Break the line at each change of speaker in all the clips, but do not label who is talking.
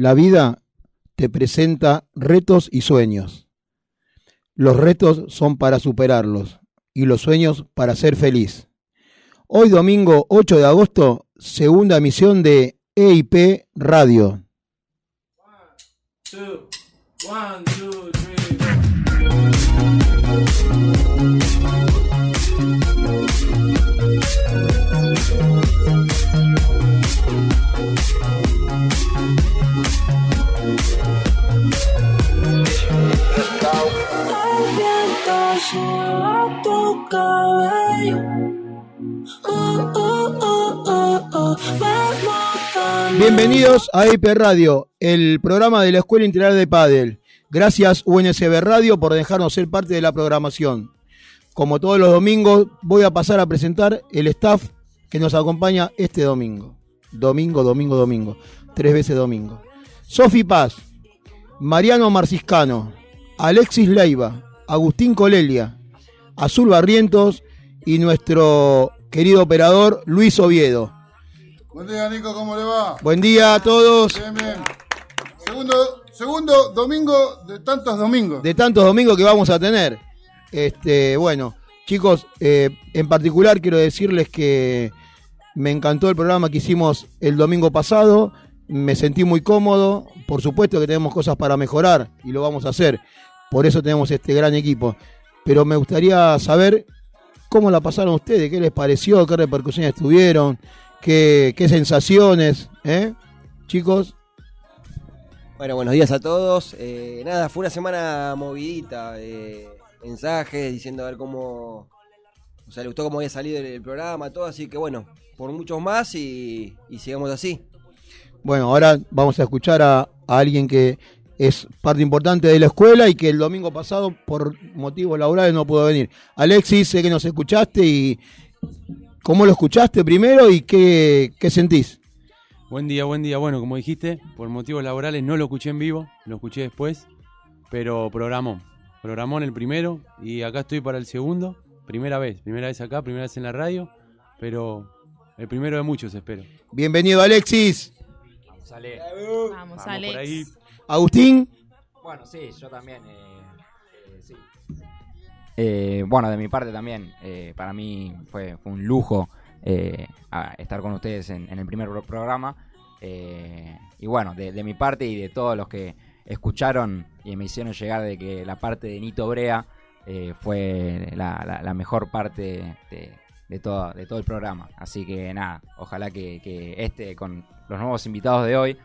La vida te presenta retos y sueños. Los retos son para superarlos y los sueños para ser feliz. Hoy domingo 8 de agosto, segunda emisión de EIP Radio. Bienvenidos a IP Radio, el programa de la Escuela Integral de Padel. Gracias UNSB Radio por dejarnos ser parte de la programación. Como todos los domingos, voy a pasar a presentar el staff que nos acompaña este domingo. Domingo, domingo, domingo. Tres veces domingo. Sofi Paz, Mariano Marciscano, Alexis Leiva, Agustín Colelia, Azul Barrientos y nuestro querido operador Luis Oviedo.
Buen día, Nico, ¿cómo le va?
Buen día a todos.
Bien, bien. Segundo, segundo domingo de tantos domingos.
De tantos domingos que vamos a tener. Este, bueno, chicos, eh, en particular quiero decirles que me encantó el programa que hicimos el domingo pasado. Me sentí muy cómodo. Por supuesto que tenemos cosas para mejorar y lo vamos a hacer. Por eso tenemos este gran equipo. Pero me gustaría saber cómo la pasaron ustedes, qué les pareció, qué repercusiones tuvieron, qué, sensaciones, ¿eh? Chicos.
Bueno, buenos días a todos. Eh, nada, fue una semana movidita, eh, mensajes diciendo a ver cómo, o sea, le gustó cómo había salido el, programa, todo, así que bueno, por muchos más y, sigamos así.
Bueno, ahora vamos a escuchar a, a, alguien que es parte importante de la escuela y que el domingo pasado por motivos laborales no pudo venir. Alexis, sé que nos escuchaste y ¿Cómo lo escuchaste primero y qué, sentís?
Buen día, buen día. Bueno, como dijiste, por motivos laborales no lo escuché en vivo, lo escuché después, pero programó. Programó en el primero y acá estoy para el segundo. Primera vez, primera vez acá, primera vez en la radio, pero el primero de muchos, espero.
Bienvenido, Alexis.
Vamos, Ale.
Vamos, Alex.
Agustín.
Bueno, sí, yo también. Eh, eh, sí, eh, bueno, de mi parte también, eh, para mí fue, un lujo eh, estar con ustedes en, el primer programa. y bueno, de, mi parte y de todos los que escucharon y me hicieron llegar de que la parte de Nito Brea fue la, mejor parte de, todo, de todo el programa. Así que nada, ojalá que este con los nuevos invitados de hoy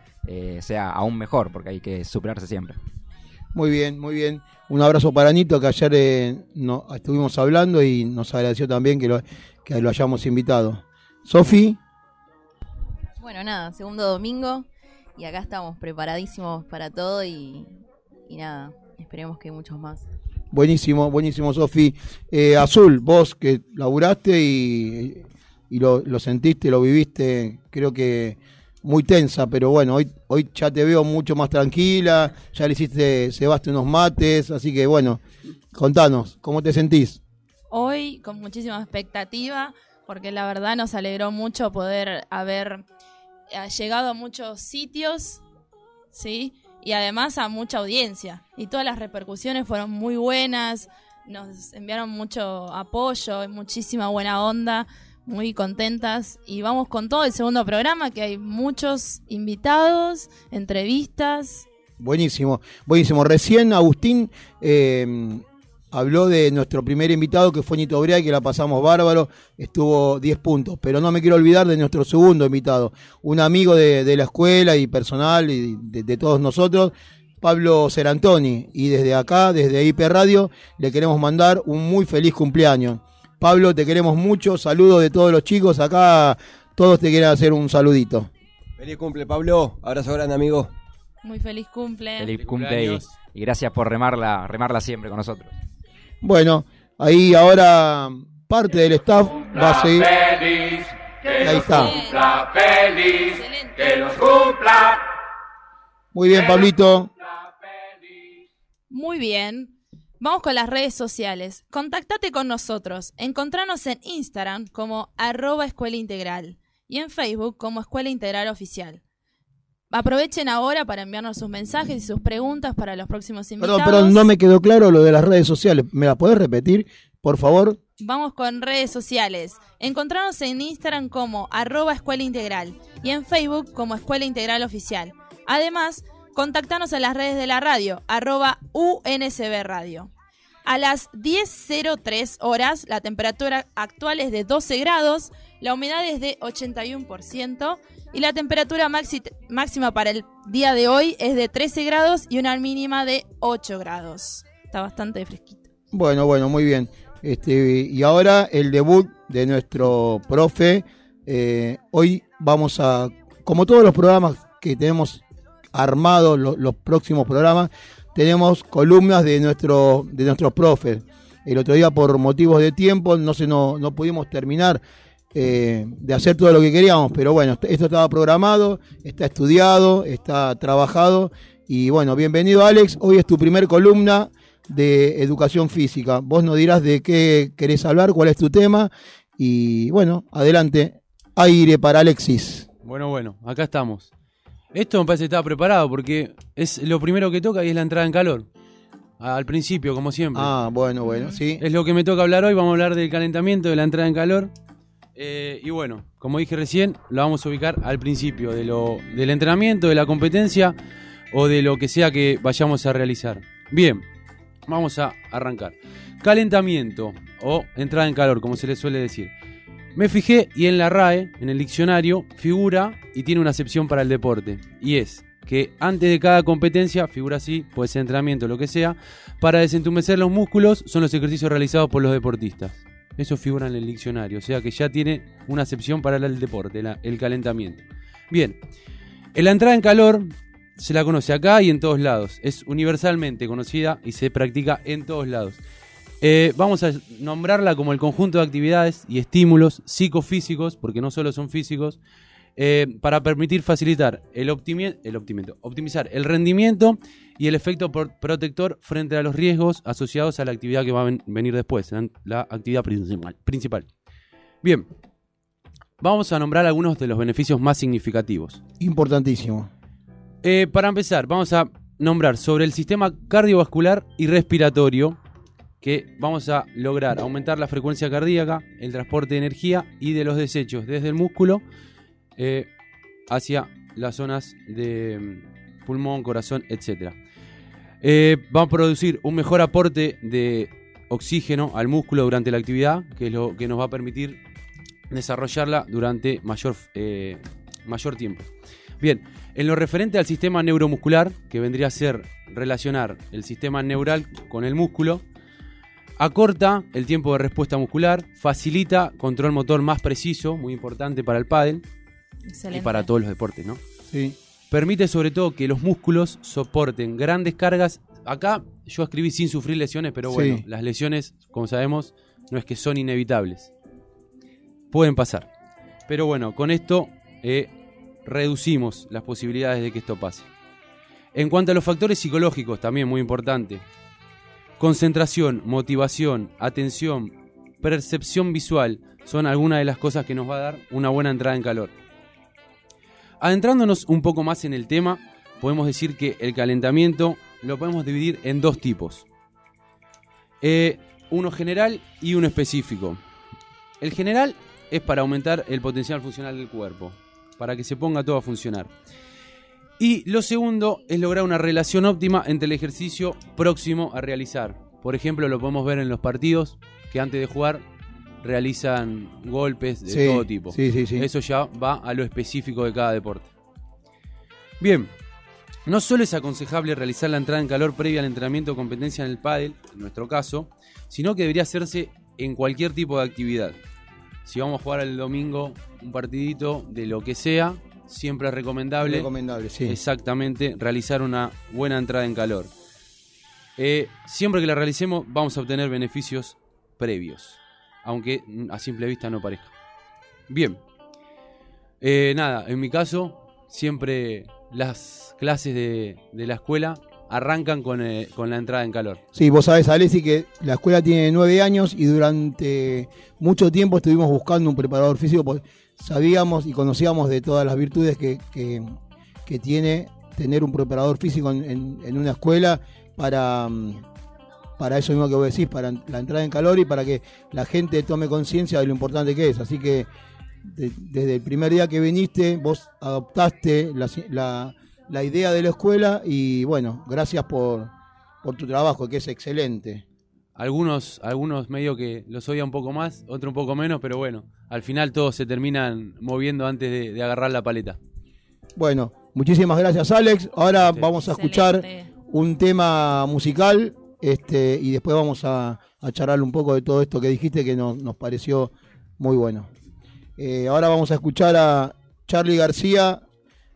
sea aún mejor, porque hay que superarse siempre.
Muy bien, muy bien. Un abrazo para Nito, que ayer eh, no, estuvimos hablando y nos agradeció también que lo, que lo hayamos invitado. Sofi.
Bueno, nada, segundo domingo y acá estamos preparadísimos para todo y, nada, esperemos que muchos más.
Buenísimo, buenísimo, Sofi. Eh, Azul, vos que laburaste y, y lo, lo sentiste, lo viviste, creo que muy tensa, pero bueno, hoy, hoy ya te veo mucho más tranquila, ya le hiciste, cebaste unos mates, así que bueno, contanos, ¿cómo te sentís?
Hoy con muchísima expectativa, porque la verdad nos alegró mucho poder haber eh, llegado a muchos sitios, ¿sí? Y además a mucha audiencia. Y todas las repercusiones fueron muy buenas, nos enviaron mucho apoyo muchísima buena onda muy contentas y vamos con todo el segundo programa que hay muchos invitados, entrevistas.
Buenísimo, buenísimo. Recién Agustín eh, habló de nuestro primer invitado que fue Nito Brea y que la pasamos bárbaro, estuvo 10 puntos, pero no me quiero olvidar de nuestro segundo invitado, un amigo de, la escuela y personal y de, de todos nosotros, Pablo Serantoni, y desde acá, desde IP Radio, le queremos mandar un muy feliz cumpleaños. Pablo, te queremos mucho. Saludos de todos los chicos. Acá todos te quieren hacer un saludito.
Feliz cumple, Pablo. Abrazo grande, amigo.
Muy feliz cumple.
Feliz cumple y, gracias por remarla, remarla siempre con nosotros.
Bueno, ahí ahora parte del staff va a seguir. ahí está. Feliz, que los cumpla. Muy bien, Pablito.
Muy bien. Vamos con las redes sociales. Contactate con nosotros. Encontranos en Instagram como arroba escuela integral y en Facebook como Escuela Integral Oficial. aprovechen ahora para enviarnos sus mensajes y sus preguntas para los próximos invitados.
Perdón, perdón, no me quedó claro lo de las redes sociales. ¿Me la podés repetir, por favor?
Vamos con redes sociales. Encontrarnos en Instagram como arroba escuela integral y en Facebook como escuela integral oficial. Además, contactarnos en las redes de la radio, arroba UNSB Radio. A las 10.03 horas, la temperatura actual es de 12 grados, la humedad es de 81% y la temperatura máxima para el día de hoy es de 13 grados y una mínima de 8 grados. Está bastante fresquito.
Bueno, bueno, muy bien. Este, y ahora el debut de nuestro profe. Eh, hoy vamos a, como todos los programas que tenemos armados, lo- los próximos programas, tenemos columnas de, nuestro, de nuestros profes. El otro día, por motivos de tiempo, no, se, no, no pudimos terminar eh, de hacer todo lo que queríamos, pero bueno, esto estaba programado, está estudiado, está trabajado. Y bueno, bienvenido Alex, hoy es tu primer columna de educación física. Vos nos dirás de qué querés hablar, cuál es tu tema. Y bueno, adelante. Aire para Alexis.
Bueno, bueno, acá estamos. Esto me parece que estaba preparado porque es lo primero que toca y es la entrada en calor. Al principio, como siempre.
Ah, bueno, bueno, sí.
Es lo que me toca hablar hoy. Vamos a hablar del calentamiento, de la entrada en calor. Eh, y bueno, como dije recién, lo vamos a ubicar al principio de lo, del entrenamiento, de la competencia o de lo que sea que vayamos a realizar. Bien, vamos a arrancar. Calentamiento o entrada en calor, como se le suele decir. Me fijé y en la RAE, en el diccionario, figura y tiene una acepción para el deporte. Y es que antes de cada competencia, figura así, puede ser entrenamiento, lo que sea, para desentumecer los músculos son los ejercicios realizados por los deportistas. Eso figura en el diccionario, o sea que ya tiene una acepción para el deporte, el calentamiento. Bien, la entrada en calor se la conoce acá y en todos lados. Es universalmente conocida y se practica en todos lados. Eh, vamos a nombrarla como el conjunto de actividades y estímulos psicofísicos, porque no solo son físicos, eh, para permitir facilitar el, optimi- el optimizar el rendimiento y el efecto protector frente a los riesgos asociados a la actividad que va a ven- venir después, la, la actividad principal, principal. Bien, vamos a nombrar algunos de los beneficios más significativos.
Importantísimo.
Eh, para empezar, vamos a nombrar sobre el sistema cardiovascular y respiratorio, que vamos a lograr aumentar la frecuencia cardíaca, el transporte de energía y de los desechos desde el músculo eh, hacia las zonas de mm, pulmón, corazón, etc. va a producir un mejor aporte de oxígeno al músculo durante la actividad, que es lo que nos va a permitir desarrollarla durante mayor, eh, mayor tiempo. Bien, en lo referente al sistema neuromuscular, que vendría a ser relacionar el sistema neural con el músculo, acorta el tiempo de respuesta muscular, facilita control motor más preciso, muy importante para el pádel
Excelente.
y para todos los deportes, ¿no?
Sí.
Permite sobre todo que los músculos soporten grandes cargas. Acá yo escribí sin sufrir lesiones, pero bueno,
Sí.
las lesiones, como sabemos, no es que son inevitables. Pueden pasar. Pero bueno, con esto eh, reducimos las posibilidades de que esto pase. En cuanto a los factores psicológicos, también muy importante. Concentración, motivación, atención, percepción visual son algunas de las cosas que nos va a dar una buena entrada en calor. Adentrándonos un poco más en el tema, podemos decir que el calentamiento lo podemos dividir en dos tipos. Eh, uno general y uno específico. El general es para aumentar el potencial funcional del cuerpo, para que se ponga todo a funcionar. Y lo segundo es lograr una relación óptima entre el ejercicio próximo a realizar. Por ejemplo, lo podemos ver en los partidos que antes de jugar realizan golpes de
Sí,
todo tipo.
sí, sí, sí.
Eso ya va a lo específico de cada deporte. Bien, no solo es aconsejable realizar la entrada en calor previa al entrenamiento o competencia en el pádel, en nuestro caso, sino que debería hacerse en cualquier tipo de actividad. Si vamos a jugar el domingo un partidito de lo que sea, siempre es recomendable
Recomendable, sí.
exactamente realizar una buena entrada en calor. Eh, siempre que la realicemos vamos a obtener beneficios previos, aunque a simple vista no parezca. Bien, Eh, nada, en mi caso siempre las clases de, de la escuela arrancan con, eh, con la entrada en calor.
Sí, vos sabés, Alessi, que la escuela tiene nueve años y durante mucho tiempo estuvimos buscando un preparador físico porque sabíamos y conocíamos de todas las virtudes que, que-
tiene tener un preparador físico en, en- una escuela para, mm, para eso mismo que vos decís, para la entrada en calor y para que la gente tome conciencia de lo importante que es. Así que de- desde el primer día que viniste, vos adoptaste la, la- la idea de la escuela y bueno, gracias por, por tu trabajo, que es excelente.
Algunos, algunos medio que los odia un poco más, otro un poco menos, pero bueno, al final todos se terminan moviendo antes de, de agarrar la paleta.
Bueno, muchísimas gracias Alex. Ahora
Sí.
vamos a escuchar
Excelente.
un tema musical este, y después vamos a, a charlar un poco de todo esto que dijiste que nos, nos pareció muy bueno. Eh, ahora vamos a escuchar a Charlie García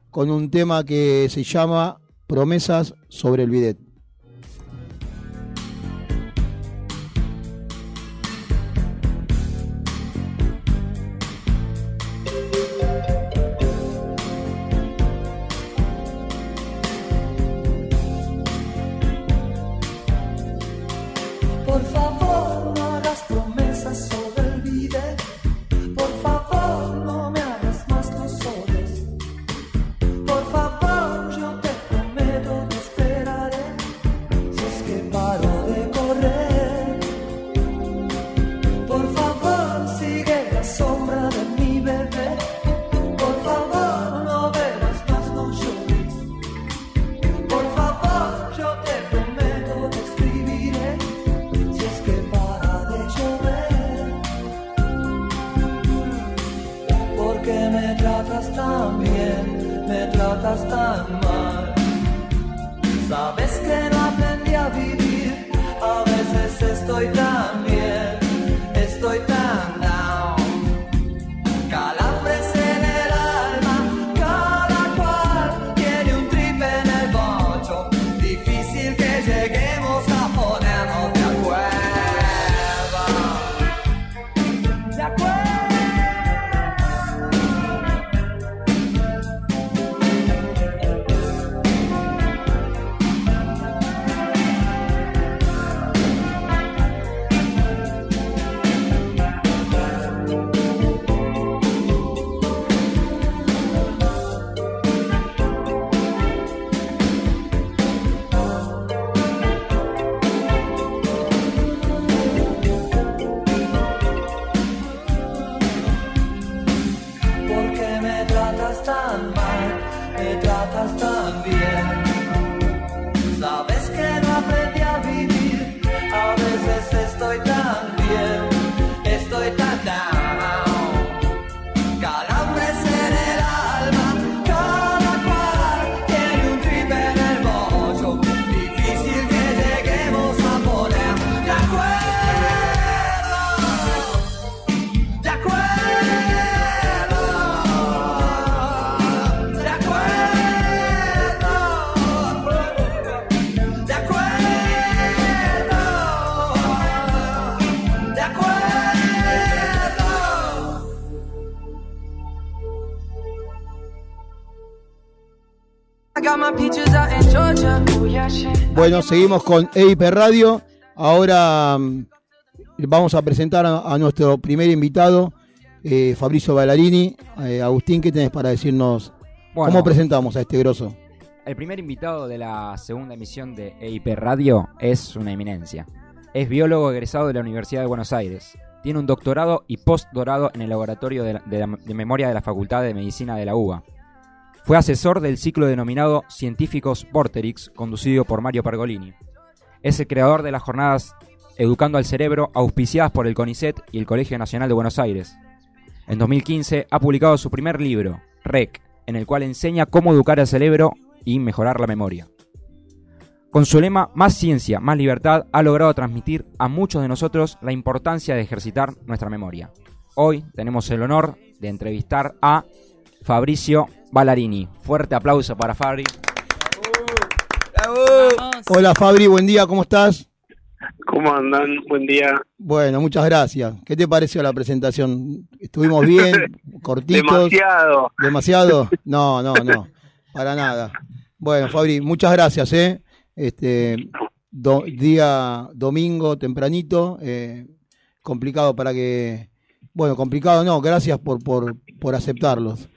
con un tema que se llama Promesas sobre el bidet. Bueno, seguimos con EIP Radio. Ahora mm, vamos a presentar a, a nuestro primer invitado, eh, Fabricio Ballarini. Eh, Agustín, ¿qué tenés para decirnos?
Bueno,
¿Cómo presentamos a este grosso?
el primer invitado de la segunda emisión de EIP Radio es una eminencia. Es biólogo egresado de la Universidad de Buenos Aires. Tiene un doctorado y postdorado en el laboratorio de, la- de la- de memoria de la Facultad de Medicina de la UBA. Fue asesor del ciclo denominado Científicos Vorterix, conducido por Mario Pergolini. Es el creador de las jornadas Educando al Cerebro, auspiciadas por el CONICET y el Colegio Nacional de Buenos Aires. En 2015 ha publicado su primer libro, REC, en el cual enseña cómo educar al cerebro y mejorar la memoria. Con su lema Más ciencia, más libertad, ha logrado transmitir a muchos de nosotros la importancia de ejercitar nuestra memoria. Hoy tenemos el honor de entrevistar a Fabricio Ballarini. Fuerte aplauso para Fabri.
Hola Fabri, buen día, ¿cómo estás?
¿Cómo andan? Buen día.
Bueno, muchas gracias. ¿Qué te pareció la presentación? ¿Estuvimos bien? ¿Cortitos?
Demasiado.
¿Demasiado? No, no, no. Para nada. Bueno, Fabri, muchas gracias, ¿eh? Este, do- día domingo, tempranito, eh, complicado para que... Bueno, complicado no, gracias por, por, por aceptarlos.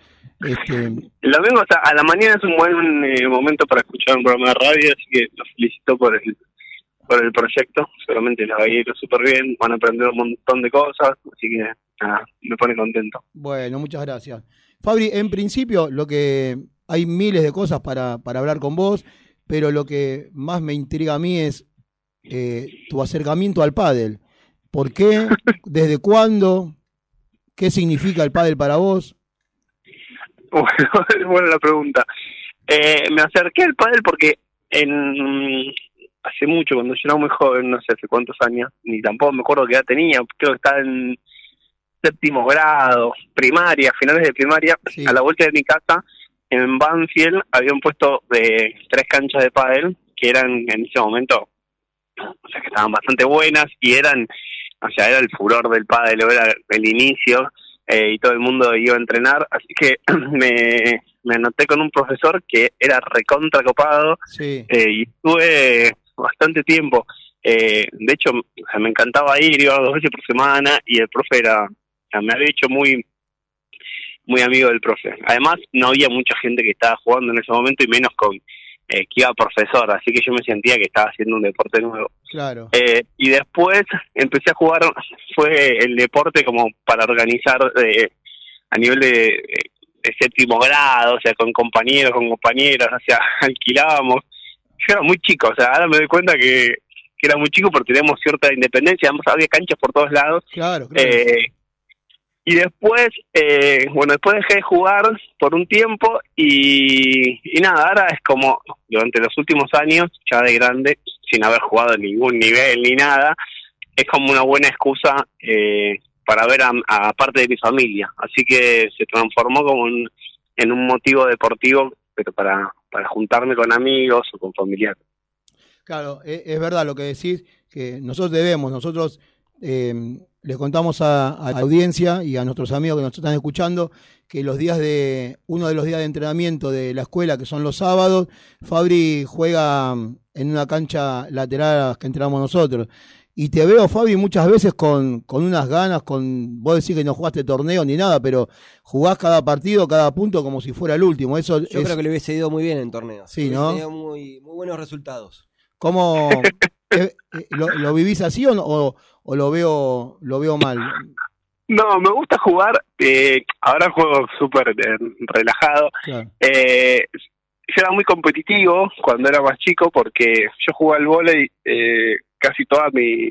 Este,
El domingo o sea, a la mañana es un buen eh, momento para escuchar un programa de radio, así que los felicito por el por el proyecto. Seguramente les va a ir súper bien, van a aprender un montón de cosas, así que nada, me pone contento.
bueno, muchas gracias. Fabri, en principio, lo que hay miles de cosas para, para hablar con vos, pero lo que más me intriga a mí es eh, tu acercamiento al pádel. ¿Por qué? ¿Desde cuándo? ¿Qué significa el pádel para vos?
Bueno, buena la pregunta. Eh, me acerqué al pádel porque en hace mucho, cuando yo era muy joven, no sé hace cuántos años, ni tampoco me acuerdo qué edad tenía, creo que estaba en séptimo grado, primaria, finales de primaria,
Sí.
a la vuelta de mi casa, en Banfield, habían puesto de tres canchas de pádel que eran en ese momento, o sea, que estaban bastante buenas y eran, o sea, era el furor del pádel, era el inicio eh, y todo el mundo iba a entrenar, así que me, me anoté con un profesor que era recontra copado
Sí.
eh, y estuve bastante tiempo. Eh, de hecho, o sea, me encantaba ir, iba dos veces por semana y el profe era, me había hecho muy muy amigo del profe. Además, no había mucha gente que estaba jugando en ese momento y menos con eh, que iba profesor, así que yo me sentía que estaba haciendo un deporte nuevo.
Claro.
Eh, y después empecé a jugar, fue el deporte como para organizar eh, a nivel de, de séptimo grado, o sea, con compañeros, con compañeras, o sea, alquilábamos. Yo era muy chico, o sea, ahora me doy cuenta que, que era muy chico porque teníamos cierta independencia, además había canchas por todos lados.
Claro, claro.
Eh, y después, eh, bueno, después dejé de jugar por un tiempo y, y nada, ahora es como durante los últimos años, ya de grande, sin haber jugado en ningún nivel ni nada, es como una buena excusa eh, para ver a, parte de mi familia. Así que se transformó como un- en un motivo deportivo, pero para, para juntarme con amigos o con familiares.
Claro, e- es, verdad lo que decís, que nosotros debemos, nosotros eh, le contamos a, a la audiencia y a nuestros amigos que nos están escuchando que los días de, uno de los días de entrenamiento de la escuela, que son los sábados, Fabri juega mm, en una cancha lateral que entrenamos nosotros. Y te veo, Fabi, muchas veces con, con unas ganas, con vos decís que no jugaste torneo ni nada, pero jugás cada partido, cada punto como si fuera el último. Eso
Yo
es,
creo que le hubiese ido muy bien en torneos.
Sí, ¿no?
muy, muy buenos resultados.
¿Cómo eh, lo, lo vivís así o, no- o, o lo veo lo veo mal?
No, me gusta jugar, eh, ahora juego súper eh, relajado,
Claro.
Eh, yo era muy competitivo cuando era más chico porque yo jugué al vóley eh, casi toda mi,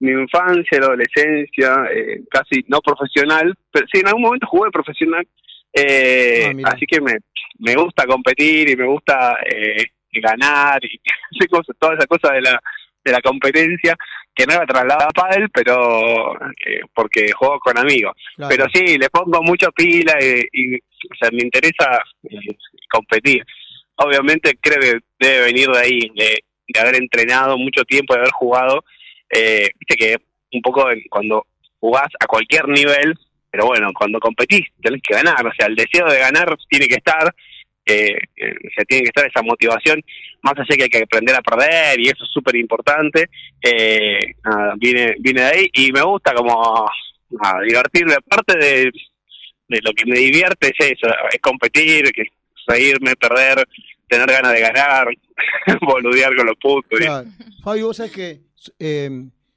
mi infancia, la adolescencia, eh, casi no profesional, pero sí en algún momento jugué profesional, eh,
Ah,
así que me, me gusta competir y me gusta eh, ganar y cosa- toda esa cosa de la de la competencia que no la traslada a pádel, pero eh, porque juego con amigos.
Claro.
Pero sí, le pongo mucha pila y, y, o sea, me interesa eh, competir. Obviamente creo que debe venir de ahí, de, de haber entrenado mucho tiempo, de haber jugado. Eh, Viste que un poco cuando jugás a cualquier nivel, pero bueno, cuando competís tenés que ganar, o sea, el deseo de ganar tiene que estar, o sea, tiene que estar esa motivación, más allá que hay que aprender a perder y eso es súper importante, eh, viene, viene de ahí y me gusta como divertirme, aparte de, de lo que me divierte es eso, es competir, que reírme, perder, tener ganas de ganar, boludear con los puntos. y-
Claro. Fabio, vos sabés que eh,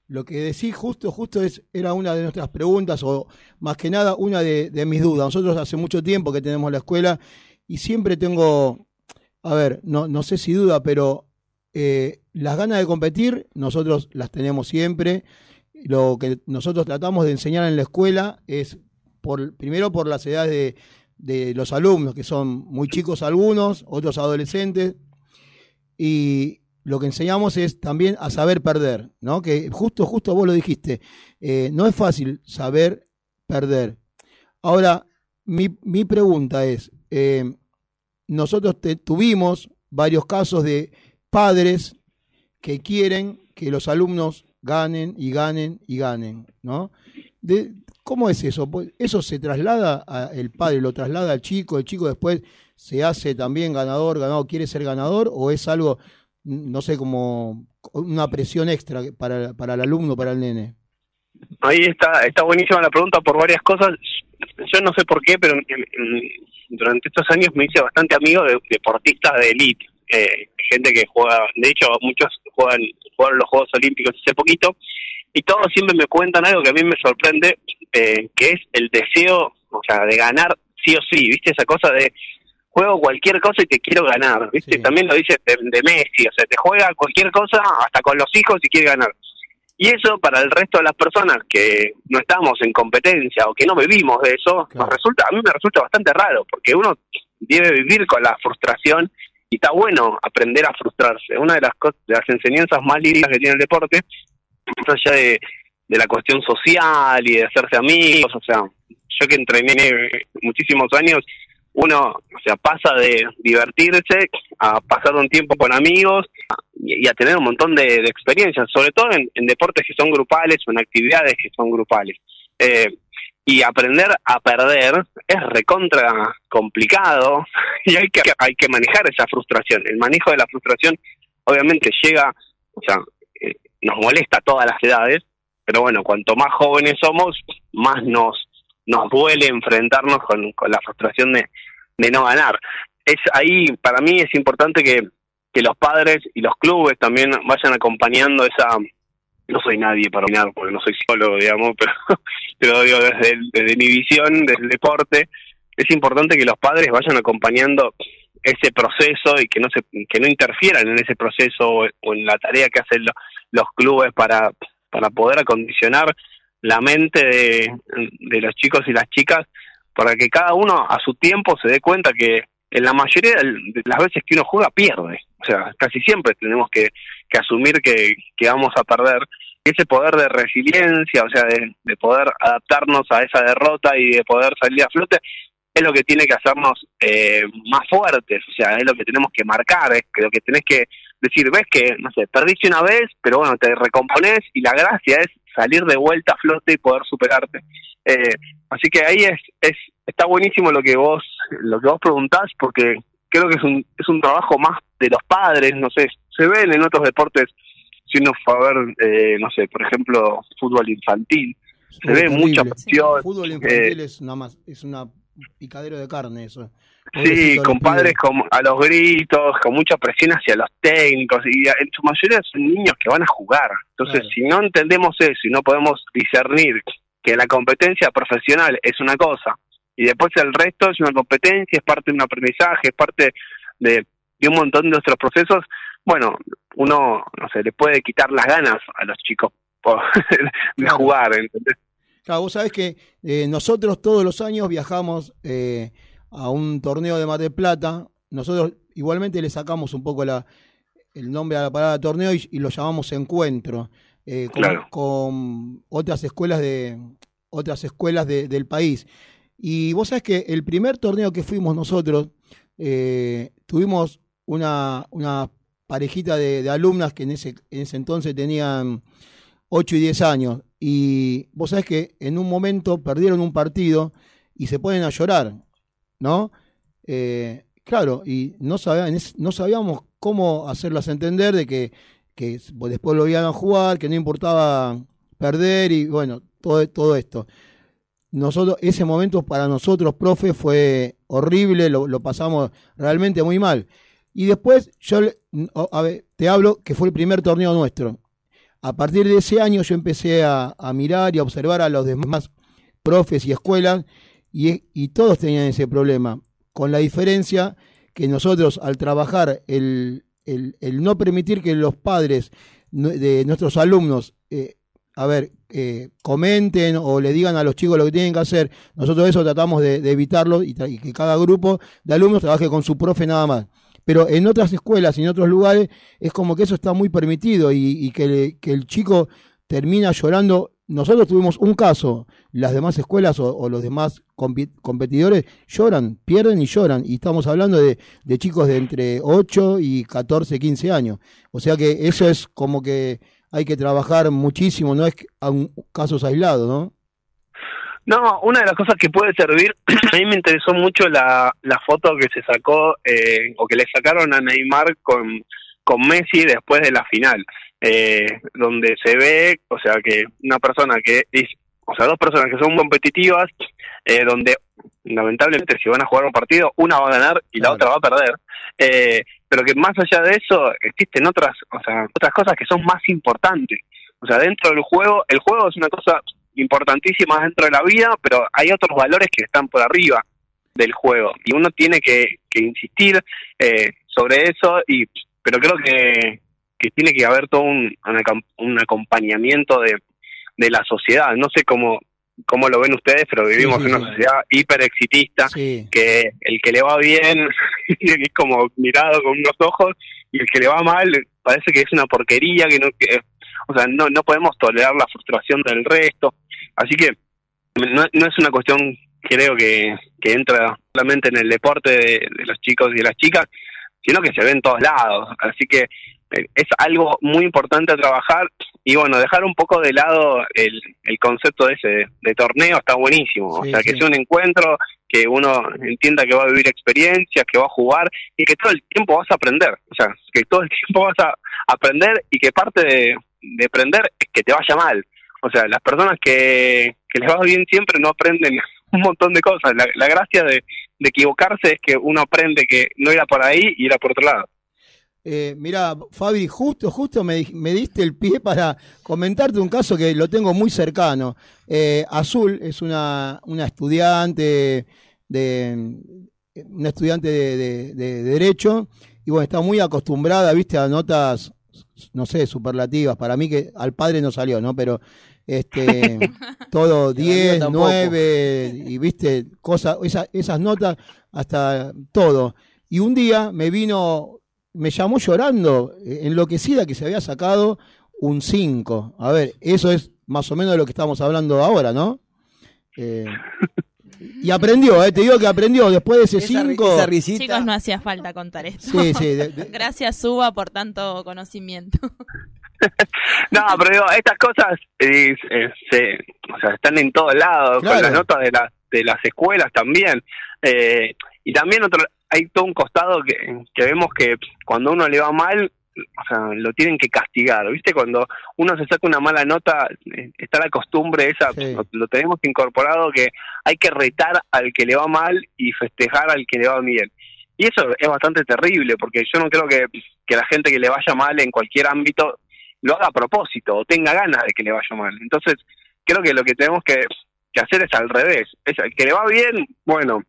lo que decís justo, justo es, era una de nuestras preguntas, o más que nada una de mis dudas. Nosotros hace mucho tiempo que tenemos la escuela y siempre tengo, a ver, no, no sé si duda, pero eh, las ganas de competir, nosotros las tenemos siempre. Lo que nosotros tratamos de enseñar en la escuela es, por, primero por las edades de, los alumnos, que son muy chicos algunos, otros adolescentes, y lo que enseñamos es también a saber perder, ¿no? Que justo, justo vos lo dijiste, eh, no es fácil saber perder. Ahora, mi pregunta es, eh, nosotros te- tuvimos varios casos de padres que quieren que los alumnos ganen y ganen y ganen, ¿no? ¿Cómo es eso? Pues, ¿Eso se traslada, a- el padre lo traslada al chico, el chico después se hace también ganador, ganador, quiere ser ganador, o es algo, no sé, como una presión extra para, para el alumno, para el nene?
Ahí está, está buenísima la pregunta por varias cosas. Yo no sé por qué, pero durante estos años me hice bastante amigo de deportistas de élite, eh, gente que juega, de hecho muchos juegan, jugaron los Juegos Olímpicos hace poquito, y todos siempre me cuentan algo que a mí me sorprende, eh, que es el deseo, o sea, de ganar sí o sí, ¿viste? Esa cosa de juego cualquier cosa y te quiero ganar, ¿viste? También lo dice de, de Messi, o sea, te juega cualquier cosa, hasta con los hijos y quiere ganar. Y eso para el resto de las personas que no estamos en competencia o que no vivimos de eso, nos resulta, a mí me resulta bastante raro, porque uno debe vivir con la frustración y está bueno aprender a frustrarse. Una de las de las enseñanzas más lindas que tiene el deporte, más allá de, de la cuestión social y de hacerse amigos, o sea, yo que entrené muchísimos años, uno, o sea, pasa de divertirse a pasar un tiempo con amigos y, a tener un montón de, experiencias, sobre todo en, en deportes que son grupales o en actividades que son grupales. Eh, y aprender a perder es recontra complicado y hay que hay que manejar esa frustración. El manejo de la frustración obviamente llega, o sea, eh, nos molesta a todas las edades, pero bueno, cuanto más jóvenes somos, más nos nos duele enfrentarnos con, la frustración de, no ganar. Es ahí, para mí es importante que, que los padres y los clubes también vayan acompañando esa, no soy nadie para opinar porque no soy psicólogo, digamos, pero, pero digo, desde, desde mi visión, desde el deporte, es importante que los padres vayan acompañando ese proceso y que no se que no interfieran en ese proceso o, en la tarea que hacen lo- los clubes para, para poder acondicionar la mente de, los chicos y las chicas para que cada uno a su tiempo se dé cuenta que en la mayoría de las veces que uno juega pierde. O sea, casi siempre tenemos que, que asumir que, que vamos a perder. Ese poder de resiliencia, o sea, de, de poder adaptarnos a esa derrota y de poder salir a flote, es lo que tiene que hacernos eh, más fuertes, o sea, es lo que tenemos que marcar, es lo que tenés que decir, ves que, no sé, perdiste una vez, pero bueno, te recomponés y la gracia es salir de vuelta a flote y poder superarte. Eh, así que ahí es, es está buenísimo lo que vos lo que vos preguntás porque creo que es un es un trabajo más de los padres, no sé, se ven en otros deportes si uno fue a ver, eh, no sé, por ejemplo, fútbol infantil, se ve
Terrible.
mucha presión.
El fútbol
eh,
infantil es nada más, es una picadero de carne eso.
Sí,
Pobrecitos
con a los gritos, con mucha presión hacia los técnicos, y en su mayoría son niños que van a jugar. Entonces, si no entendemos eso y no podemos discernir que la competencia profesional es una cosa, y después el resto es una competencia, es parte de un aprendizaje, es parte de, de un montón de nuestros procesos, bueno, uno, no sé, le puede quitar las ganas a los chicos de jugar, ¿entendés?
Claro, vos sabés que eh, nosotros todos los años viajamos eh, a un torneo de Mar del Plata. Nosotros igualmente le sacamos un poco la, el nombre a la palabra torneo y, y lo llamamos encuentro. eh, con,
Claro.
con otras escuelas de otras escuelas de- del país. Y vos sabés que el primer torneo que fuimos nosotros, tuvimos una, una parejita de, de alumnas que en ese, en ese entonces tenían 8 y 10 años. Y vos sabés que en un momento perdieron un partido y se ponen a llorar, ¿no? Eh, claro, y no, sabíamos, cómo hacerlas entender de que, que después lo iban a jugar, que no importaba perder y bueno, todo, todo esto. Nosotros, ese momento para nosotros, profe, fue horrible, lo, pasamos realmente muy mal. Y después, yo a te hablo que fue el primer torneo nuestro. A partir de ese año yo empecé a, mirar y a observar a los demás profes y escuelas y, todos tenían ese problema, con la diferencia que nosotros al trabajar el, el- el no permitir que los padres de nuestros alumnos, eh, a ver, eh, comenten o le digan a los chicos lo que tienen que hacer, nosotros eso tratamos de, de evitarlo y, y que cada grupo de alumnos trabaje con su profe nada más. Pero en otras escuelas y en otros lugares es como que eso está muy permitido y, y que, que el chico termina llorando. Nosotros tuvimos un caso, las demás escuelas o, los demás competidores lloran, pierden y lloran. Y estamos hablando de, chicos de entre 8 y 14, 15 años. O sea que eso es como que hay que trabajar muchísimo, no es a un, casos aislados, ¿no?
No, una de las cosas que puede servir, a mí me interesó mucho la, la foto que se sacó eh, o que le sacaron a Neymar con, con Messi después de la final, eh, donde se ve, o sea, que una persona que es, o sea, dos personas que son competitivas, eh, donde lamentablemente si van a jugar un partido, una va a ganar y
Claro.
la otra va a perder. Eh, pero que más allá de eso existen otras, o sea, otras cosas que son más importantes. O sea, dentro del juego, el juego es una cosa importantísima dentro de la vida, pero hay otros valores que están por arriba del juego. Y uno tiene que, que insistir eh, sobre eso y pero creo que, que tiene que haber todo un, un acom- un acompañamiento de, de la sociedad. No sé cómo cómo lo ven ustedes pero vivimos
sí,
en una
sí.
sociedad hiper exitista que el que le va bien es como mirado con unos ojos y el que le va mal parece que es una porquería que no que, o sea no no podemos tolerar la frustración del resto. Así que no, no es una cuestión creo que, que entra solamente en el deporte de, de los chicos y de las chicas sino que se ve en todos lados. Así que eh, es algo muy importante a trabajar y bueno dejar un poco de lado el, el concepto ese de, de torneo está buenísimo. O sea que
sí.
sea un encuentro que uno entienda que va a vivir experiencias que va a jugar y que todo el tiempo vas a aprender. O sea que todo el tiempo vas a aprender y que parte de, de aprender es que te vaya mal. O sea las personas que, que les va bien siempre no aprenden un montón de cosas. La, la gracia de, de equivocarse es que uno aprende que no era por ahí y era por otro lado.
Eh, mira, Fabri, justo, justo me, me diste el pie para comentarte un caso que lo tengo muy cercano. Eh, Azul es una, una estudiante de una estudiante de- de derecho y bueno, está muy acostumbrada, viste, a notas, no sé, superlativas. Para mí que al padre no salió, ¿no? Pero este todo 10,
tampoco.
9 y viste cosas, esa- esas notas hasta todo. Y un día me vino, me llamó llorando, eh, enloquecida que se había sacado un 5. A ver, eso es más o menos de lo que estamos hablando ahora, ¿no? Eh, y aprendió, eh, te digo que aprendió después de ese
Esa, ri-
5.
esa risita.
Chicos, no hacía falta contar esto.
Sí, sí, de- de-
Gracias, Suba, por tanto conocimiento.
No, pero digo, estas cosas eh, eh, se, o sea, están en todos lados,
Claro.
con las notas de, las de las escuelas también. Eh, y también otro, hay todo un costado que, que vemos que cuando uno le va mal, o sea, lo tienen que castigar, ¿viste? Cuando uno se saca una mala nota, eh, está la costumbre esa,
Sí.
lo, lo tenemos incorporado, que hay que retar al que le va mal y festejar al que le va bien. Y eso es bastante terrible, porque yo no creo que, que la gente que le vaya mal en cualquier ámbito lo haga a propósito o tenga ganas de que le vaya mal. Entonces, creo que lo que tenemos que, que hacer es al revés. Es el que le va bien, bueno,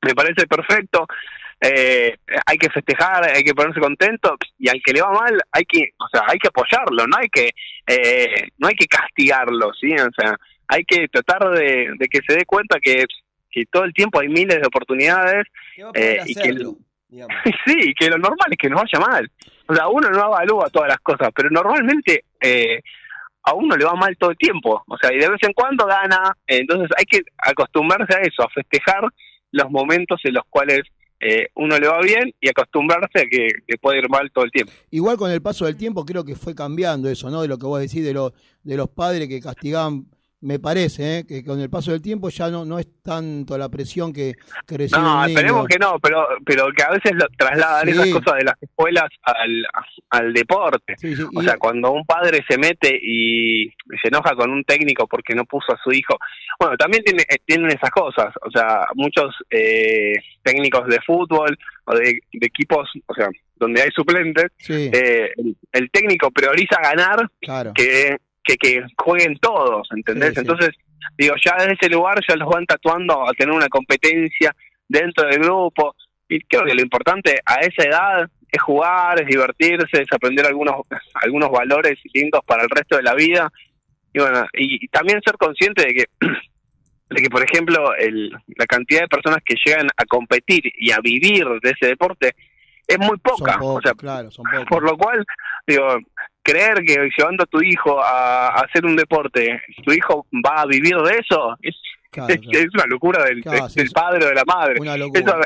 me parece perfecto. Eh, hay que festejar, hay que ponerse contento y al que le va mal hay que, o sea, hay que apoyarlo, no hay que, eh, no hay que castigarlo, sí, o sea, hay que tratar de, de que se dé cuenta que, que todo el tiempo hay miles de oportunidades eh, y que
hacerlo,
sí, que lo normal es que nos vaya mal. O sea, uno no evalúa todas las cosas, pero normalmente eh, a uno le va mal todo el tiempo. O sea, y de vez en cuando gana. entonces hay que acostumbrarse a eso, a festejar los momentos en los cuales eh, uno le va bien y acostumbrarse a que, puede ir mal todo el tiempo.
Igual con el paso del tiempo creo que fue cambiando eso, ¿no? De lo que vos decís de, los de los padres que castigaban, me parece, ¿eh? que con el paso del tiempo ya no, no es tanto la presión que, que recibe
No, esperemos que no, pero pero que a veces lo trasladan
Sí.
esas cosas de las escuelas al, al deporte.
Sí, sí,
O
y-
sea, cuando un padre se mete y se enoja con un técnico porque no puso a su hijo, bueno, también tiene, eh, tienen esas cosas. O sea, muchos eh, técnicos de fútbol o de, de equipos, o sea, donde hay suplentes, eh, el, el técnico prioriza ganar
claro.
que, que, que jueguen todos, ¿entendés?
Sí, sí.
Entonces, digo, ya desde ese lugar ya los van tatuando a tener una competencia dentro del grupo. Y creo que lo importante a esa edad es jugar, es divertirse, es aprender algunos, algunos valores lindos para el resto de la vida. Y bueno, y, y también ser consciente de que, de que por ejemplo, el, la cantidad de personas que llegan a competir y a vivir de ese deporte es muy poca.
son pocos,
o sea,
claro, son
por lo cual, digo, creer que llevando a tu hijo a, a hacer un deporte, tu hijo va a vivir de eso, es,
Claro,
es,
claro.
es una locura del,
Claro,
del padre o de la madre. Eso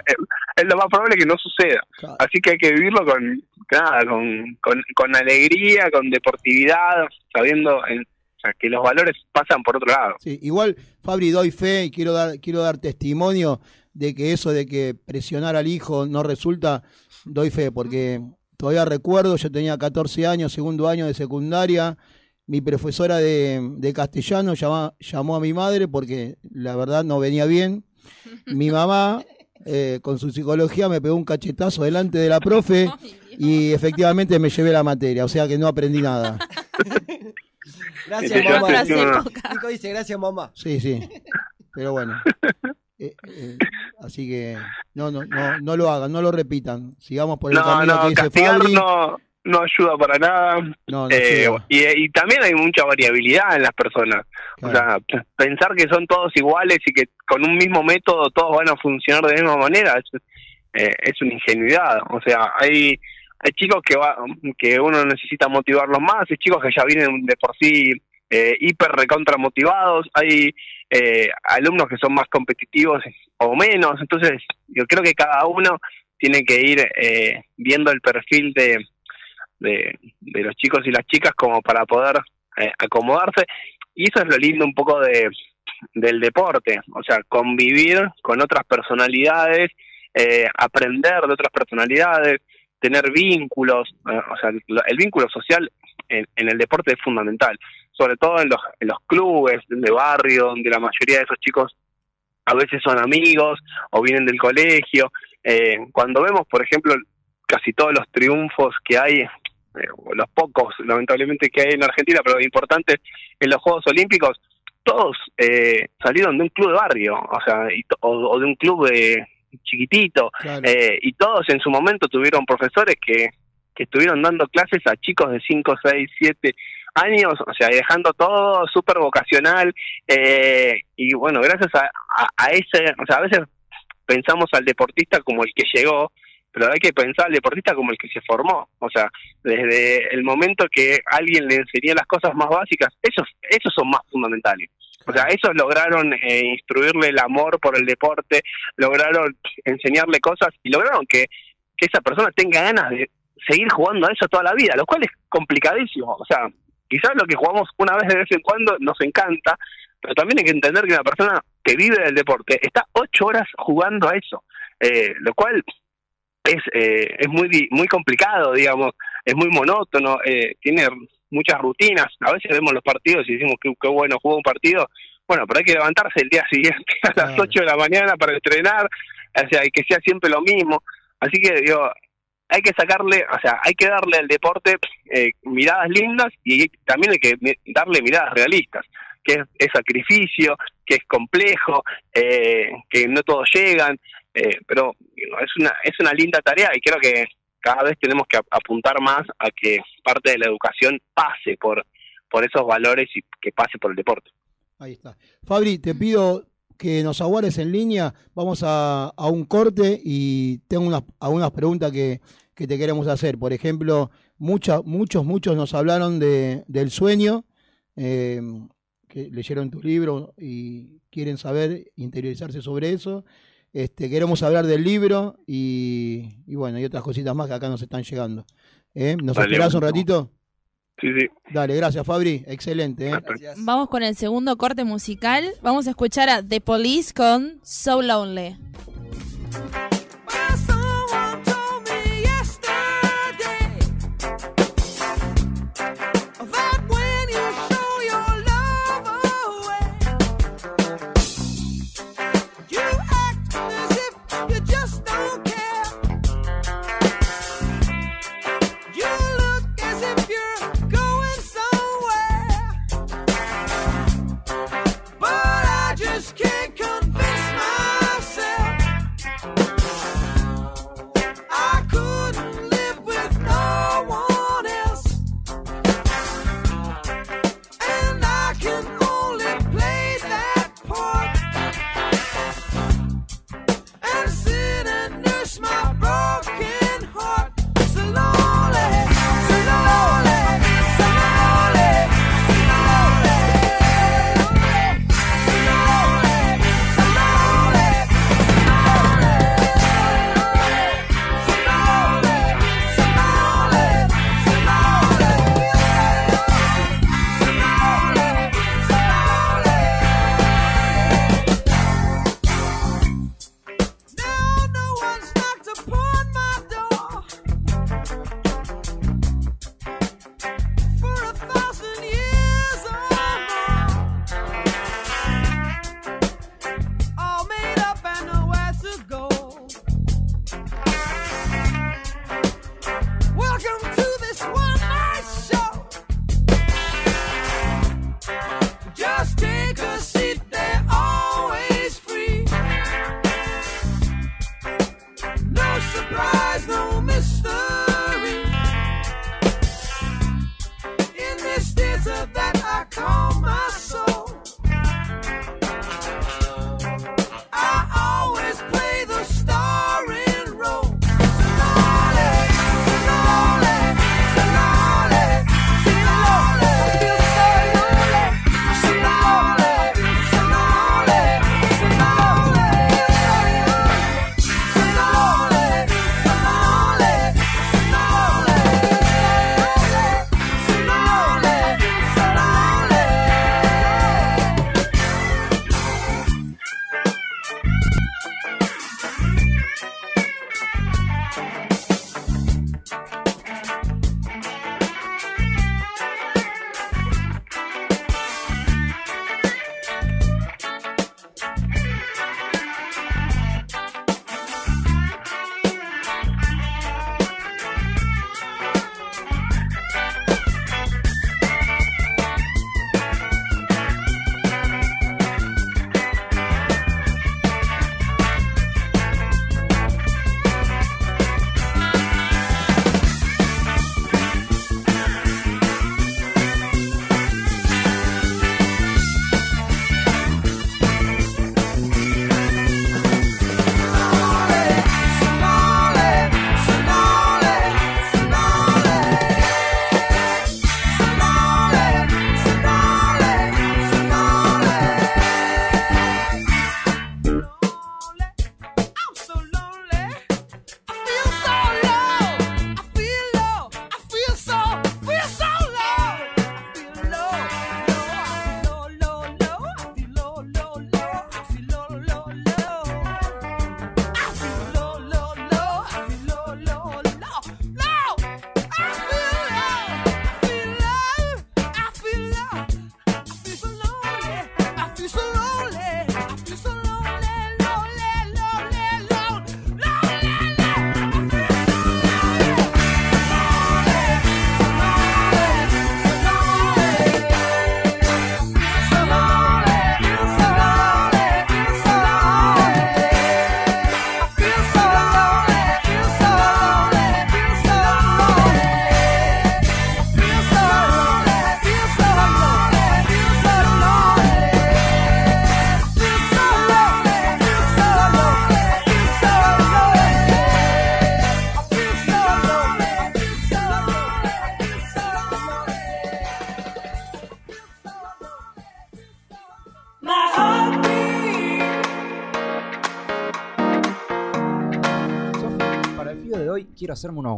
es, lo más probable que no suceda. Así que hay que vivirlo con nada, con, con, con alegría, con deportividad, sabiendo en- que los valores pasan por otro lado.
Sí, igual, Fabri, doy fe y quiero dar, quiero dar testimonio de que eso de que presionar al hijo no resulta, doy fe, porque todavía recuerdo, yo tenía 14 años, segundo año de secundaria, mi profesora de, de castellano llama- llamó a mi madre porque la verdad no venía bien Mi mamá, eh, con su psicología, me pegó un cachetazo delante de la profe y efectivamente me llevé la materia, o sea que no aprendí nada.
Gracias,
ya
mamá. Nico dice, gracias, mamá.
Sí, sí. Pero bueno. Eh, eh, así que no, no, no, no lo hagan, no lo repitan. Sigamos por el
No,
camino
no,
que dice Fabri.
no, no ayuda para nada.
No, no
Eh, y, y también hay mucha variabilidad en las personas. O sea, pensar que son todos iguales y que con un mismo método todos van a funcionar de la misma manera es, eh, es una ingenuidad. O sea, hay hay chicos que va, que uno necesita motivarlos más, hay chicos que ya vienen de por sí eh, hiper recontra motivados, hay eh, alumnos que son más competitivos o menos, entonces yo creo que cada uno tiene que ir eh, viendo el perfil de, de, los chicos y las chicas como para poder eh, acomodarse y eso es lo lindo un poco de del deporte, o sea, convivir con otras personalidades, eh, aprender de otras personalidades, tener vínculos, eh, o sea, lo- el vínculo social en, en el deporte es fundamental, sobre todo en los, en los clubes de barrio, donde la mayoría de esos chicos a veces son amigos o vienen del colegio. Eh, cuando vemos, por ejemplo, casi todos los triunfos que hay, eh, los pocos, lamentablemente, que hay en Argentina, pero importantes en los Juegos Olímpicos, todos eh, salieron de un club de barrio, o sea, y o, o de un club de chiquitito, eh, y todos en su momento tuvieron profesores que, que estuvieron dando clases a chicos de 5, 6, 7 años, o sea, dejando todo súper vocacional, eh, y bueno, gracias a, a, a ese, o sea, a veces pensamos al deportista como el que llegó, pero hay que pensar al deportista como el que se formó, o sea, desde el momento que alguien le enseñó las cosas más básicas, esos, esos son más fundamentales. O sea, esos lograron eh, instruirle el amor por el deporte, lograron enseñarle cosas y lograron que, que esa persona tenga ganas de seguir jugando a eso toda la vida, lo cual es complicadísimo. O sea, quizás lo que jugamos una vez de vez en cuando nos encanta, pero también hay que entender que una persona que vive del deporte está ocho horas jugando a eso, eh, lo cual es eh, es muy muy complicado, digamos, es muy monótono, eh, tiene muchas rutinas. A veces vemos los partidos y decimos que qué bueno jugó un partido. Bueno, pero hay que levantarse el día siguiente a las 8 de la mañana para entrenar, o sea, y que sea siempre lo mismo. Así que digo, hay que sacarle, o sea, hay que darle al deporte eh, miradas lindas y también hay que darle miradas realistas, que es, sacrificio, que es complejo, eh, que no todos llegan, eh, pero es una es una linda tarea y creo que cada vez tenemos que ap- apuntar más a que parte de la educación pase por por esos valores y que pase por el deporte.
Ahí está. Fabri, te pido que nos aguardes en línea. Vamos a, a un corte y tengo unas, algunas preguntas que, que te queremos hacer. Por ejemplo, mucha, muchos, muchos nos hablaron de, del sueño, eh, que leyeron tu libro y quieren saber, interiorizarse sobre eso. Este, queremos hablar del libro y, y bueno, y otras cositas más que acá nos están llegando. ¿Eh? ¿Nos
Dale,
esperás un ratito?
Sí, sí.
Dale, gracias Fabri, excelente. ¿eh?
Vamos con el segundo corte musical. Vamos a escuchar a The Police con So Lonely.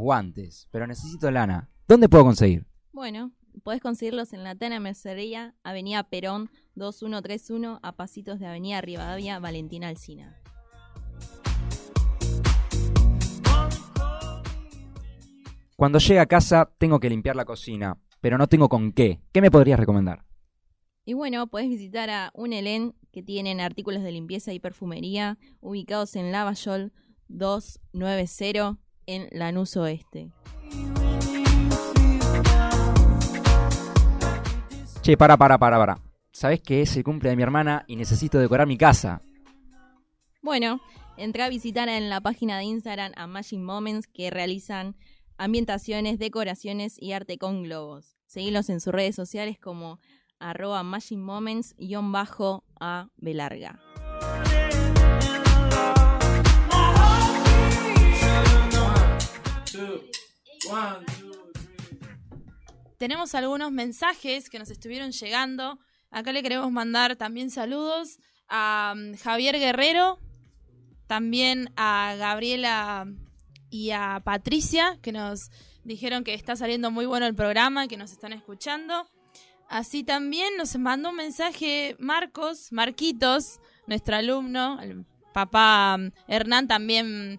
Guantes, pero necesito lana. ¿Dónde puedo conseguir?
Bueno, podés conseguirlos en la Tana Mercería, Avenida Perón 2131, a pasitos de Avenida Rivadavia, Valentina Alcina.
Cuando llegue a casa tengo que limpiar la cocina, pero no tengo con qué. ¿Qué me podrías recomendar?
Y bueno, podés visitar a Unelen, que tienen artículos de limpieza y perfumería, ubicados en Lavallol 290 en Lanús Oeste.
Che, para, para, para, para. ¿Sabés que es el cumple de mi hermana y necesito decorar mi casa?
Bueno, entra a visitar en la página de Instagram a Magic Moments que realizan ambientaciones, decoraciones y arte con globos. Seguilos en sus redes sociales como arroba Magic Moments-a Belarga.
Tenemos algunos mensajes que nos estuvieron llegando. Acá le queremos mandar también saludos a um, Javier Guerrero, también a Gabriela y a Patricia, que nos dijeron que está saliendo muy bueno el programa, que nos están escuchando. Así también nos mandó un mensaje Marcos, Marquitos, nuestro alumno, el papá um, Hernán también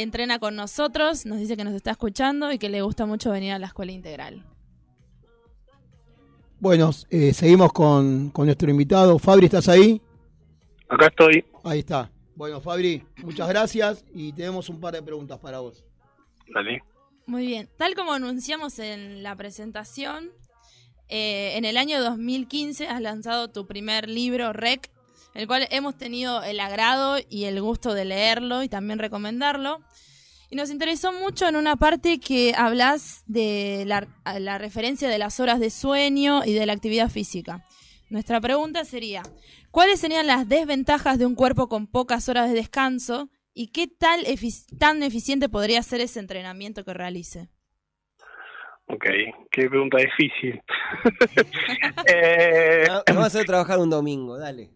entrena con nosotros, nos dice que nos está escuchando y que le gusta mucho venir a la escuela integral.
Bueno, eh, seguimos con, con nuestro invitado. Fabri, ¿estás ahí?
Acá estoy.
Ahí está. Bueno, Fabri, muchas gracias y tenemos un par de preguntas para vos.
Dale.
Muy bien, tal como anunciamos en la presentación, eh, en el año 2015 has lanzado tu primer libro, Rec, el cual hemos tenido el agrado y el gusto de leerlo y también recomendarlo. Y nos interesó mucho en una parte que hablas de la, la referencia de las horas de sueño y de la actividad física. Nuestra pregunta sería, ¿cuáles serían las desventajas de un cuerpo con pocas horas de descanso y qué tal efic- tan eficiente podría ser ese entrenamiento que realice?
Ok, qué pregunta difícil. eh,
Vamos a hacer trabajar un domingo, dale.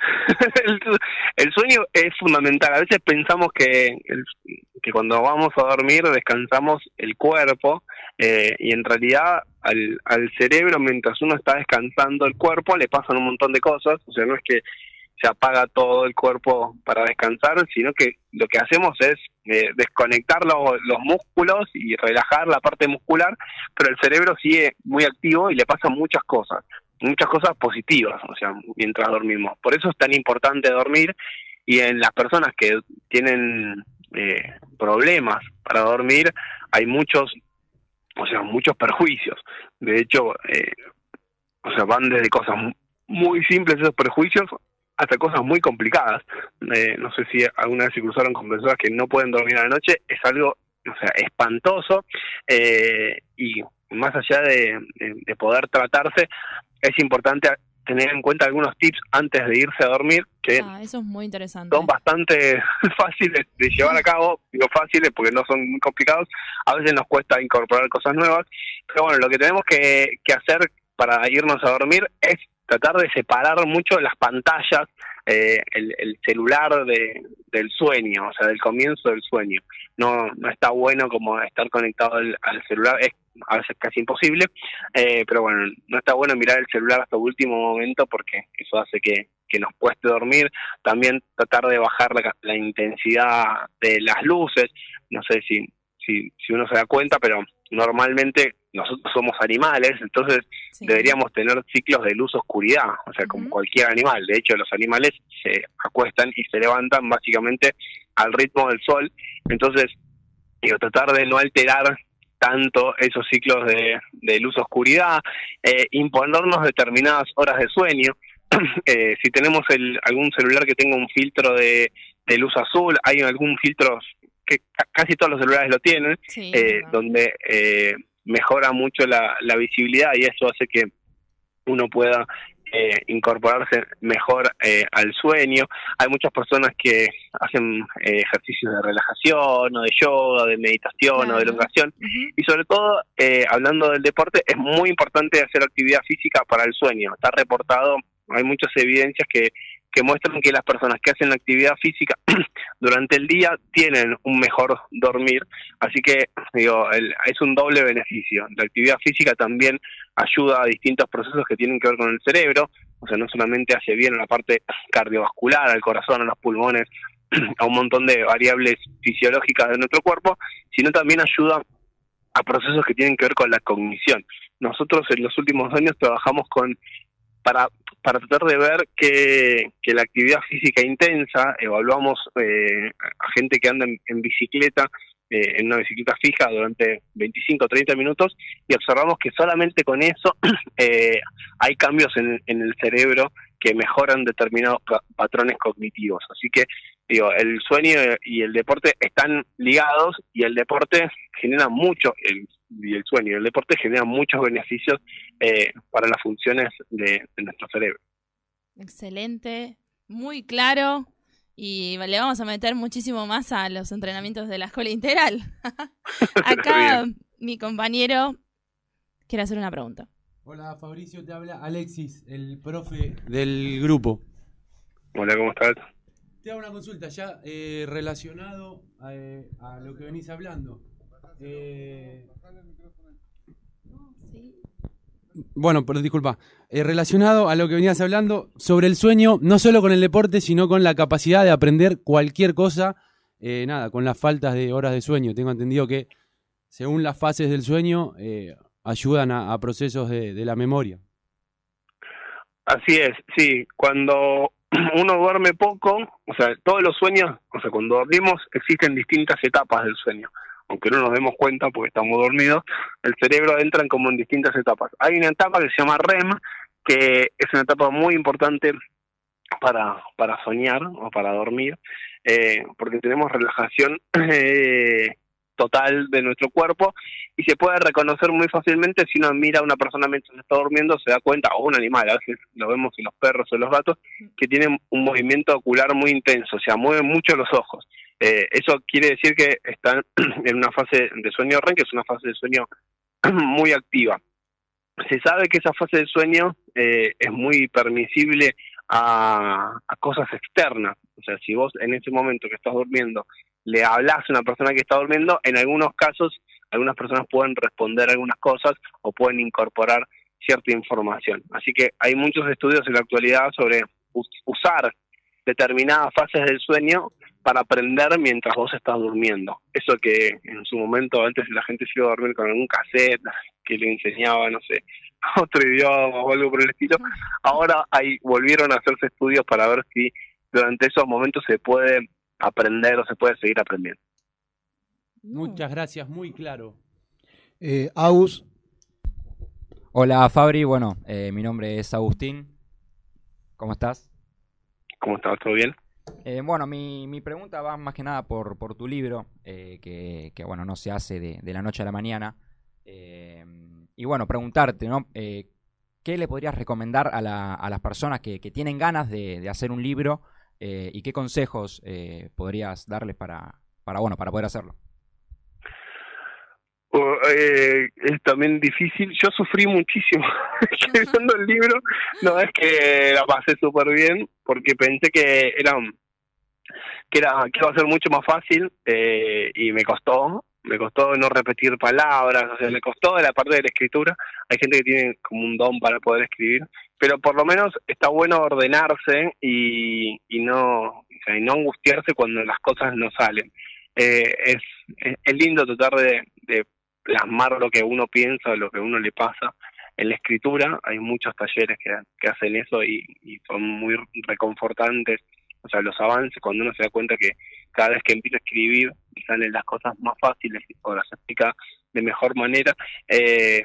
el, sueño es fundamental. A veces pensamos que, el- que cuando vamos a dormir descansamos el cuerpo eh, y en realidad al, cerebro mientras uno está descansando el cuerpo le pasan un montón de cosas. O sea, no es que se apaga todo el cuerpo para descansar, sino que lo que hacemos es eh, desconectar lo- los músculos y relajar la parte muscular, pero el cerebro sigue muy activo y le pasan muchas cosas muchas cosas positivas, o sea, mientras dormimos. Por eso es tan importante dormir y en las personas que tienen eh, problemas para dormir hay muchos, o sea, muchos perjuicios. De hecho, eh, o sea, van desde cosas mu- muy simples esos perjuicios hasta cosas muy complicadas. Eh, no sé si alguna vez se cruzaron con personas que no pueden dormir a la noche, es algo, o sea, espantoso eh, y más allá de poder tratarse, es importante tener en cuenta algunos tips antes de irse a dormir que
Ah, eso es muy interesante.
son bastante fáciles de llevar a cabo, digo fáciles porque no son muy complicados, a veces nos cuesta incorporar cosas nuevas, pero bueno, lo que tenemos que, que hacer para irnos a dormir es tratar de separar mucho las pantallas, eh, el, el celular de, del sueño, o sea, del comienzo del sueño. No, no está bueno como estar conectado al, celular, es a veces casi imposible, eh, pero bueno, no está bueno mirar el celular hasta último momento porque eso hace que, que nos cueste dormir. También tratar de bajar la, la intensidad de las luces, no sé si, si uno se da cuenta, pero normalmente nosotros somos animales, entonces deberíamos tener ciclos de luz-oscuridad, o sea, como cualquier animal. De hecho, los animales se acuestan y se levantan básicamente al ritmo del sol. Entonces, digo, tratar de no alterar tanto esos ciclos de, de luz-oscuridad, eh, imponernos determinadas horas de sueño. Eh, si tenemos el, algún celular que tenga un filtro de, de luz azul, hay algún filtro que ca- casi todos los celulares lo tienen,
Sí,
eh, donde eh, mejora mucho la, la visibilidad y eso hace que uno pueda eh, incorporarse mejor eh, al sueño. Hay muchas personas que hacen eh, ejercicios de relajación o de yoga, de meditación o de elongación y sobre todo, eh, hablando del deporte, es muy importante hacer actividad física para el sueño. Está reportado, hay muchas evidencias que que muestran que las personas que hacen actividad física durante el día tienen un mejor dormir, así que digo, el- es un doble beneficio. La actividad física también ayuda a distintos procesos que tienen que ver con el cerebro, o sea, no solamente hace bien a la parte cardiovascular, al corazón, a los pulmones, a un montón de variables fisiológicas de nuestro cuerpo, sino también ayuda a procesos que tienen que ver con la cognición. Nosotros en los últimos años trabajamos con para para tratar de ver que, que la actividad física intensa, evaluamos eh, a gente que anda en, bicicleta, eh, en una bicicleta fija durante 25 o 30 minutos y observamos que solamente con eso eh, hay cambios en, en el cerebro que mejoran determinados pa- patrones cognitivos. Así que digo, el sueño y el deporte están ligados y el deporte genera mucho, el, y el sueño y el deporte generan muchos beneficios eh, para las funciones de, de nuestro cerebro.
Excelente, muy claro. Y le vamos a meter muchísimo más a los entrenamientos de la escuela integral. Acá mi compañero quiere hacer una pregunta.
Hola Fabricio, te habla Alexis, el profe del grupo.
Hola, ¿cómo estás?
Te hago una consulta ya eh, relacionado a, eh, a lo que venís hablando. Eh, Bueno, pero disculpa. Eh, relacionado a lo que venías hablando sobre el sueño, no solo con el deporte, sino con la capacidad de aprender cualquier cosa, eh, nada, con las faltas de horas de sueño. Tengo entendido que según las fases del sueño ayudan a, a procesos de, de la memoria.
Así es, sí. Cuando uno duerme poco, o sea, todos los sueños, o sea, cuando dormimos existen distintas etapas del sueño. Aunque no nos demos cuenta porque estamos dormidos, el cerebro entra en como en distintas etapas. Hay una etapa que se llama REM, que es una etapa muy importante para, para soñar o para dormir, eh, porque tenemos relajación eh, total de nuestro cuerpo y se puede reconocer muy fácilmente si uno mira a una persona mientras está durmiendo, se da cuenta, o un animal, a veces lo vemos en los perros o en los gatos, que tienen un movimiento ocular muy intenso, o sea, mueven mucho los ojos. Eh, eso quiere decir que están en una fase de sueño REM, que es una fase de sueño muy activa. Se sabe que esa fase de sueño eh, es muy permisible a, a cosas externas. O sea, si vos en ese momento que estás durmiendo le hablas a una persona que está durmiendo, en algunos casos algunas personas pueden responder algunas cosas o pueden incorporar cierta información. Así que hay muchos estudios en la actualidad sobre us- usar determinadas fases del sueño para aprender mientras vos estás durmiendo. Eso que en su momento antes la gente se iba a dormir con algún cassette que le enseñaba, no sé, otro idioma o algo por el estilo. Ahora hay, volvieron a hacerse estudios para ver si durante esos momentos se puede aprender o se puede seguir aprendiendo.
Muchas gracias, muy claro.
Eh, Agus,
Hola Fabri, bueno, eh, mi nombre es Agustín. ¿Cómo estás?
¿Cómo estás? ¿Todo bien?
Eh, bueno, mi, mi pregunta va más que nada por, por tu libro, eh, que, que, bueno, no se hace de, de la noche a la mañana. Eh, y bueno, preguntarte, ¿no? Eh, ¿Qué le podrías recomendar a, la- a las personas que, que tienen ganas de, de hacer un libro eh, y qué consejos podrías darles para, para, bueno, para poder hacerlo?
Eh, es también difícil. Yo sufrí muchísimo escribiendo el libro. No es que la pasé súper bien, porque pensé que era que era que iba a ser mucho más fácil eh, y me costó. Me costó no repetir palabras, o sea, me costó de la parte de la escritura. Hay gente que tiene como un don para poder escribir, pero por lo menos está bueno ordenarse y, y no y no angustiarse cuando las cosas no salen. Eh, es, es, lindo tratar de plasmar lo que uno piensa, lo que uno le pasa en la escritura. Hay muchos talleres que, que hacen eso y, y son muy reconfortantes. O sea, los avances, cuando uno se da cuenta que cada vez que empieza a escribir salen las cosas más fáciles o las explica de mejor manera. Eh,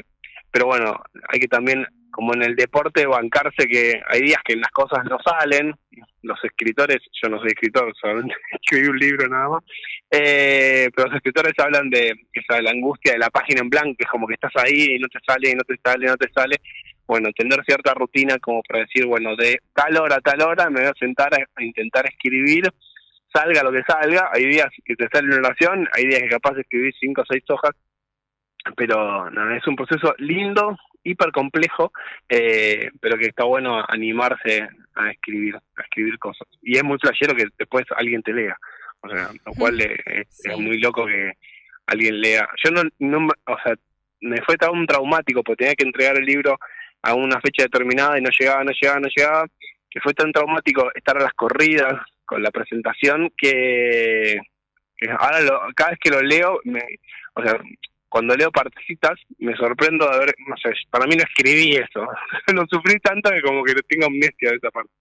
pero bueno, hay que también, como en el deporte, bancarse que hay días que las cosas no salen. Los escritores, yo no soy escritor, solamente escribí un libro nada más, eh, pero los escritores hablan de esa, la angustia de la página en blanco, es como que estás ahí y no te sale, y no te sale, y no te sale. Bueno, tener cierta rutina como para decir, bueno, de tal hora tal hora me voy a sentar a, intentar escribir, salga lo que salga. Hay días que te sale una oración, hay días que capaz de escribir cinco o seis hojas, pero nada, es un proceso lindo hiper complejo, eh, pero que está bueno animarse a escribir, a escribir cosas. Y es muy flashero que después alguien te lea. O sea, lo cual es, es- es muy loco que alguien lea. Yo no, no, o sea, me fue tan traumático porque tenía que entregar el libro a una fecha determinada y no llegaba, no llegaba, no llegaba, que fue tan traumático estar a las corridas con la presentación que, que ahora lo- cada vez que lo leo, me, o sea, cuando leo partecitas me sorprendo de ver, no sé, para mí no escribí eso, lo sufrí tanto que como que tengo amnesia de esa parte.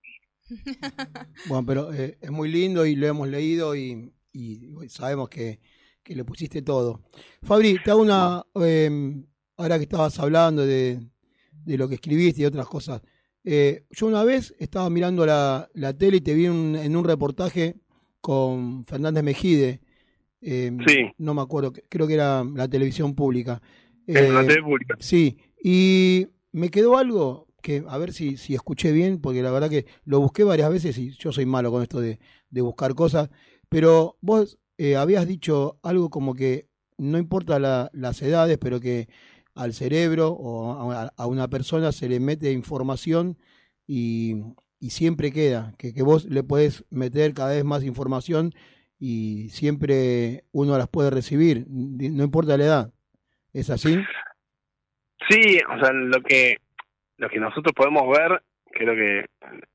Bueno, pero eh, es muy lindo y lo hemos leído y, sabemos que, que le pusiste todo. Fabri, te hago una. eh, ahora que estabas hablando de, de lo que escribiste y otras cosas. eh, yo una vez estaba mirando la, la tele y te vi un- en un reportaje con Fernández Mejide. Eh,
Sí.
No me acuerdo, creo que era la televisión pública.
La
Eh,
pública.
Sí, y me quedó algo que, a ver si, si escuché bien, porque la verdad que lo busqué varias veces y yo soy malo con esto de, de buscar cosas, pero vos eh, habías dicho algo como que no importa la- las edades, pero que al cerebro o a, a una persona se le mete información y, y siempre queda, que, que vos le podés meter cada vez más información y siempre uno las puede recibir, no importa la edad. ¿Es así?
Sí, o sea, lo que lo que nosotros podemos ver, creo que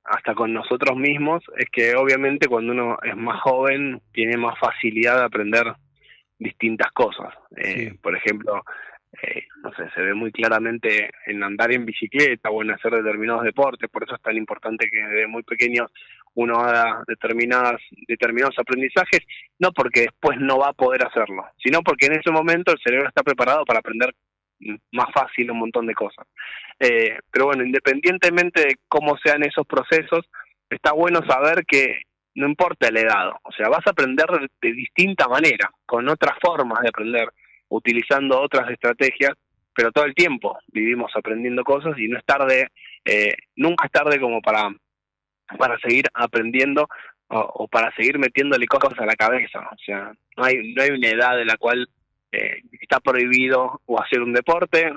hasta con nosotros mismos, es que obviamente cuando uno es más joven tiene más facilidad de aprender distintas cosas. Eh, Por ejemplo, eh, no sé, se ve muy claramente en andar en bicicleta o en hacer determinados deportes, por eso es tan importante que desde muy pequeños uno haga determinadas, determinados aprendizajes, no porque después no va a poder hacerlo, sino porque en ese momento el cerebro está preparado para aprender más fácil un montón de cosas. Eh, pero bueno, independientemente de cómo sean esos procesos, está bueno saber que no importa la edad, o sea, vas a aprender de, de distinta manera, con otras formas de aprender, utilizando otras estrategias, pero todo el tiempo vivimos aprendiendo cosas y no es tarde, eh, nunca es tarde como para, para seguir aprendiendo o, para seguir metiéndole cosas a la cabeza, o sea, no hay, no hay una edad de la cual eh, está prohibido o hacer un deporte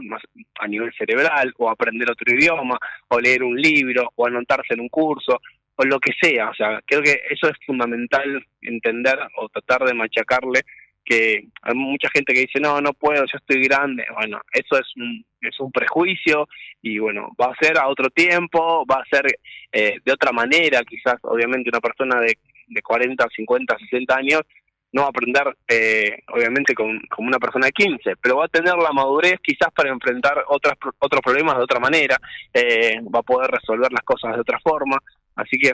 a nivel cerebral o aprender otro idioma o leer un libro o anotarse en un curso o lo que sea, o sea, creo que eso es fundamental entender o tratar de machacarle que hay mucha gente que dice, no, no puedo, yo estoy grande. Bueno, eso es un, es un prejuicio y bueno, va a ser a otro tiempo, va a ser eh, de otra manera, quizás obviamente una persona de, de 40, 50, 60 años no va a aprender eh, obviamente con, como una persona de 15, pero va a tener la madurez quizás para enfrentar otras, otros problemas de otra manera, eh, va a poder resolver las cosas de otra forma, así que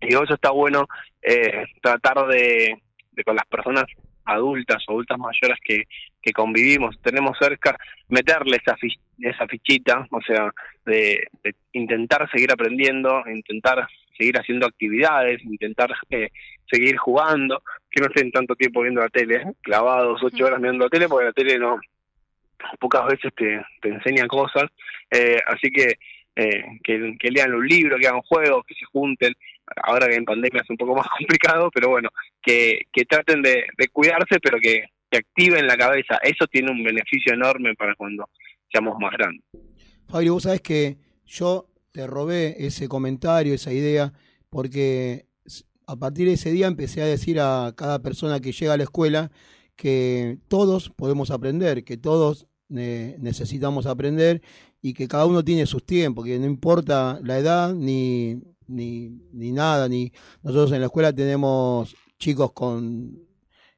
digo, eso está bueno eh, tratar de con las personas adultas o adultas mayores que, que convivimos, tenemos cerca, meterle esa, fi- esa fichita, o sea, de, de intentar seguir aprendiendo, intentar seguir haciendo actividades, intentar eh, seguir jugando, que no estén tanto tiempo viendo la tele, ¿eh? clavados ocho horas mirando la tele, porque la tele no, pocas veces te, te enseña cosas, eh, así que, eh, que que lean un libro, que hagan juegos, que se junten, ahora que en pandemia es un poco más complicado, pero bueno, que, que traten de, cuidarse, pero que, que activen la cabeza, eso tiene un beneficio enorme para cuando seamos más grandes.
Fabio, vos sabés que yo te robé ese comentario, esa idea, porque a partir de ese día empecé a decir a cada persona que llega a la escuela que todos podemos aprender, que todos eh, necesitamos aprender y que cada uno tiene sus tiempos, que no importa la edad ni, ni, ni nada, ni nosotros en la escuela tenemos chicos con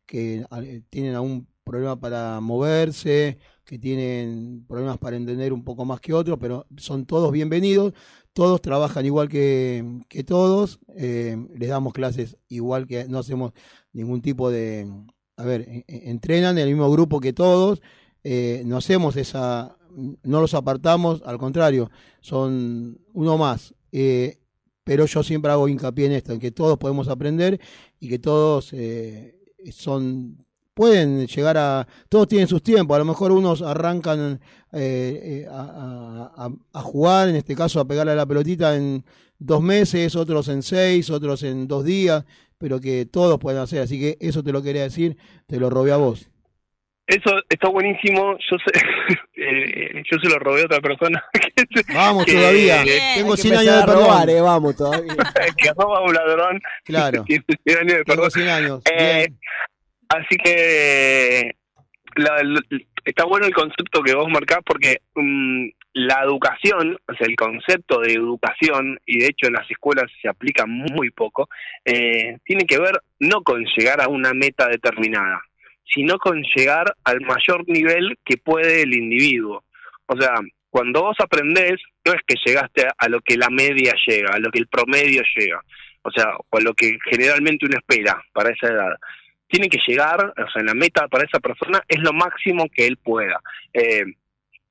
que eh, tienen algún problema para moverse, que tienen problemas para entender un poco más que otros, pero son todos bienvenidos, todos trabajan igual que, que todos, eh, les damos clases igual que no hacemos ningún tipo de, a ver, e- e- entrenan en el mismo grupo que todos, eh, no hacemos esa, no los apartamos, al contrario, son uno más. Pero yo siempre hago hincapié en esto, en que todos podemos aprender y que todos eh, son pueden llegar a todos tienen sus tiempos. A lo mejor unos arrancan eh, eh, a, a- jugar en este caso a pegarle a la pelotita en dos meses otros en seis otros en dos días pero que todos pueden hacer. Así que eso te lo quería decir te lo robé a vos
Eso está buenísimo. Yo sé, eh, yo se lo robé a otra persona.
Vamos
que-
todavía. Tengo
Hay que
100
empezar
años de
robar,
perdón.
eh, vamos todavía.
que roba un ladrón.
Claro.
Tiene 100 años de
Tengo
perdón.
100 años.
Eh. Así que la- la- está bueno el concepto que vos marcás porque mm, la educación, o sea, el concepto de educación, y de hecho en las escuelas se aplica muy poco, eh, tiene que ver no con llegar a una meta determinada, sino con llegar al mayor nivel que puede el individuo. O sea, cuando vos aprendés, no es que llegaste a, lo que la media llega, a lo que el promedio llega, o sea, o a lo que generalmente uno espera para esa edad tiene que llegar, o sea, la meta para esa persona es lo máximo que él pueda. Eh,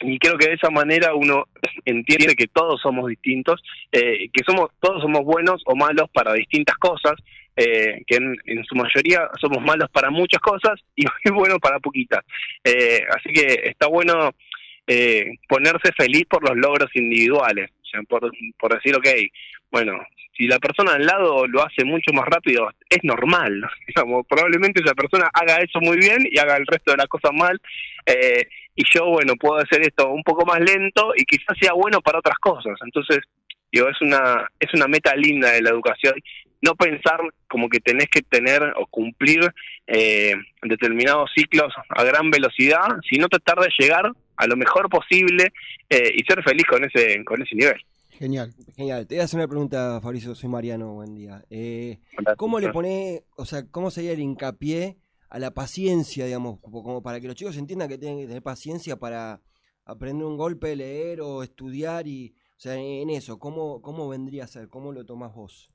y creo que de esa manera uno entiende que todos somos distintos, eh, que somos todos somos buenos o malos para distintas cosas, eh, que en, su mayoría somos malos para muchas cosas y muy buenos para poquitas. Eh, así que está bueno eh, ponerse feliz por los logros individuales, o sea, por, por decir, ok, bueno, si la persona al lado lo hace mucho más rápido, es normal, digamos, probablemente esa persona haga eso muy bien y haga el resto de las cosas mal, eh, y yo, bueno, puedo hacer esto un poco más lento y quizás sea bueno para otras cosas, entonces, digo, es una, es una meta linda de la educación, no pensar como que tenés que tener o cumplir eh, determinados ciclos a gran velocidad, sino tratar de llegar a lo mejor posible eh, y ser feliz con ese, con ese nivel.
Genial.
Genial. Te voy a hacer una pregunta, Fabricio. Soy Mariano. Buen día. Eh, ¿Cómo le pone, o sea, cómo sería el hincapié a la paciencia, digamos, como, para que los chicos entiendan que tienen que tener paciencia para aprender un golpe, leer o estudiar y, o sea, en eso, ¿cómo, cómo vendría a ser? ¿Cómo lo tomás vos?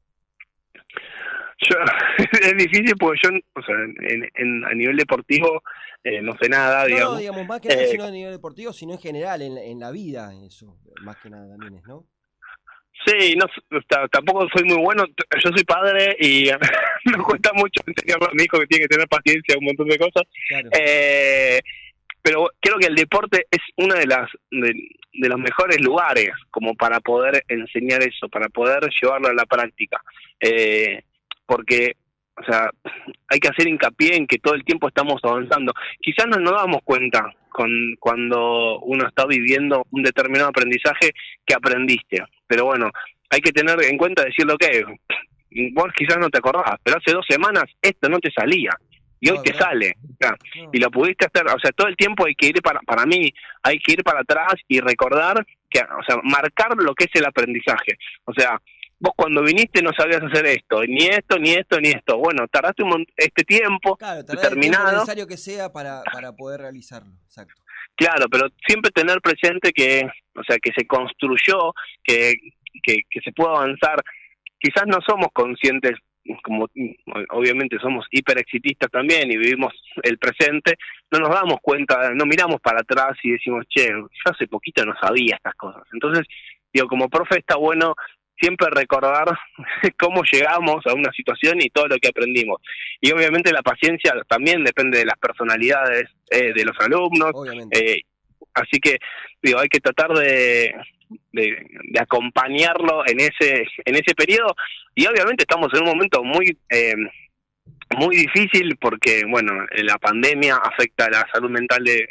Yo, es difícil porque yo, o sea, en, en- a nivel deportivo eh, no sé nada,
No,
digamos.
no, digamos, más que nada,
Eh,
sino a nivel deportivo, sino en general, en, la- en la vida, eso, más que nada también es, ¿no?
Sí, no, tampoco soy muy bueno. Yo soy padre y me cuesta mucho enseñarle a mi hijo que tiene que tener paciencia, un montón de cosas.
Claro.
Eh, pero creo que el deporte es uno de las de, los mejores lugares como para poder enseñar eso, para poder llevarlo a la práctica. Eh, porque, o sea, hay que hacer hincapié en que todo el tiempo estamos avanzando. Quizás no nos damos cuenta con, cuando uno está viviendo un determinado aprendizaje que aprendiste. Pero bueno, hay que tener en cuenta decirlo que vos quizás no te acordás, pero hace dos semanas esto no te salía y hoy te sale. o sea, y lo pudiste hacer, o sea, todo el tiempo hay que ir para, para mí, hay que ir para atrás y recordar que, o sea, marcar lo que es el aprendizaje. O sea, vos cuando viniste no sabías hacer esto, ni esto, ni esto, ni esto. Bueno, tardaste un este tiempo
Claro, tardar el tiempo
determinado.
necesario que sea para, para poder realizarlo, exacto.
Claro, pero siempre tener presente que, o sea, que se construyó, que, que, que se puede avanzar. Quizás no somos conscientes, como obviamente somos hiperexitistas también y vivimos el presente, no nos damos cuenta, no miramos para atrás y decimos, che, yo hace poquito no sabía estas cosas. Entonces, digo, como profe está bueno siempre recordar cómo llegamos a una situación y todo lo que aprendimos. Y obviamente la paciencia también depende de las personalidades eh, de los alumnos. eh, así que digo, hay que tratar de, de, acompañarlo en ese en ese periodo. Y obviamente estamos en un momento muy eh, muy difícil porque bueno la pandemia afecta la salud mental de,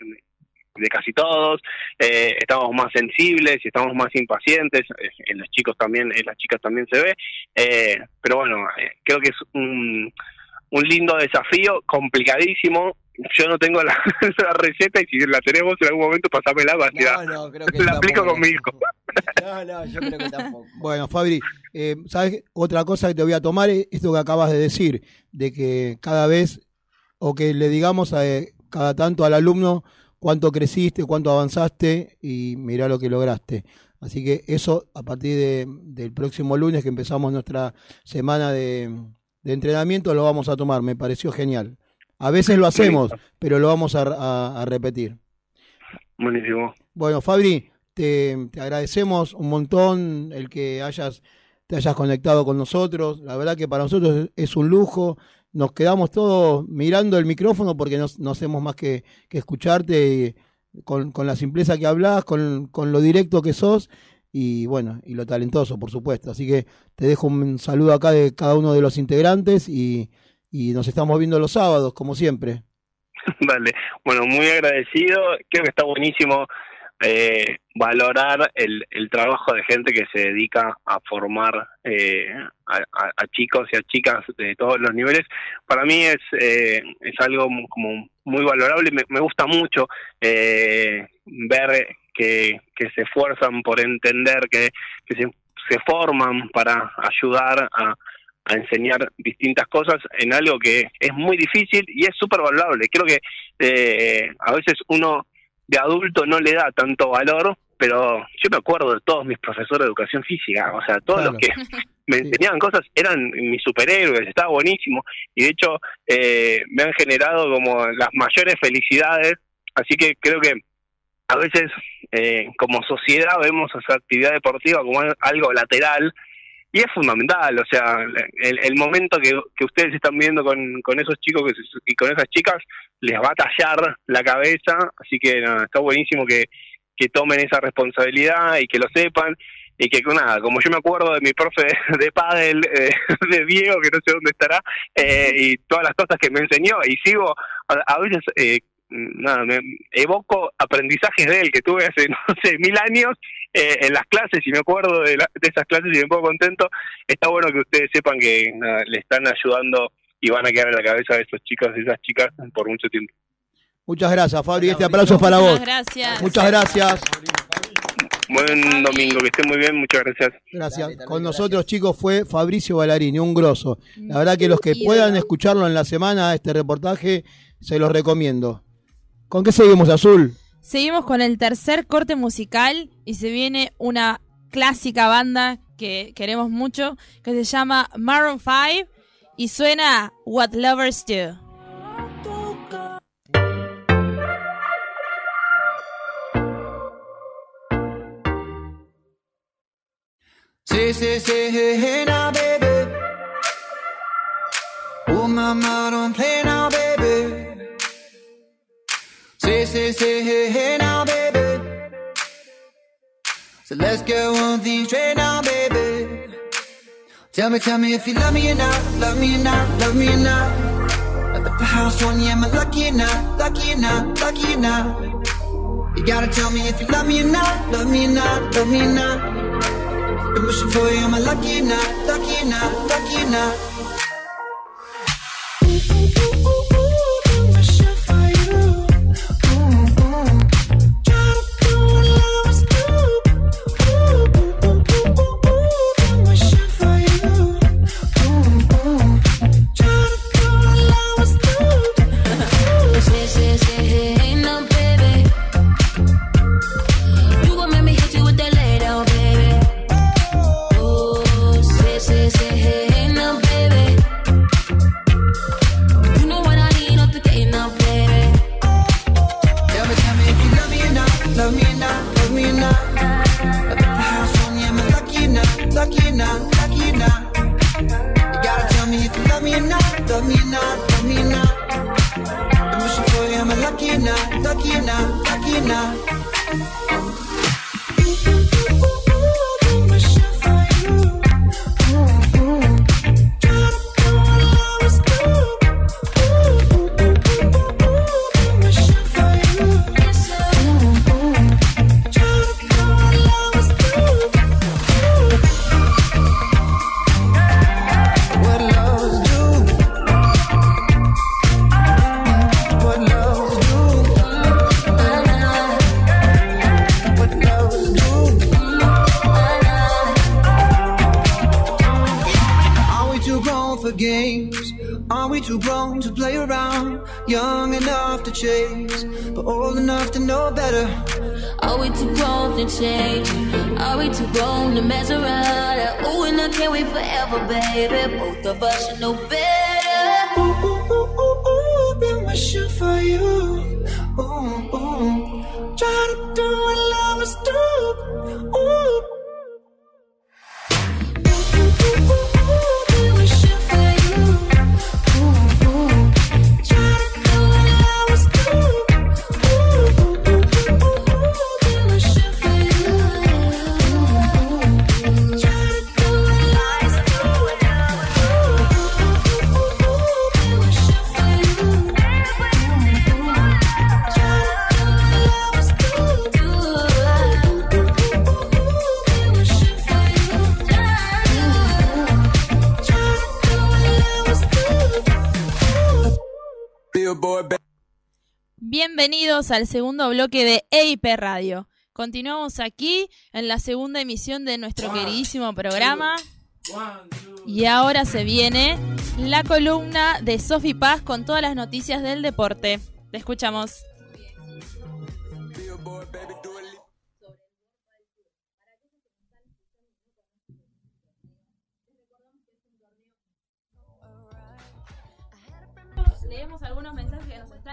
casi todos, eh, estamos más sensibles y estamos más impacientes, eh, en los chicos también, en las chicas también se ve, eh, pero bueno, eh, creo que es un, un lindo desafío, complicadísimo, yo no tengo la, la receta y si la tenemos en algún momento pasámela, la,
no, creo que
la aplico con mi hijo.
No, no, yo creo que tampoco.
Bueno, Fabri, eh, ¿sabes? Otra cosa que te voy a tomar es esto que acabas de decir, de que cada vez, o que le digamos a, eh, cada tanto al alumno cuánto creciste, cuánto avanzaste y mirá lo que lograste. Así que eso a partir de- del próximo lunes que empezamos nuestra semana de, de entrenamiento lo vamos a tomar, me pareció genial. A veces lo hacemos, pero lo vamos a, a- a repetir.
Buenísimo.
Bueno, Fabri, te, te agradecemos un montón el que hayas te hayas conectado con nosotros. La verdad que para nosotros es- es un lujo. Nos quedamos todos mirando el micrófono porque no, no hacemos más que, que escucharte y con, con la simpleza que hablas, con, con lo directo que sos y bueno, y lo talentoso, por supuesto. Así que te dejo un saludo acá de cada uno de los integrantes y, y nos estamos viendo los sábados, como siempre.
Dale, bueno, muy agradecido, creo que está buenísimo eh, valorar el, el trabajo de gente que se dedica a formar eh, a, chicos y a chicas de todos los niveles. Para mí es, eh, es algo como muy valorable me gusta mucho eh, ver que, que se esfuerzan por entender, que, que se, se forman para ayudar a, a enseñar distintas cosas en algo que es muy difícil y es súper valorable. Creo que eh, a veces uno de adulto no le da tanto valor, pero yo me acuerdo de todos mis profesores de educación física, o sea, todos los que me enseñaban cosas eran mis superhéroes, estaba buenísimo. Y de hecho eh, me han generado como las mayores felicidades, así que creo que a veces eh, como sociedad vemos esa actividad deportiva como al- algo lateral y es fundamental, o sea, el, el momento que, que ustedes están viendo con, con esos chicos que y con esas chicas les va a tallar la cabeza, así que nada, está buenísimo que, que tomen esa responsabilidad y que lo sepan y que nada, como yo me acuerdo de mi profe de, de pádel, eh, de Diego, que no sé dónde estará, eh, y todas las cosas que me enseñó y sigo a, a veces eh, nada, me evoco aprendizajes de él que tuve hace, no sé, mil años eh, en las clases y me acuerdo de, la- de esas clases y me pongo contento. Está bueno que ustedes sepan que nada, le están ayudando y van a quedar en la cabeza de esos chicos y esas chicas por mucho tiempo.
Muchas gracias, Fabri. Este aplauso es para vos.
Muchísimas gracias.
Muchas gracias.
Buen domingo, que estén muy bien, muchas gracias.
Gracias. Con nosotros, chicos, fue Fabricio Ballarini, un grosso. La verdad que los que puedan escucharlo en la semana, este reportaje, se los recomiendo. ¿Con qué seguimos, Azul?
Seguimos con el tercer corte musical y se viene una clásica banda que queremos mucho que se llama Maroon 5 y suena What Lovers Do.
Say, say, baby. Say, say, hey, hey now, baby. So let's get one thing straight now, baby. Tell me, tell me if you love me or not, love me or not, love me or not. At the house on you, am I lucky or not, lucky or not, lucky or not? You gotta tell me if you love me or not, love me or not, love me or not. Been wishing for you, am I lucky or not, lucky or not, lucky or not? Try to do what lovers do. Ooh.
Bienvenidos al segundo bloque de EIP Radio. Continuamos aquí en la segunda emisión de nuestro queridísimo programa. Y ahora se viene la columna de Sofi Paz con todas las noticias del deporte. Te escuchamos.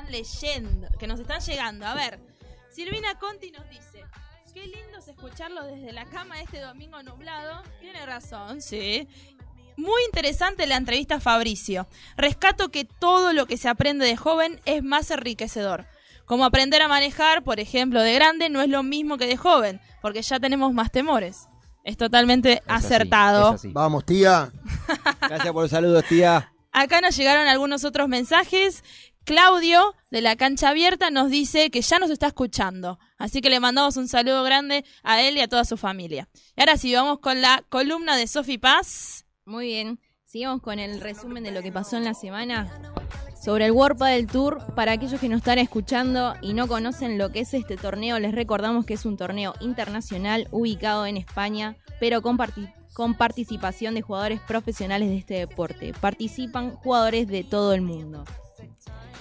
Están leyendo, que nos están llegando. A ver, Silvina Conti nos dice, qué lindo es escucharlo desde la cama este domingo nublado. Tiene razón, sí. Muy interesante la entrevista a Fabricio. Rescato que todo lo que se aprende de joven es más enriquecedor. Como aprender a manejar, por ejemplo, de grande no es lo mismo que de joven, porque ya tenemos más temores. Es totalmente acertado.
Vamos, tía.
Gracias por los saludos, tía.
Acá nos llegaron algunos otros mensajes. Claudio, de la cancha abierta, nos dice que ya nos está escuchando. Así que le mandamos un saludo grande a él y a toda su familia. Y ahora sí, vamos con la columna de Sofi Paz.
Muy bien. Sigamos con el resumen de lo que pasó en la semana. Sobre el World del Tour, para aquellos que nos están escuchando y no conocen lo que es este torneo, les recordamos que es un torneo internacional ubicado en España, pero con, parti- con participación de jugadores profesionales de este deporte. Participan jugadores de todo el mundo.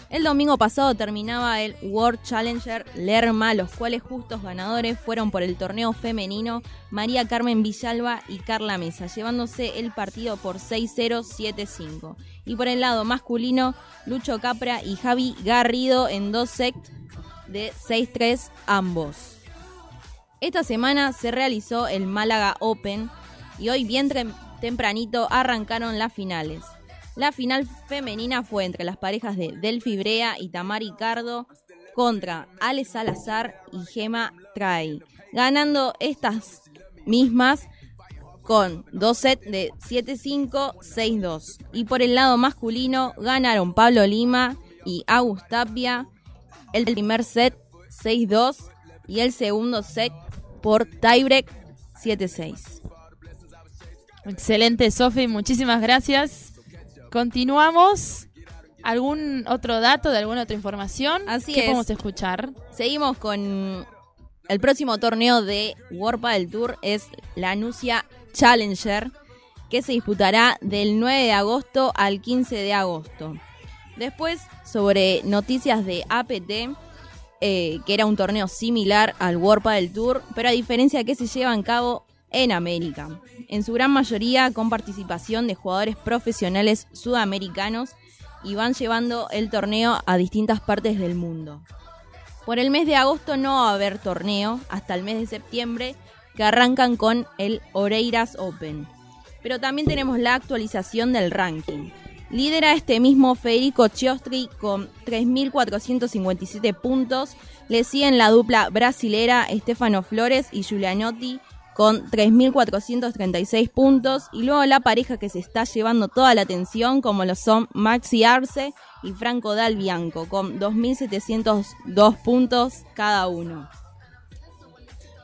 El domingo pasado terminaba el World Challenger Lerma, los cuales justos ganadores fueron por el torneo femenino María Carmen Villalba y Carla Mesa, llevándose el partido por 6-0, 7-5. Y por el lado masculino, Lucho Capra y Javi Garrido en dos sets de 6-3 ambos. Esta semana se realizó el Málaga Open y hoy bien tempranito arrancaron las finales. La final femenina fue entre las parejas de Delphi Brea y Tamari Cardo contra Ale Salazar y Gema Trai, ganando estas mismas con dos sets de 7-5, 6-2. Y por el lado masculino ganaron Pablo Lima y Agus Tapia el primer set 6-2 y el segundo set por tiebreak 7-6.
Excelente, Sofi, muchísimas gracias. Continuamos. ¿Algún otro dato de alguna otra información?
Así
¿Qué
es.
podemos escuchar?
Seguimos con el próximo torneo de World del Tour es la Nucia Challenger que se disputará del 9 de agosto al 15 de agosto. Después, sobre noticias de APT, eh, que era un torneo similar al World del Tour, pero a diferencia que se lleva a cabo en América. En su gran mayoría con participación de jugadores profesionales sudamericanos y van llevando el torneo a distintas partes del mundo. Por el mes de agosto no va a haber torneo hasta el mes de septiembre que arrancan con el Oreiras Open. Pero también tenemos la actualización del ranking. Lidera este mismo Federico Chiostri con 3.457 puntos. Le siguen la dupla brasilera Estefano Flores y Giulianotti con 3.436 puntos. Y luego la pareja que se está llevando toda la atención, como lo son Maxi Arce y Franco Dal Bianco, con 2.702 puntos cada uno.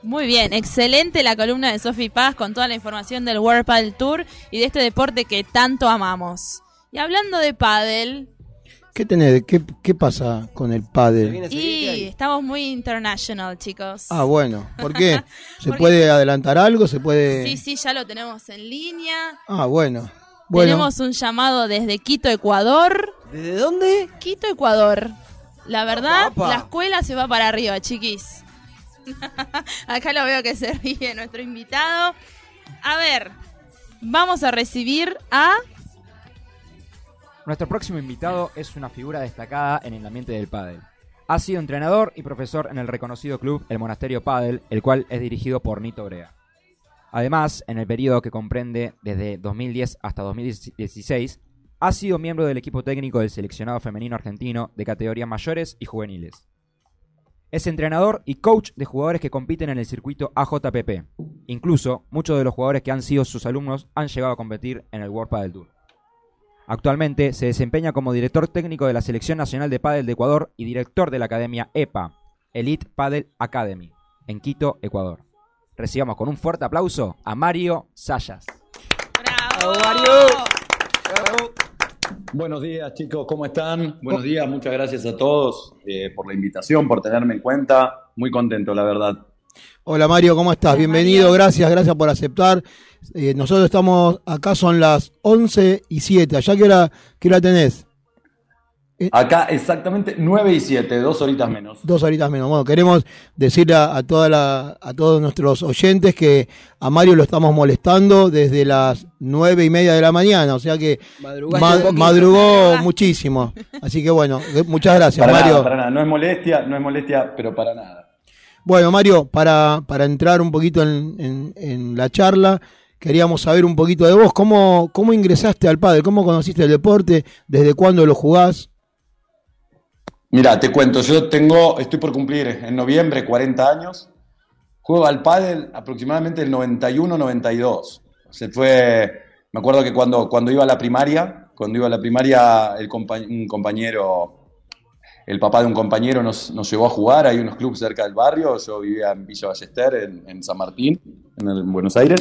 Muy bien, excelente la columna de Sofi Paz con toda la información del World Padel Tour y de este deporte que tanto amamos. Y hablando de pádel,
¿Qué tenés? ¿Qué, qué pasa con el pádel?
y estamos muy international, chicos.
Ah, bueno. ¿Por qué? ¿Se
Porque-
puede adelantar algo? ¿Se puede...?
Sí, sí, ya lo tenemos en línea.
Ah, bueno. Bueno,
Tenemos un llamado desde Quito, Ecuador.
¿Desde dónde?
Quito, Ecuador. La verdad,
Apa.
la escuela se va para arriba, chiquis. Acá lo veo que se ríe nuestro invitado. A ver, vamos a recibir a...
Nuestro próximo invitado es una figura destacada en el ambiente del pádel. Ha sido entrenador y profesor en el reconocido club El Monasterio Pádel, el cual es dirigido por Nito Brea. Además, en el periodo que comprende desde 2010 hasta 2016, ha sido miembro del equipo técnico del seleccionado femenino argentino de categorías mayores y juveniles. Es entrenador y coach de jugadores que compiten en el circuito AJPP. Incluso, muchos de los jugadores que han sido sus alumnos han llegado a competir en el World Padel Tour. Actualmente se desempeña como director técnico de la Selección Nacional de Padel de Ecuador y director de la Academia EPA, Elite Padel Academy, en Quito, Ecuador. Recibamos con un fuerte aplauso a Mario Sayas.
¡Bravo!
Mario!
Buenos días chicos, ¿cómo están? Buenos días, muchas gracias a todos eh, por la invitación, por tenerme en cuenta. Muy contento, la verdad.
Hola Mario, ¿cómo estás? Bienvenido, gracias, gracias por aceptar. Eh, nosotros estamos, acá son las 11 y 7, ¿allá qué hora, qué hora tenés?
Acá exactamente 9 y 7, dos horitas menos.
Dos horitas menos. Bueno, queremos decirle a, a toda la, a todos nuestros oyentes que a Mario lo estamos molestando desde las nueve y media de la mañana, o sea que ma-
poquito.
madrugó muchísimo. Así que bueno, eh, muchas gracias
Para
Mario.
nada, para nada, no es molestia, no es molestia, pero para nada.
Bueno, Mario, para, para entrar un poquito en, en- la charla, queríamos saber un poquito de vos. ¿Cómo, cómo ingresaste al pádel? ¿Cómo conociste el deporte? ¿Desde cuándo lo jugás?
Mira, te cuento, yo tengo, estoy por cumplir en noviembre 40 años. Juego al pádel aproximadamente el 91-92. Se fue, me acuerdo que cuando, cuando iba a la primaria, cuando iba a la primaria, el compa- un compañero, el papá de un compañero nos, nos llevó a jugar, hay unos clubes cerca del barrio, yo vivía en Villa Ballester, en, en San Martín, en, el- en Buenos Aires,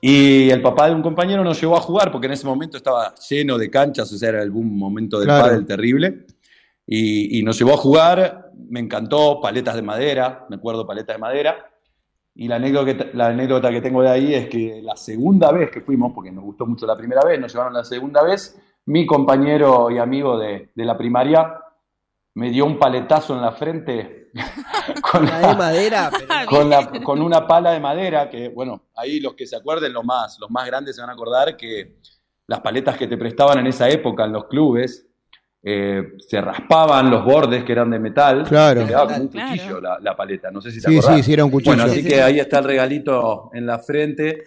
y el papá de un compañero nos llevó a jugar, porque en ese momento estaba lleno de canchas, o sea, era boom momento del
Claro.
pádel terrible, y, y nos llevó a jugar, me encantó, paletas de madera, me acuerdo paletas de madera, y la anécdota, la anécdota que tengo de ahí es que la segunda vez que fuimos, porque nos gustó mucho la primera vez, nos llevaron la segunda vez, mi compañero y amigo de, de la primaria me dio un paletazo en la frente con,
La de madera, pero-
con, la- con una pala de madera, que bueno, ahí los que se acuerden, los más, los más grandes se van a acordar que las paletas que te prestaban en esa época en los clubes, eh, se raspaban los bordes que eran de metal,
Claro.
y quedaba como un
Claro.
cuchillo la, la paleta, no sé si te
Sí,
acordás.
sí, sí, era un cuchillo.
Bueno, así
Sí,
que ahí está el regalito en la frente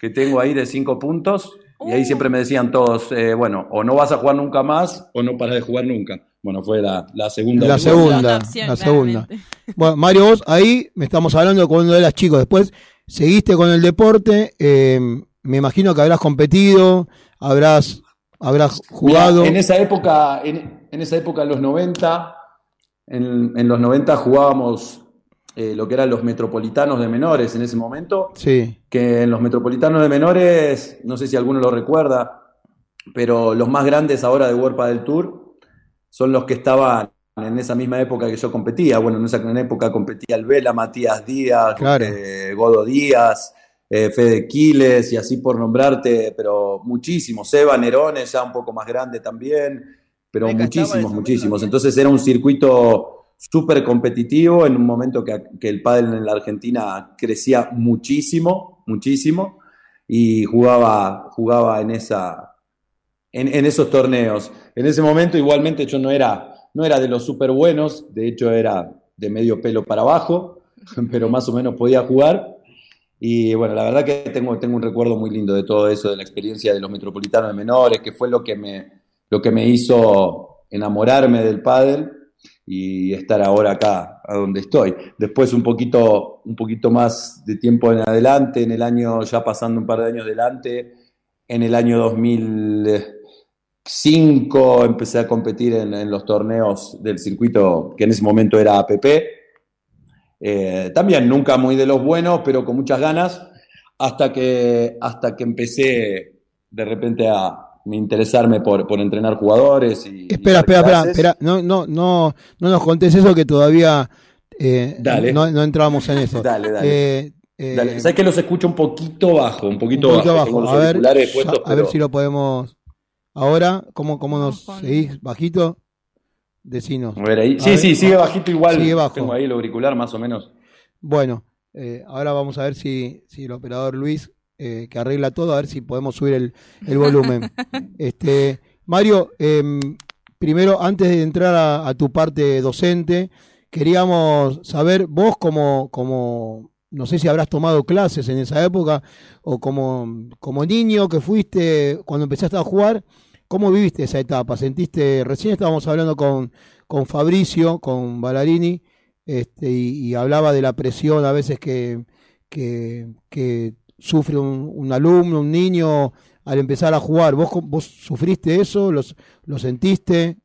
que tengo ahí de cinco puntos, y ahí siempre me decían todos, eh, bueno, o no vas a jugar nunca más, o no paras de jugar nunca. Bueno, fue la, la segunda.
La
opción.
segunda, la segunda. Bueno, Mario, vos ahí me estamos hablando cuando eras chico. Después seguiste con el deporte. eh, me imagino que habrás competido, habrás, habrás jugado.
En esa época, en, en esa época, en los 90, en, en los 90 jugábamos eh, lo que eran los metropolitanos de menores en ese momento.
Sí,
Que en los metropolitanos de menores, no sé si alguno lo recuerda, pero los más grandes ahora de World del Tour son los que estaban en esa misma época que yo competía. Bueno, en esa época competía el Vela, Matías Díaz,
Claro.
eh, Godo Díaz, eh, Fede Quiles y así por nombrarte, pero muchísimos. Seba Nerones, ya un poco más grande también, pero muchísimos, muchísimos. Entonces era un circuito súper competitivo en un momento que, que el pádel en la Argentina crecía muchísimo, muchísimo, y jugaba, jugaba en, esa, en, en esos torneos. En ese momento igualmente yo no era, no era de los súper buenos, de hecho era de medio pelo para abajo, pero más o menos podía jugar. Y bueno, la verdad que tengo, tengo un recuerdo muy lindo de todo eso, de la experiencia de los metropolitanos menores, que fue lo que me, lo que me hizo enamorarme del pádel y estar ahora acá, a donde estoy. Después un poquito, un poquito más de tiempo en adelante, en el año, ya pasando un par de años adelante, en el año 2005 empecé a competir en, en los torneos del circuito que en ese momento era APP. Eh, también nunca muy de los buenos, pero con muchas ganas, hasta que, hasta que empecé de repente a interesarme por, por entrenar jugadores y,
Espera,
y
espera, espera, espera. No, no, no, no nos contés eso que todavía eh,
Dale.
no, no entramos en eso.
Dale, dale.
Eh,
Dale, ¿Sabes que los escucho un poquito bajo? Un poquito,
un poquito
bajo.
A ver,
puestos,
a si lo podemos. Ahora, ¿cómo, cómo nos seguís? ¿Bajito? Decinos.
A ver ahí.
A
Sí,
ver,
sí, sigue bajito igual.
Sigue bajo.
Tengo ahí el auricular más o menos.
Bueno, eh, ahora vamos a ver si, si el operador Luis, eh, que arregla todo, a ver si podemos subir el, el volumen. este, Mario, em, primero, antes de entrar a, a tu parte docente, queríamos saber, vos como, como, no sé si habrás tomado clases en esa época, o como, como niño que fuiste cuando empezaste a jugar, ¿cómo viviste esa etapa? ¿Sentiste, recién estábamos hablando con, con Fabricio, con Ballarini, este, y, hablaba de la presión a veces que, que, sufre un, alumno, un niño al empezar a jugar. ¿Vos, vos sufriste eso? ¿Los, ¿Lo sentiste?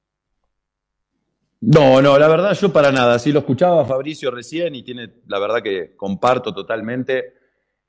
No, no, la verdad yo para nada. Sí lo escuchaba Fabricio recién y tiene, la verdad que comparto totalmente.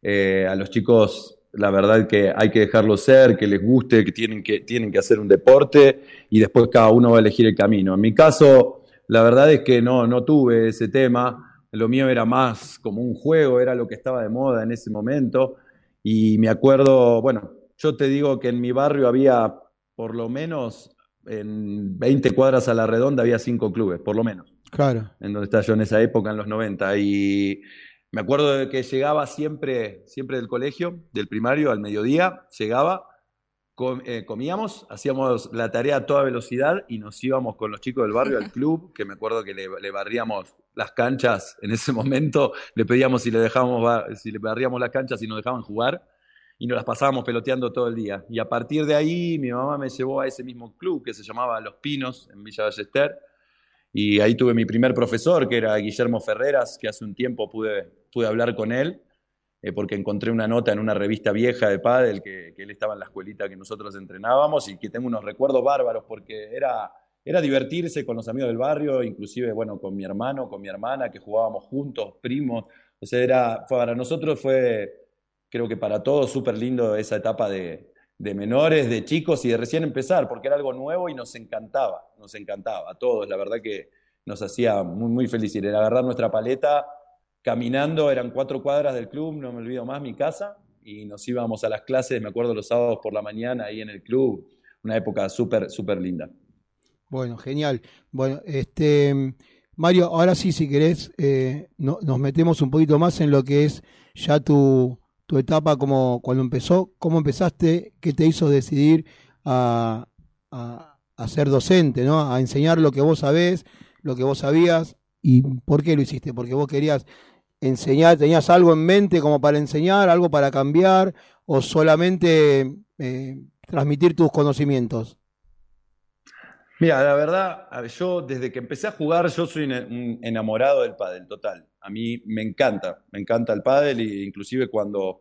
Eh, a los chicos la verdad que hay que dejarlo ser, que les guste, que tienen que, tienen que hacer un deporte y después cada uno va a elegir el camino. En mi caso, la verdad es que no, no tuve ese tema, lo mío era más como un juego, era lo que estaba de moda en ese momento y me acuerdo, bueno, yo te digo que en mi barrio había por lo menos en 20 cuadras a la redonda había cinco clubes, por lo menos
Claro.
en donde estaba yo en esa época, en los 90. Y me acuerdo de que llegaba siempre, siempre del colegio, del primario, al mediodía, llegaba, com- eh, comíamos, hacíamos la tarea a toda velocidad y nos íbamos con los chicos del barrio al club, que me acuerdo que le, le barríamos las canchas en ese momento, le pedíamos si le dejábamos, ba- si le barríamos las canchas y nos dejaban jugar. Y nos las pasábamos peloteando todo el día. Y a partir de ahí, mi mamá me llevó a ese mismo club que se llamaba Los Pinos, en Villa Ballester, y ahí tuve mi primer profesor, que era Guillermo Ferreras, que hace un tiempo pude, pude hablar con él, eh, porque encontré una nota en una revista vieja de pádel que, él estaba en la escuelita que nosotros entrenábamos y que tengo unos recuerdos bárbaros porque era, era divertirse con los amigos del barrio, inclusive, bueno, con mi hermano, con mi hermana, que jugábamos juntos, primos. O sea, era, para nosotros fue, creo que para todos, súper lindo esa etapa de, de menores, de chicos y de recién empezar, porque era algo nuevo y nos encantaba, nos encantaba a todos, la verdad que nos hacía muy, muy feliz ir. Era agarrar nuestra paleta caminando, eran cuatro cuadras del club, no me olvido más, mi casa, y nos íbamos a las clases, me acuerdo los sábados por la mañana ahí en el club, una época súper, súper linda.
Bueno, genial. Bueno, este Mario, ahora sí, si querés, eh, no- nos metemos un poquito más en lo que es ya tu, tu etapa como cuando empezó, cómo empezaste, qué te hizo decidir a, a- ser docente, ¿no? A enseñar lo que vos sabés, lo que vos sabías, y por qué lo hiciste, porque vos querías enseñar, tenías algo en mente como para enseñar, algo para cambiar, o solamente eh, transmitir tus conocimientos.
Mira, la verdad, yo desde que empecé a jugar, yo soy un- enamorado del pádel, total. A mí me encanta, me encanta el pádel e inclusive cuando,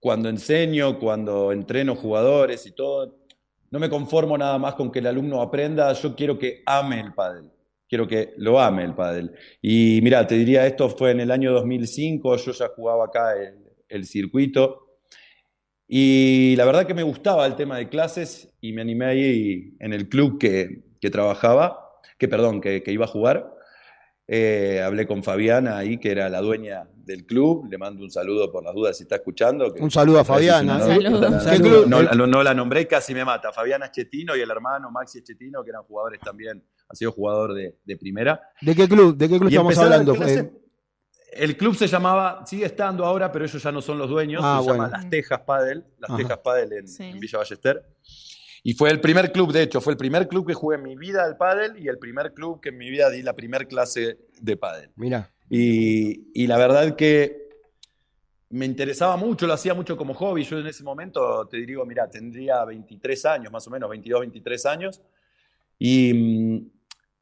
cuando enseño, cuando entreno jugadores y todo, no me conformo nada más con que el alumno aprenda, yo quiero que ame el pádel, quiero que lo ame el pádel. Y mira, te diría, esto fue en el año 2005, yo ya jugaba acá el, el circuito. Y la verdad que me gustaba el tema de clases y me animé ahí en el club que, que trabajaba, que perdón, que, que iba a jugar. Eh, hablé con Fabiana ahí, que era la dueña del club. Le mando un saludo por las dudas si está escuchando. que
Un saludo a Fabiana. Un saludo.
No, no- no la nombré, casi me mata. Fabiana Chetino y el hermano Maxi Chetino, que eran jugadores también, ha sido jugador de, de primera.
¿De qué club? ¿De qué club
Y
estamos hablando?
clases-
Eh,
El club se llamaba, sigue estando ahora, pero ellos ya no son los dueños,
Ah,
se llama. Las Tejas Padel, Las
Ajá.
Tejas Padel en, en Villa Ballester. Y fue el primer club, de hecho, fue el primer club que jugué en mi vida al pádel y el primer club que en mi vida di la primer clase de pádel.
Mira.
Y, y la verdad que me interesaba mucho, lo hacía mucho como hobby. Yo en ese momento, te digo, mira, tendría 23 años, más o menos, 22, 23 años. Y mm,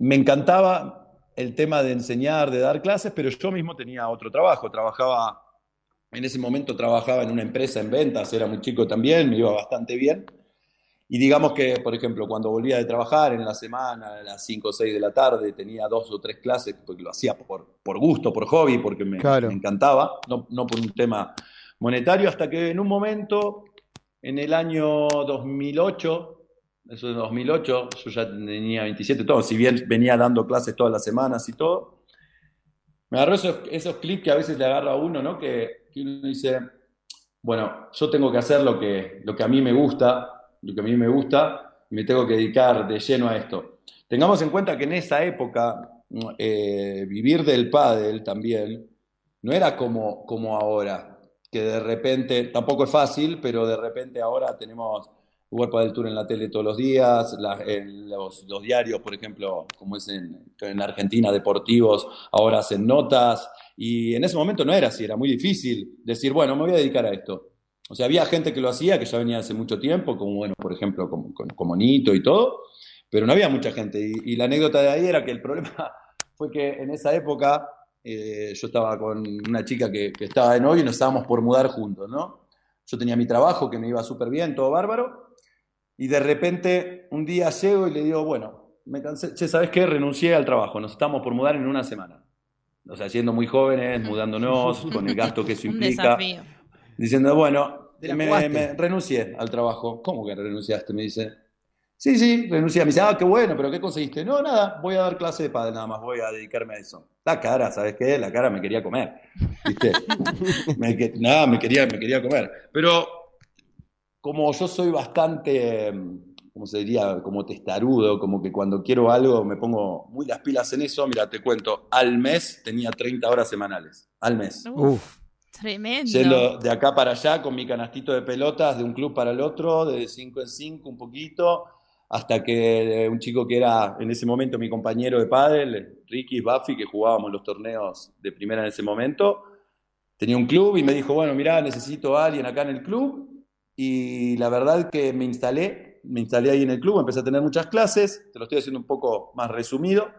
me encantaba el tema de enseñar, de dar clases, pero yo mismo tenía otro trabajo. Trabajaba, en ese momento trabajaba en una empresa en ventas, era muy chico también, me iba bastante bien. Y digamos que, por ejemplo, cuando volvía de trabajar en la semana, a las 5 o 6 de la tarde, tenía dos o tres clases, porque lo hacía por, por gusto, por hobby, porque me,
Claro.
me encantaba, no, no por un tema monetario, hasta que en un momento, en el año 2008, eso de 2008, yo ya tenía 27, todo, si bien venía dando clases todas las semanas y todo, me agarró esos, clics que a veces le agarra a uno, ¿no? Que, que uno dice, bueno, yo tengo que hacer lo que, lo que a mí me gusta, lo que a mí me gusta, y me tengo que dedicar de lleno a esto. Tengamos en cuenta que en esa época, eh, vivir del pádel también, no era como, como ahora, que de repente, tampoco es fácil, pero de repente ahora tenemos World Padel Tour en la tele todos los días, en los, diarios, por ejemplo, como es en, en Argentina, deportivos, ahora hacen notas, y en ese momento no era así, era muy difícil decir, bueno, me voy a dedicar a esto. O sea, había gente que lo hacía, que ya venía hace mucho tiempo, como, bueno, por ejemplo, como, como, Nito y todo, pero no había mucha gente. Y, y la anécdota de ahí era que el problema fue que en esa época eh, yo estaba con una chica que, que estaba de novio y nos estábamos por mudar juntos, ¿no? Yo tenía mi trabajo que me iba súper bien, todo bárbaro, y de repente un día llego y le digo, bueno, me cansé, che, ¿sabes qué? Renuncié al trabajo, nos estamos por mudar en una semana. O sea, siendo muy jóvenes, mudándonos, con el gasto que eso implica diciendo, bueno, me, me- renuncié al trabajo. ¿Cómo que renunciaste? Me dice. Sí, sí, renuncié. Me dice, ah, qué bueno, pero ¿qué conseguiste? No, nada, voy a dar clase de padre nada más, voy a dedicarme a eso. La cara, ¿sabes qué? La cara me quería comer. ¿Viste? Me que- nada, me quería, me quería comer. Pero como yo soy bastante, ¿cómo se diría? Como testarudo, como que cuando quiero algo me pongo muy las pilas en eso. Mira, te cuento, al mes tenía 30 horas semanales. Al mes.
Uf. Tremendo.
Yendo de acá para allá con mi canastito de pelotas de un club para el otro, de 5 en 5 un poquito, hasta que eh, un chico que era en ese momento mi compañero de pádel, Ricky Buffy, que jugábamos los torneos de primera en ese momento, tenía un club y me dijo, bueno, mirá, necesito a alguien acá en el club. Y la verdad que me instalé, me instalé ahí en el club, empecé a tener muchas clases, te lo estoy haciendo un poco más resumido,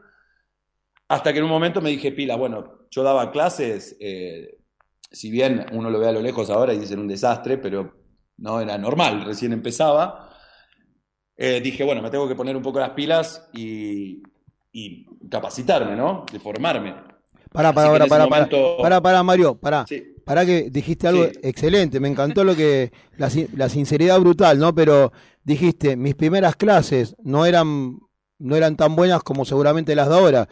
hasta que en un momento me dije, pila, bueno, yo daba clases, eh, si bien uno lo ve a lo lejos ahora y dicen un desastre, pero no era normal, recién empezaba, eh, dije, bueno, me tengo que poner un poco las pilas y, y capacitarme, ¿no? De formarme.
Pará, pará, pará, pará,
momento-
pará, pará, Mario, pará.
Sí.
Pará que dijiste algo
Sí.
excelente, me encantó lo que, la, la sinceridad brutal, ¿no? Pero dijiste, mis primeras clases no eran, no eran tan buenas como seguramente las de ahora.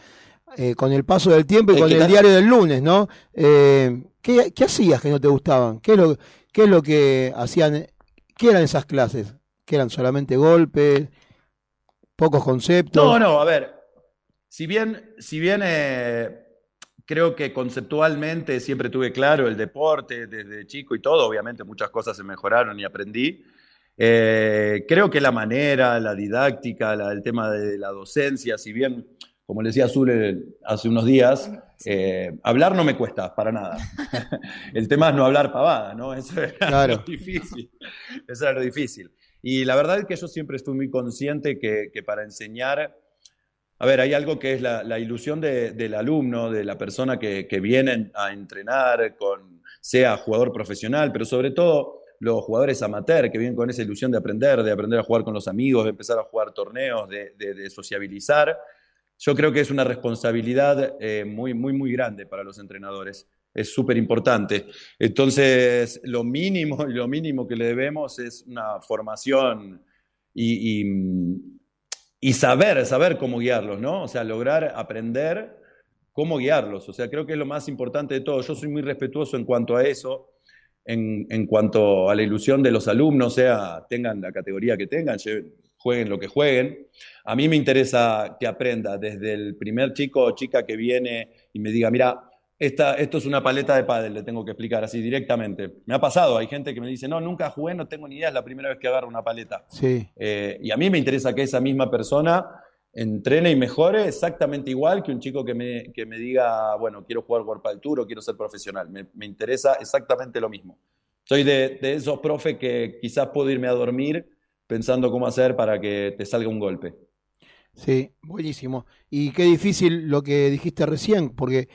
Eh, con el paso del tiempo y
Es
con el diario del lunes, ¿no? Eh, ¿qué, qué hacías que no te gustaban? ¿Qué es lo, qué es lo que hacían? ¿Qué eran esas clases? ¿Que eran solamente golpes? ¿Pocos conceptos?
No, no, a ver, si bien, si bien eh, creo que conceptualmente siempre tuve claro el deporte desde chico y todo, obviamente muchas cosas se mejoraron y aprendí. eh, creo que la manera, la didáctica, la- el tema de la docencia, si bien, como le decía Azul eh, hace unos días, eh, hablar no me cuesta para nada. el tema es no hablar pavada, ¿no? Eso era
Claro.
lo difícil. Eso era lo difícil. Y la verdad es que yo siempre estoy muy consciente que, que para enseñar, a ver, hay algo que es la, la ilusión de- del alumno, de la persona que, que viene a entrenar, con, sea jugador profesional, pero sobre todo los jugadores amateur que vienen con esa ilusión de aprender, de aprender a jugar con los amigos, de empezar a jugar torneos, de, de- de sociabilizar. Yo creo que es una responsabilidad eh, muy, muy, muy grande para los entrenadores. Es súper importante. Entonces, lo mínimo lo mínimo que le debemos es una formación y, y- y saber, saber cómo guiarlos, ¿no? O sea, lograr aprender cómo guiarlos. O sea, creo que es lo más importante de todo. Yo soy muy respetuoso en cuanto a eso, en, en cuanto a la ilusión de los alumnos, sea tengan la categoría que tengan, jueguen lo que jueguen. A mí me interesa que aprenda desde el primer chico o chica que viene y me diga, mira, esta, esto es una paleta de pádel, le tengo que explicar así directamente. Me ha pasado, hay gente que me dice, no, nunca jugué, no tengo ni idea, es la primera vez que agarro una paleta.
Sí.
Eh, y a mí me interesa que esa misma persona entrene y mejore exactamente igual que un chico que me, que me diga, bueno, quiero jugar World Padel Tour o quiero ser profesional. Me, me interesa exactamente lo mismo. Soy de, de esos profes que quizás puedo irme a dormir pensando cómo hacer para que te salga un golpe.
Sí, buenísimo. Y qué difícil lo que dijiste recién, porque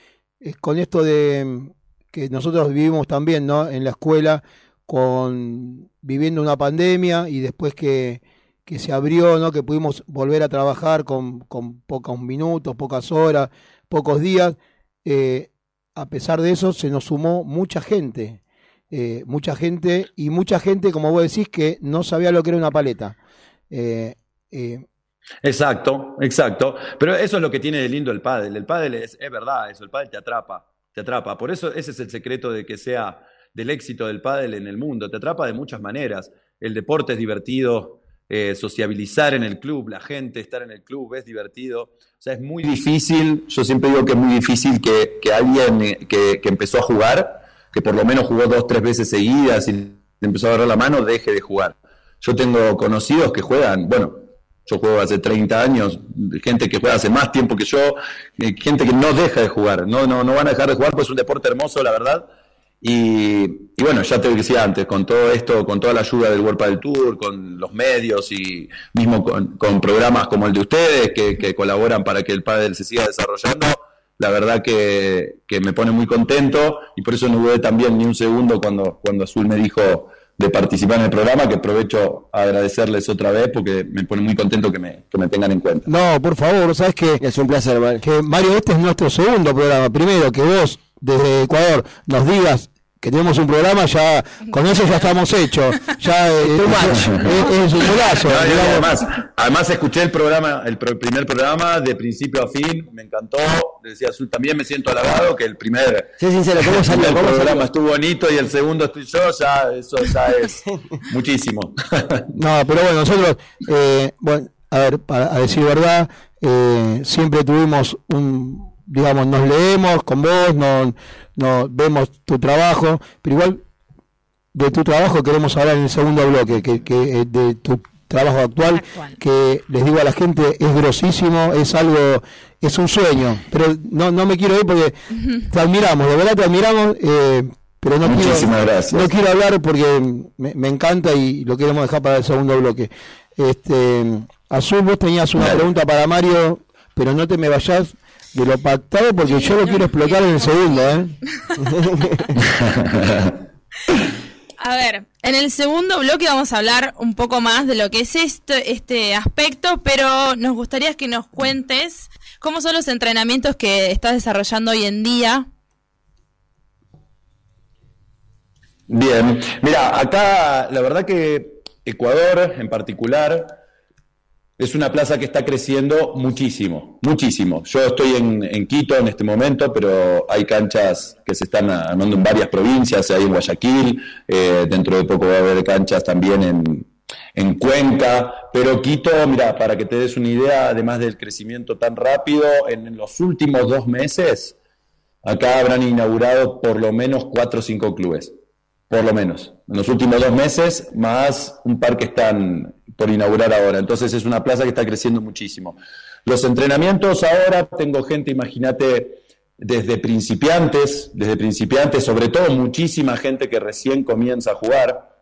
con esto de mm, que nosotros vivimos también, ¿no? En la escuela, con viviendo una pandemia y después que, que se abrió, ¿no? Que pudimos volver a trabajar con, con pocos minutos, pocas horas, pocos días. eh, a pesar de eso, se nos sumó mucha gente. eh, mucha gente y mucha gente, como vos decís, que no sabía lo que era una paleta. Eh,
Exacto, exacto. Pero eso es lo que tiene de lindo el pádel. El pádel es, es verdad, eso, el pádel te atrapa, te atrapa. Por eso ese es el secreto de que sea del éxito del pádel en el mundo. Te atrapa de muchas maneras. El deporte es divertido, eh, sociabilizar en el club, la gente, estar en el club es divertido. O sea, es muy difícil, yo siempre digo que es muy difícil que, alguien eh, que, empezó a jugar, que por lo menos jugó dos, tres veces seguidas y empezó a agarrar la mano, deje de jugar. Yo tengo conocidos que juegan, bueno, yo juego hace 30 años, gente que juega hace más tiempo que yo, eh, gente que no deja de jugar, no, no, no van a dejar de jugar, pues es un deporte hermoso, la verdad. Y, bueno, ya te decía antes, con todo esto, con toda la ayuda del World Padel Tour, con los medios y mismo con, programas como el de ustedes que, que colaboran para que el pádel se siga desarrollando, la verdad que, que me pone muy contento y por eso no dudé también ni un segundo cuando, cuando Azul me dijo de participar en el programa, que aprovecho a agradecerles otra vez porque me pone muy contento que me, que me tengan en cuenta.
No, por favor, sabes que
Es un placer, Mario.
que Mario, este es nuestro segundo programa. Primero, que vos desde Ecuador nos digas que tenemos un programa, ya con eso ya estamos hechos. Ya eh, es, es- es un golazo.
No, además, además escuché el programa, el pro- primer programa de principio a fin, me encantó. Decía Azul, también me siento halagado que el primer,
Sé sincero, ¿cómo salió?
el
¿Cómo
programa
salió?
estuvo bonito y el segundo estoy yo, ya eso ya es muchísimo.
No, pero bueno, nosotros, eh, bueno, a ver, para a decir verdad, eh, siempre tuvimos un, digamos, nos leemos con vos, nos, nos vemos tu trabajo, pero igual de tu trabajo queremos hablar en el segundo bloque, que, que eh, de tu trabajo actual, que les digo a la gente, es grosísimo, es algo, es un sueño, pero no, no me quiero ir porque te admiramos, de verdad te admiramos, eh, pero no quiero,
gracias.
no quiero hablar porque me, me encanta y lo queremos dejar para el segundo bloque. Este, Azul, vos tenías una pregunta para Mario, pero no te me vayas de lo pactado porque yo lo quiero explotar en el segundo, ¿eh?
A ver, en el segundo bloque vamos a hablar un poco más de lo que es esto, este aspecto, pero nos gustaría que nos cuentes cómo son los entrenamientos que estás desarrollando hoy en día.
Bien, mira, acá la verdad que Ecuador en particular es una plaza que está creciendo muchísimo, muchísimo. Yo estoy en, en Quito en este momento, pero hay canchas que se están armando en varias provincias, hay en Guayaquil, eh, dentro de poco va a haber canchas también en, en Cuenca, pero Quito, mira, para que te des una idea, además del crecimiento tan rápido, en los últimos dos meses, acá habrán inaugurado por lo menos cuatro o cinco clubes. Por lo menos, en los últimos dos meses, más un par que están por inaugurar ahora. Entonces es una plaza que está creciendo muchísimo. Los entrenamientos ahora, tengo gente, imagínate, desde principiantes, desde principiantes, sobre todo muchísima gente que recién comienza a jugar.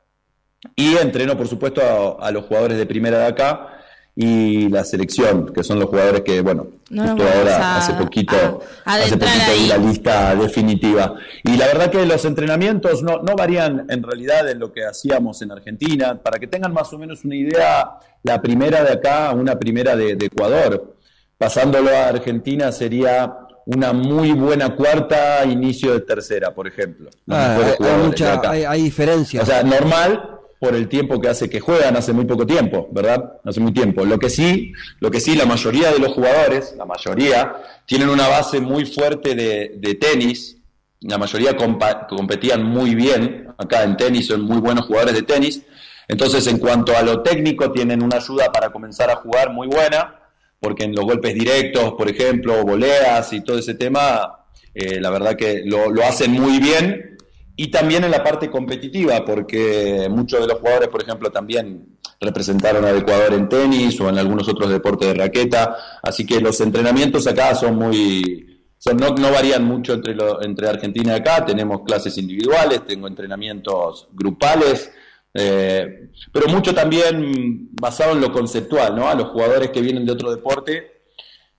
Y entreno, por supuesto, a, los jugadores de primera de acá y la selección, que son los jugadores que, bueno,
No nos
justo
vamos
ahora,
a-
hace poquito,
a
hace
adentrar
poquito
ahí.
vi la lista definitiva. Y la verdad que los entrenamientos no, no varían en realidad en lo que hacíamos en Argentina. Para que tengan más o menos una idea, la primera de acá una primera de, de Ecuador. Pasándolo a Argentina sería una muy buena cuarta, inicio de tercera, por ejemplo.
Ah, hay, mucha, hay, hay diferencias.
O sea, normal por el tiempo que hace que juegan, hace muy poco tiempo, ¿verdad? Hace muy tiempo. Lo que sí, lo que sí, la mayoría de los jugadores, la mayoría, tienen una base muy fuerte de, de tenis. La mayoría competían muy bien acá en tenis, son muy buenos jugadores de tenis. Entonces, en cuanto a lo técnico, tienen una ayuda para comenzar a jugar muy buena, porque en los golpes directos, por ejemplo, voleas y todo ese tema, eh, la verdad que lo, lo hacen muy bien y también en la parte competitiva, porque muchos de los jugadores, por ejemplo, también representaron al Ecuador en tenis o en algunos otros deportes de raqueta. Así que los entrenamientos acá son muy. son- no, no varían mucho entre, lo- entre Argentina y acá. Tenemos clases individuales, tengo entrenamientos grupales, eh, pero mucho también basado en lo conceptual, ¿no? A los jugadores que vienen de otro deporte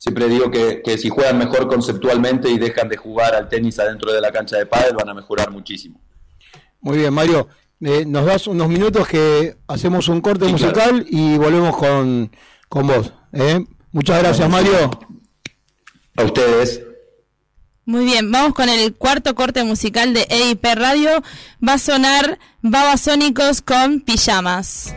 Siempre digo que, que si juegan mejor conceptualmente y dejan de jugar al tenis adentro de la cancha de pádel van a mejorar muchísimo.
Muy bien, Mario. Eh, nos das unos minutos que hacemos un corte
Sí,
musical y volvemos con, con vos. ¿eh? Muchas gracias, Mario.
A ustedes.
Muy bien, vamos con el cuarto corte musical de EIP Radio. Va a sonar Babasónicos con pijamas.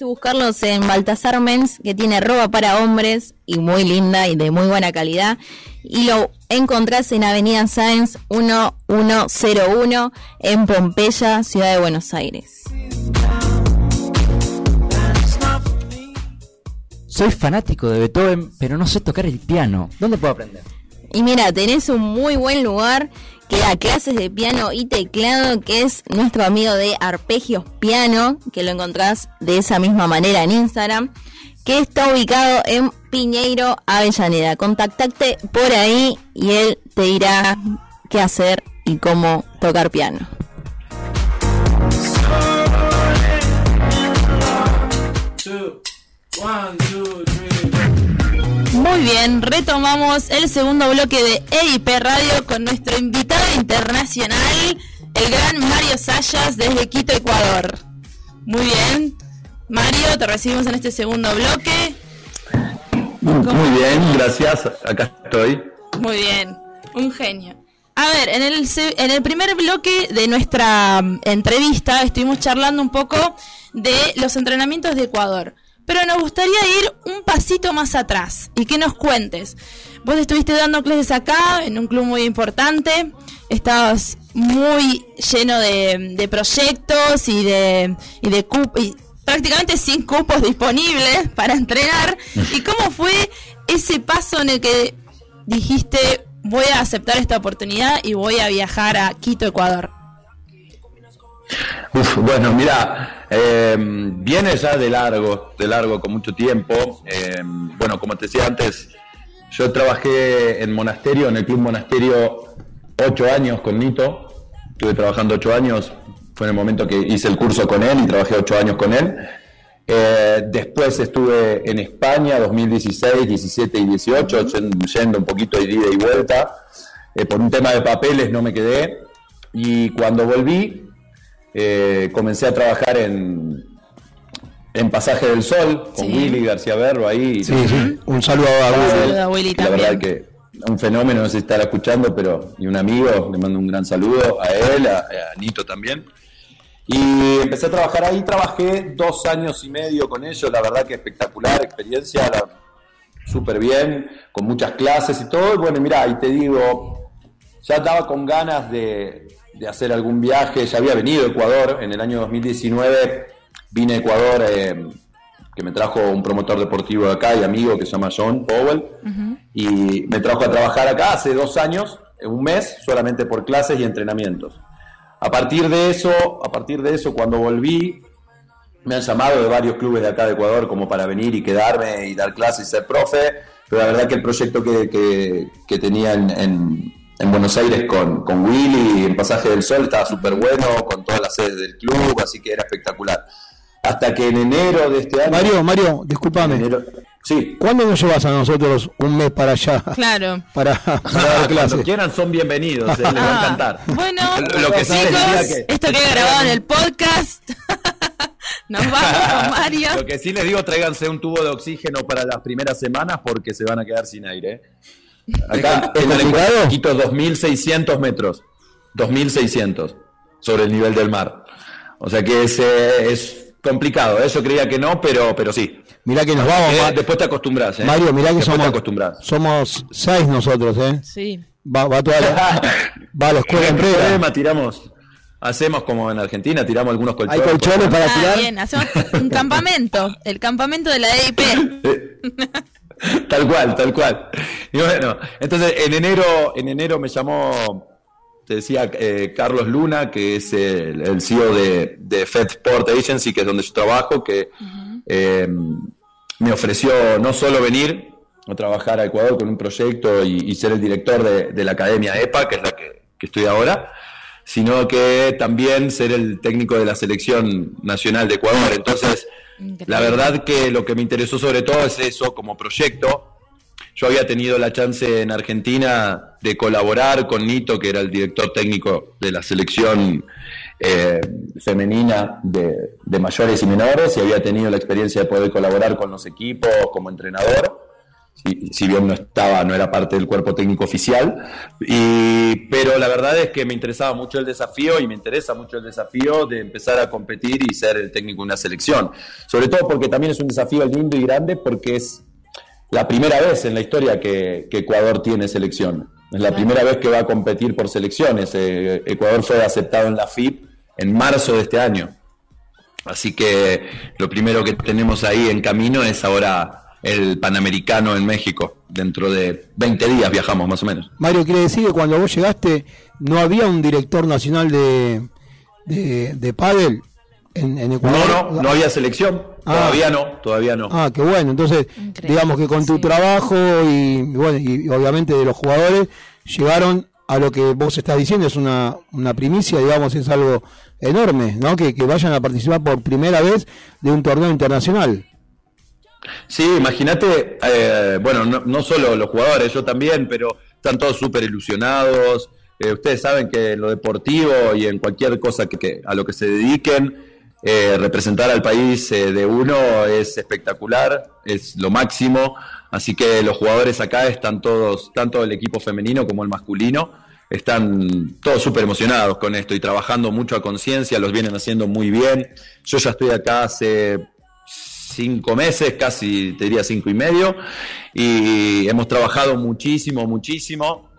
Buscarlos en Baltasar Men's, que tiene ropa para hombres y muy linda y de muy buena calidad. Y lo encontrás en Avenida Sáenz 1101 en Pompeya, Ciudad de Buenos Aires.
Soy fanático de Beethoven, pero no sé tocar el piano. ¿Dónde puedo aprender?
Y mira, tenés un muy buen lugar que da clases de piano y teclado, que es nuestro amigo de Arpegios Piano, que lo encontrás de esa misma manera en Instagram, que está ubicado en Piñeiro, Avellaneda. Contactate por ahí y él te dirá qué hacer y cómo tocar piano.
Muy bien, retomamos el segundo bloque de EIP Radio con nuestro invitado internacional, el gran Mario Sayas desde Quito, Ecuador. Muy bien, Mario, te recibimos en este segundo bloque.
Muy bien, gracias. Acá estoy.
Muy bien, un genio. A ver, en el, en el primer bloque de nuestra mm, entrevista estuvimos charlando un poco de los entrenamientos de Ecuador. Pero nos gustaría ir un pasito más atrás y que nos cuentes. Vos estuviste dando clases acá, en un club muy importante, estabas muy lleno de, de proyectos y de, y de cup- y prácticamente sin cupos disponibles para entrenar. ¿Y cómo fue ese paso en el que dijiste voy a aceptar esta oportunidad y voy a viajar a Quito, Ecuador?
Uf, bueno, mira, eh, viene ya de largo, de largo, con mucho tiempo. Eh, bueno, como te decía antes, yo trabajé en monasterio, en el club monasterio, ocho años con Nito. Estuve trabajando ocho años, fue en el momento que hice el curso con él y trabajé ocho años con él. Eh, después estuve en España 2016, 17 y 18, yen- yendo un poquito de ida y vuelta. Eh, por un tema de papeles no me quedé. Y cuando volví, eh, comencé a trabajar en, en Pasaje del Sol con
Sí.
Willy García Berro ahí.
Sí, sí. Un saludo a
Un
Willy.
saludo a Willy
La
también.
verdad que un fenómeno, no sé si estará escuchando, pero y un amigo, le mando un gran saludo a él, a, a Nito también. Y empecé a trabajar ahí, trabajé dos años y medio con ellos, la verdad que espectacular experiencia, súper bien, con muchas clases y todo. Y bueno, mira, y te digo, ya estaba con ganas de, de hacer algún viaje, ya había venido a Ecuador, en el año 2019 vine a Ecuador, eh, que me trajo un promotor deportivo de acá y amigo que se llama John Powell, y me trajo a trabajar acá hace dos años, un mes, solamente por clases y entrenamientos. A partir de eso, a partir de eso, cuando volví, me han llamado de varios clubes de acá de Ecuador como para venir y quedarme y dar clases y ser profe, pero la verdad que el proyecto que, que- que tenía en, en- en Buenos Aires con, con Willy en Pasaje del Sol estaba súper bueno, con todas las sedes del club, así que era espectacular. Hasta que en enero de este año...
Mario, Mario, discúlpame.
Sí.
¿Cuándo nos llevas a nosotros un mes para allá?
Claro.
Para, para dar
Cuando
clases.
quieran son bienvenidos, eh, les va a encantar.
Bueno,
Lo que sí les
chicos,
que-
esto queda grabado en el podcast. Nos vamos con Mario.
Lo que sí les digo, tráiganse un tubo de oxígeno para las primeras semanas porque se van a quedar sin aire. ¿eh? Acá
¿Es
en? Quito 2.600 metros. 2.600 sobre el nivel del mar. O sea que es, eh, es, complicado, yo creía que no, pero, pero sí.
Mirá que nos vamos,
Eh, después te acostumbras, ¿eh?
Mario, mirá que
Después te
somos, somos seis nosotros, ¿eh?
Sí.
Va, va toda la, va a la escuela
hay
entera.
problema, tiramos, hacemos como en Argentina, tiramos algunos colchones.
colchones para
Ah, bien, hacemos un campamento. El campamento de la EIP.
Tal cual, tal cual. Y bueno, entonces en enero, en enero me llamó, te decía, eh, Carlos Luna, que es el, el CEO de, de Fed Sport Agency, que es donde yo trabajo, que eh, me ofreció no solo venir a trabajar a Ecuador con un proyecto y, y ser el director de, de la Academia EPA, que es la que, que estoy ahora, sino que también ser el técnico de la selección nacional de Ecuador. Entonces, la verdad que lo que me interesó sobre todo es eso como proyecto. Yo había tenido la chance en Argentina de colaborar con Nito, que era el director técnico de la selección eh, femenina de, mayores y menores, y había tenido la experiencia de poder colaborar con los equipos como entrenador. Si, bien no estaba, no era parte del cuerpo técnico oficial, pero la verdad es que me interesaba mucho el desafío y me interesa mucho el desafío de empezar a competir y ser el técnico de una selección, sobre todo porque también es un desafío lindo y grande porque es la primera vez en la historia que, que Ecuador tiene selección, es la primera vez que va a competir por selecciones, Eh, Ecuador fue aceptado en la FIP en marzo de este año. Así que lo primero que tenemos ahí en camino es ahora el Panamericano en México. Dentro de 20 días viajamos más o menos.
Mario, quiere decir que cuando vos llegaste no había un director nacional de, de, de pádel en, en Ecuador.
No, no, no había selección.
Ah.
Todavía no, todavía no.
Ah, qué bueno. Entonces, digamos que con tu trabajo y, bueno, y obviamente de los jugadores, llegaron a lo que vos estás diciendo, es una, una primicia, digamos, es algo enorme, ¿no? Que, que vayan a participar por primera vez de un torneo internacional.
Sí, imagínate, eh, bueno, no, no solo los jugadores, yo también, pero están todos súper ilusionados. Eh, ustedes saben que en lo deportivo y en cualquier cosa que, que- a lo que se dediquen, eh, representar al país eh, de uno es espectacular, es lo máximo. Así que los jugadores acá están todos, tanto el equipo femenino como el masculino, están todos súper emocionados con esto y trabajando mucho a conciencia, los vienen haciendo muy bien. Yo ya estoy acá hace cinco meses, casi te diría cinco y medio, y hemos trabajado muchísimo, muchísimo,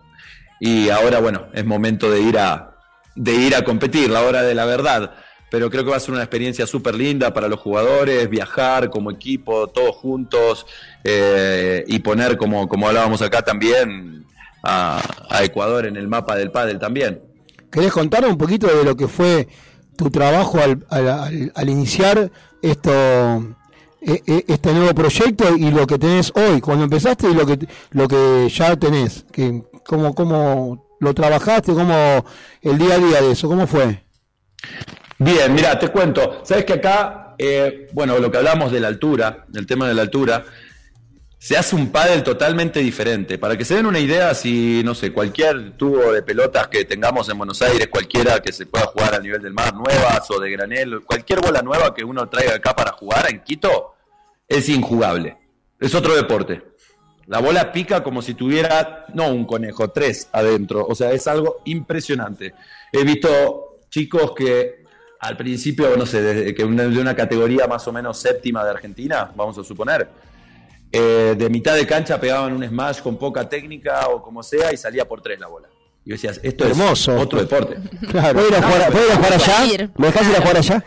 y ahora bueno, es momento de ir a, de ir a competir, la hora de la verdad. Pero creo que va a ser una experiencia súper linda para los jugadores, viajar como equipo, todos juntos, eh, y poner, como, como hablábamos acá también, a, Ecuador en el mapa del pádel también.
¿Querés contar un poquito de lo que fue tu trabajo al, al- al- al iniciar esto, e- e- este nuevo proyecto y lo que tenés hoy, cuando empezaste y lo que, lo que ya tenés? Que, ¿cómo, ¿Cómo lo trabajaste? ¿Cómo el día a día de eso? ¿Cómo fue?
Bien, mira, te cuento. Sabes que acá, eh, bueno, lo que hablamos de la altura, del tema de la altura, se hace un pádel totalmente diferente. Para que se den una idea, si, no sé, cualquier tubo de pelotas que tengamos en Buenos Aires, cualquiera que se pueda jugar a nivel del mar, nuevas o de granel, cualquier bola nueva que uno traiga acá para jugar en Quito, es injugable. Es otro deporte. La bola pica como si tuviera, no un conejo, tres adentro. O sea, es algo impresionante. He visto chicos que al principio, no sé, desde que una- de una categoría más o menos séptima de Argentina, vamos a suponer, eh, de mitad de cancha pegaban un smash con poca técnica o como sea y salía por tres la bola. Y decías, esto
Hermoso.
es otro deporte.
Claro.
¿Puedo ir a jugar, ¿puedo ir a jugar allá? ¿Me dejás ir a jugar allá?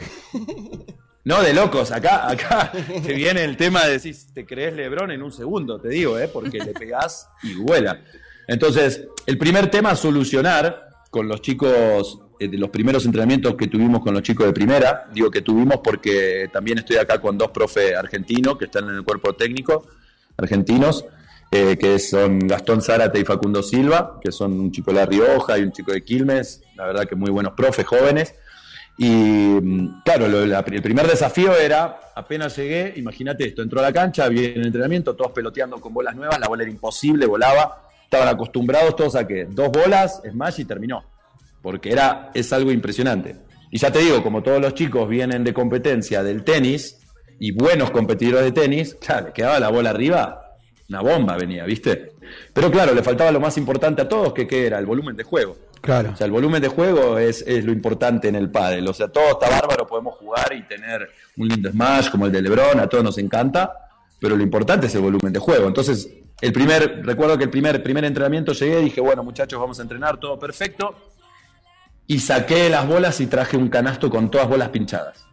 No, de locos, acá, acá te viene el tema de decir, te crees Lebrón en un segundo, te digo, ¿eh? porque le pegás y vuela. Entonces, el primer tema a solucionar con los chicos, de los primeros entrenamientos que tuvimos con los chicos de primera, digo que tuvimos porque también estoy acá con dos profes argentinos que están en el cuerpo técnico, argentinos, eh, que son Gastón Zárate y Facundo Silva, que son un chico de La Rioja y un chico de Quilmes, la verdad que muy buenos profes jóvenes. Y mm, claro, el primer desafío era, apenas llegué, imagínate esto, entró a la cancha, vi el entrenamiento, todos peloteando con bolas nuevas, la bola era imposible, volaba, estaban acostumbrados todos a que dos bolas, smash y terminó, porque era, es algo impresionante. Y ya te digo, como todos los chicos vienen de competencia del tenis y buenos competidores de tenis, claro, le quedaba la bola arriba una bomba venía, ¿viste? Pero claro, le faltaba lo más importante a todos, que, que era el volumen de juego.
Claro.
O sea, el volumen de juego es, es lo importante en el pádel. O sea, todo está bárbaro, podemos jugar y tener un lindo smash como el de LeBron, a todos nos encanta, pero lo importante es el volumen de juego. Entonces, el primer, recuerdo que el primer, primer entrenamiento llegué, dije, bueno, muchachos, vamos a entrenar, todo perfecto. Y saqué las bolas y traje un canasto con todas bolas pinchadas.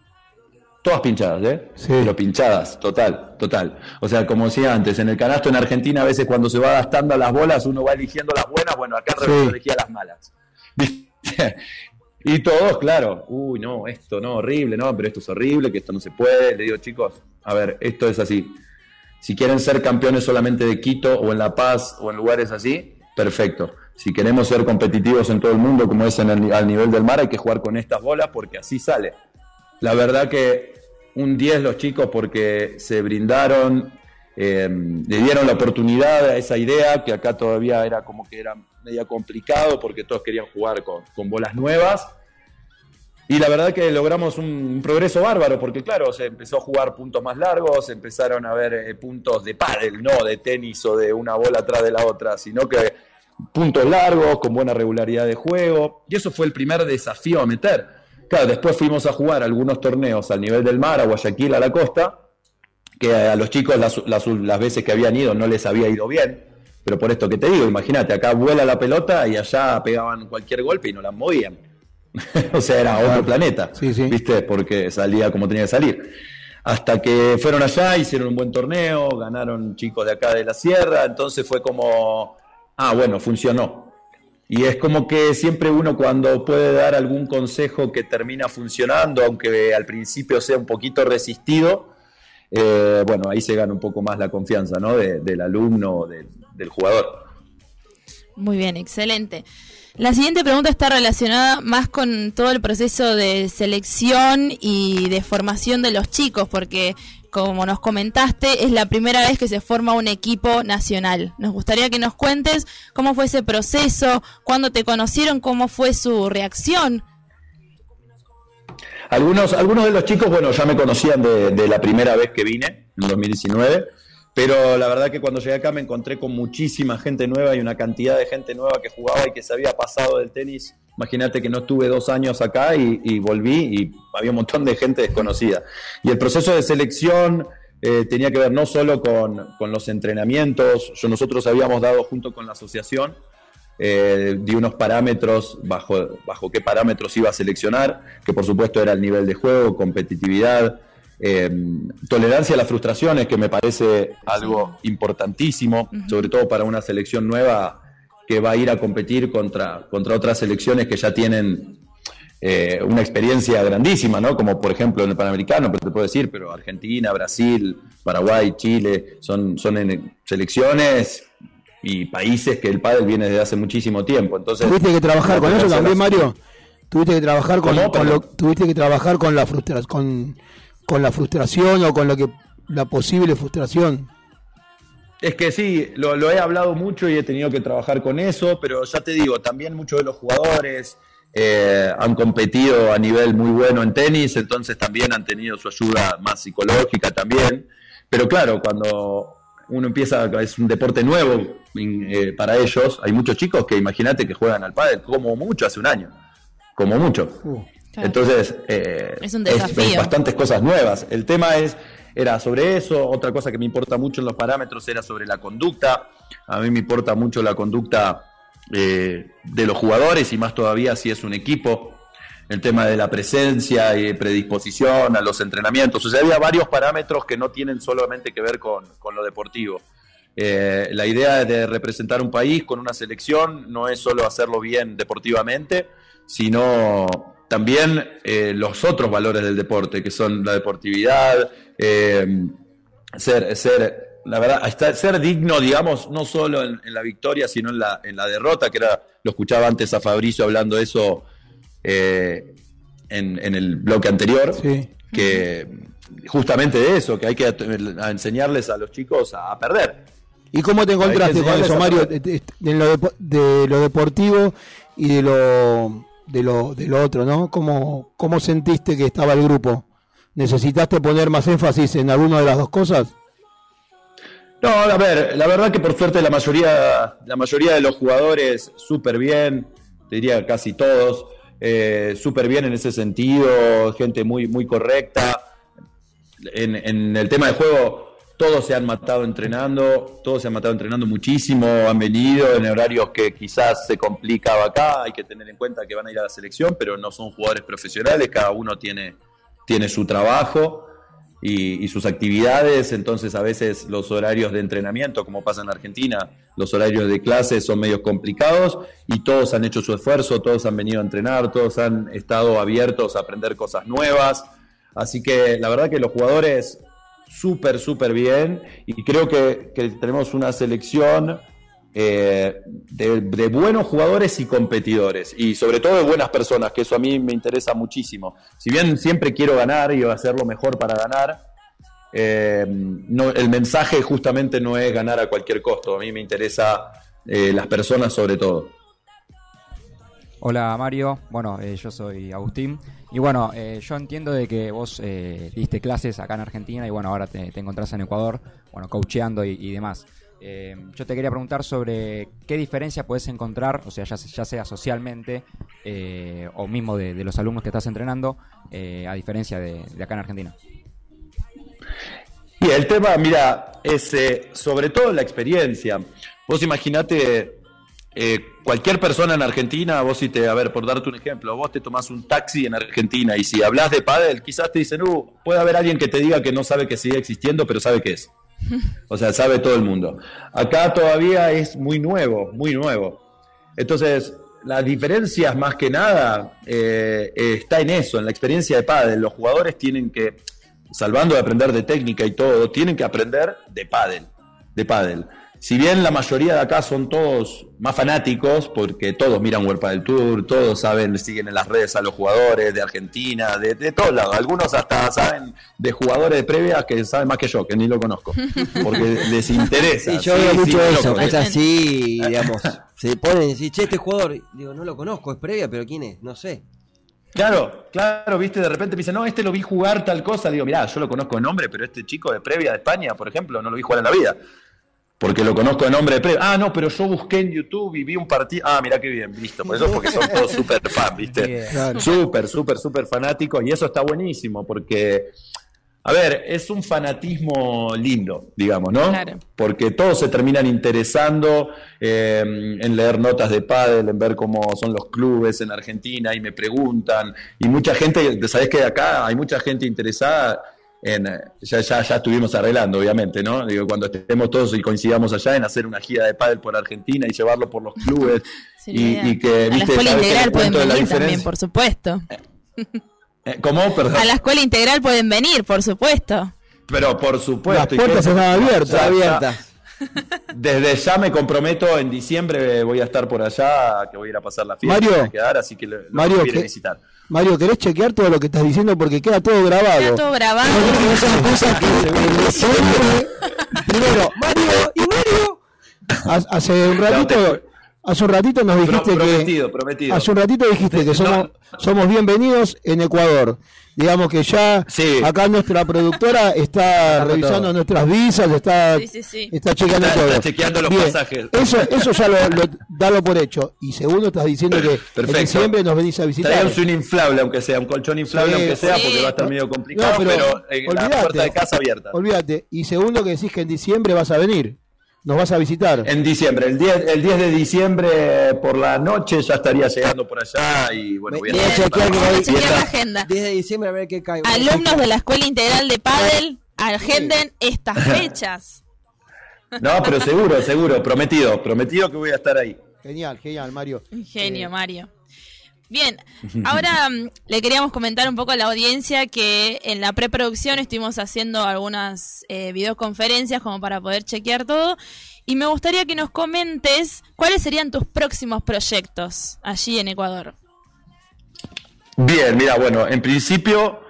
Todas pinchadas, ¿eh? Pero pinchadas, total, total. O sea, como decía antes, en el canasto en Argentina a veces cuando se va gastando las bolas uno va eligiendo las buenas, bueno, acá
Sí.
elegía las malas. ¿Viste? Y todos, claro, uy, no, esto no, horrible, no, pero esto es horrible, que esto no se puede. Le digo, chicos, a ver, esto es así. Si quieren ser campeones solamente de Quito o en La Paz o en lugares así, perfecto. Si queremos ser competitivos en todo el mundo, como es en el- al nivel del mar, hay que jugar con estas bolas porque así sale. La verdad que un 10 los chicos porque se brindaron, eh, le dieron la oportunidad a esa idea que acá todavía era como que era media complicado porque todos querían jugar con, con bolas nuevas. Y la verdad que logramos un, progreso bárbaro, porque claro, se empezó a jugar puntos más largos, empezaron a ver eh, puntos de pádel, no de tenis o de una bola atrás de la otra, sino que puntos largos, con buena regularidad de juego. Y eso fue el primer desafío a meter. Claro, después fuimos a jugar algunos torneos al nivel del mar, a Guayaquil, a la costa, que a los chicos las, las- las veces que habían ido no les había ido bien. Pero por esto que te digo, imagínate, acá vuela la pelota y allá pegaban cualquier golpe y no la movían. o sea, era otro planeta, ¿viste? Porque salía como tenía que salir. Hasta que fueron allá, hicieron un buen torneo, ganaron chicos de acá de la sierra, entonces fue como, ah, bueno, funcionó. Y es como que siempre uno cuando puede dar algún consejo que termina funcionando, aunque al principio sea un poquito resistido, eh, bueno, ahí se gana un poco más la confianza, ¿no? De- del alumno, del jugador.
Muy bien, excelente. La siguiente pregunta está relacionada más con todo el proceso de selección y de formación de los chicos, porque como nos comentaste, es la primera vez que se forma un equipo nacional. Nos gustaría que nos cuentes cómo fue ese proceso, cuándo te conocieron, cómo fue su reacción.
Algunos, algunos de los chicos, bueno, ya me conocían de, de la primera vez que vine, en 2019, pero la verdad que cuando llegué acá me encontré con muchísima gente nueva y una cantidad de gente nueva que jugaba y que se había pasado del tenis. Imagínate que no estuve dos años acá y, y volví y había un montón de gente desconocida. Y el proceso de selección eh, tenía que ver no solo con, con los entrenamientos, yo, nosotros habíamos dado junto con la asociación eh, di unos parámetros, bajo, bajo qué parámetros iba a seleccionar, que por supuesto era el nivel de juego, competitividad, eh, tolerancia a las frustraciones, que me parece algo importantísimo, sobre todo para una selección nueva que va a ir a competir contra, contra otras selecciones que ya tienen eh, una experiencia grandísima, ¿no? Como por ejemplo en el Panamericano, pero te puedo decir, pero Argentina, Brasil, Paraguay, Chile, son, son en- selecciones y países que el pádel viene desde hace muchísimo tiempo. Entonces,
¿Tuviste que trabajar con eso también, Mario? ¿Tuviste que trabajar con, con lo, tuviste que trabajar con la frustra con, con la frustración o con lo que la posible frustración?
Es que sí, lo, lo he hablado mucho y he tenido que trabajar con eso, pero ya te digo, también muchos de los jugadores eh, han competido a nivel muy bueno en tenis, entonces también han tenido su ayuda más psicológica también. Pero claro, cuando uno empieza, es un deporte nuevo eh, para ellos, hay muchos chicos que imagínate que juegan al pádel como mucho hace un año, como mucho.
Claro.
Entonces, eh,
Es un desafío.
bastantes cosas nuevas. El tema es, era sobre eso, otra cosa que me importa mucho en los parámetros era sobre la conducta. A mí me importa mucho la conducta eh, de los jugadores y más todavía si es un equipo. El tema de la presencia y predisposición a los entrenamientos. O sea, había varios parámetros que no tienen solamente que ver con, con lo deportivo. Eh, la idea de representar un país con una selección no es solo hacerlo bien deportivamente, sino también eh, los otros valores del deporte, que son la deportividad, eh, ser, ser, la verdad, estar- ser digno, digamos, no solo en, en la victoria, sino en la, en la derrota, que era, lo escuchaba antes a Fabricio hablando de eso eh, en, en el bloque anterior, que justamente de eso, que hay que a enseñarles a los chicos a, a perder.
¿Y cómo te encontraste con eso, Mario?
perder.
De, de- de lo, depo- de lo deportivo y de lo, de lo, de lo otro, ¿no? ¿Cómo, ¿Cómo sentiste que estaba el grupo? ¿Necesitaste poner más énfasis en alguna de las dos cosas?
No, a ver, la verdad que por suerte la mayoría, la mayoría de los jugadores súper bien, diría casi todos, eh, súper bien en ese sentido, gente muy, muy correcta. En, en el tema de juego, todos se han matado entrenando, todos se han matado entrenando muchísimo, han venido en horarios que quizás se complicaba acá, hay que tener en cuenta que van a ir a la selección, pero no son jugadores profesionales, cada uno tiene, tiene su trabajo y, sus actividades, entonces a veces los horarios de entrenamiento, como pasa en Argentina, los horarios de clase son medio complicados y todos han hecho su esfuerzo, todos han venido a entrenar, todos han estado abiertos a aprender cosas nuevas, así que la verdad que los jugadores súper, súper bien y creo que, que tenemos una selección eh, de, buenos jugadores y competidores y sobre todo de buenas personas, que eso a mí me interesa muchísimo. Si bien siempre quiero ganar y hacer lo mejor para ganar, eh, no, el mensaje justamente no es ganar a cualquier costo, a mí me interesa eh, las personas sobre todo.
Hola Mario, bueno, eh, yo soy Agustín y bueno, eh, yo entiendo de que vos eh, diste clases acá en Argentina y bueno, ahora te, te encontrás en Ecuador, bueno, coacheando y, y demás. Yo te quería preguntar sobre qué diferencia puedes encontrar, o sea, ya, se- ya sea socialmente o mismo de, los alumnos que estás entrenando, a diferencia de, acá en Argentina.
Y el tema, mira, es sobre todo la experiencia. Vos imaginate eh, cualquier persona en Argentina, vos si te, a ver, por darte un ejemplo, vos te tomás un taxi en Argentina y si hablas de pádel, quizás te dicen, uh, puede haber alguien que te diga que no sabe que sigue existiendo, pero sabe que es. O sea, sabe todo el mundo. Acá todavía es muy nuevo, muy nuevo. Entonces, las diferencias más que nada eh, está en eso, en la experiencia de pádel. Los jugadores tienen que, salvando de aprender de técnica y todo, tienen que aprender de pádel, de pádel. Si bien la mayoría de acá son todos más fanáticos, porque todos miran World Padel Tour, todos saben, siguen en las redes a los jugadores de Argentina, de, de todos lados. Algunos hasta saben de jugadores de previas que saben más que yo, que ni lo conozco, porque les interesa.
Sí, yo
Sí,
veo
sí,
mucho
lo
eso, es así, digamos. Se ponen y dicen, che, este jugador, digo, no lo conozco, es previa, pero ¿quién es? No sé.
Claro, claro, viste, de repente me dicen, no, este lo vi jugar tal cosa. Digo, mirá, yo lo conozco de nombre, pero este chico de previa de España, por ejemplo, no lo vi jugar en la vida. Porque lo conozco de nombre de previa. Ah, no, pero yo busqué en YouTube y vi un partido. Ah, mirá qué bien, listo. Por eso es porque son todos súper fan, viste.
Claro.
Súper, súper, súper fanáticos. Y eso está buenísimo, porque, a ver, es un fanatismo lindo, digamos, ¿no?
Claro.
Porque todos se terminan interesando eh, en leer notas de pádel, en ver cómo son los clubes en Argentina y me preguntan. Y mucha gente, sabés que acá hay mucha gente interesada en, eh, ya, ya, ya estuvimos arreglando, obviamente, ¿no? Digo, cuando estemos todos y coincidamos allá en hacer una gira de pádel por Argentina y llevarlo por los clubes y, y que,
a la
viste,
escuela
sabés que
integral pueden
la
venir también,
diferencia.
por supuesto.
Eh, ¿Cómo? Perdón.
A la escuela integral pueden venir, por supuesto.
Pero por supuesto.
Las puertas están abiertas.
Abiertas.
Desde ya me comprometo, en diciembre voy a estar por allá, que voy a ir a pasar la fiesta,
Mario,
a quedar, así que lo, lo
Mario,
viene a
¿qué-
visitar.
Mario, ¿querés chequear todo lo que estás diciendo? Porque queda todo grabado.
Queda todo grabado.
Cosas que, Primero,
Mario, y Mario.
ha- hace un ratito, hace un ratito nos
Pro-
dijiste que
prometido, prometido.
hace un ratito dijiste que somos somos bienvenidos en Ecuador. Digamos que ya
Sí.
acá nuestra productora está revisando
todo.
nuestras visas, está
Sí, sí, sí.
está chequeando
Está-
todo.
está chequeando los
Bien,
pasajes.
Eso eso ya lo, lo- dalo por hecho. Y segundo estás diciendo que en diciembre nos venís a visitar.
Traemos un inflable, aunque sea, un colchón inflable,
Sí,
aunque sea,
sí.
porque va a estar medio complicado,
No,
pero,
pero
en la puerta de casa abierta.
Olvídate. Y segundo que decís que en diciembre vas a venir. Nos vas a visitar.
En diciembre, el 10, el 10 de diciembre por la noche ya estaría llegando por allá y bueno, voy a para
hay-
la
Chequear la
fiesta.
agenda.
10 de diciembre a ver qué cae.
Alumnos de la Escuela Integral de Padel, agenden estas fechas.
No, pero seguro, seguro, prometido, prometido que voy a estar ahí.
Genial, genial, Mario.
Ingenio, Mario. Bien, ahora mm, le queríamos comentar un poco a la audiencia que en la preproducción estuvimos haciendo algunas eh, videoconferencias como para poder chequear todo. Y me gustaría que nos comentes cuáles serían tus próximos proyectos allí en Ecuador.
Bien, mira, bueno, en principio,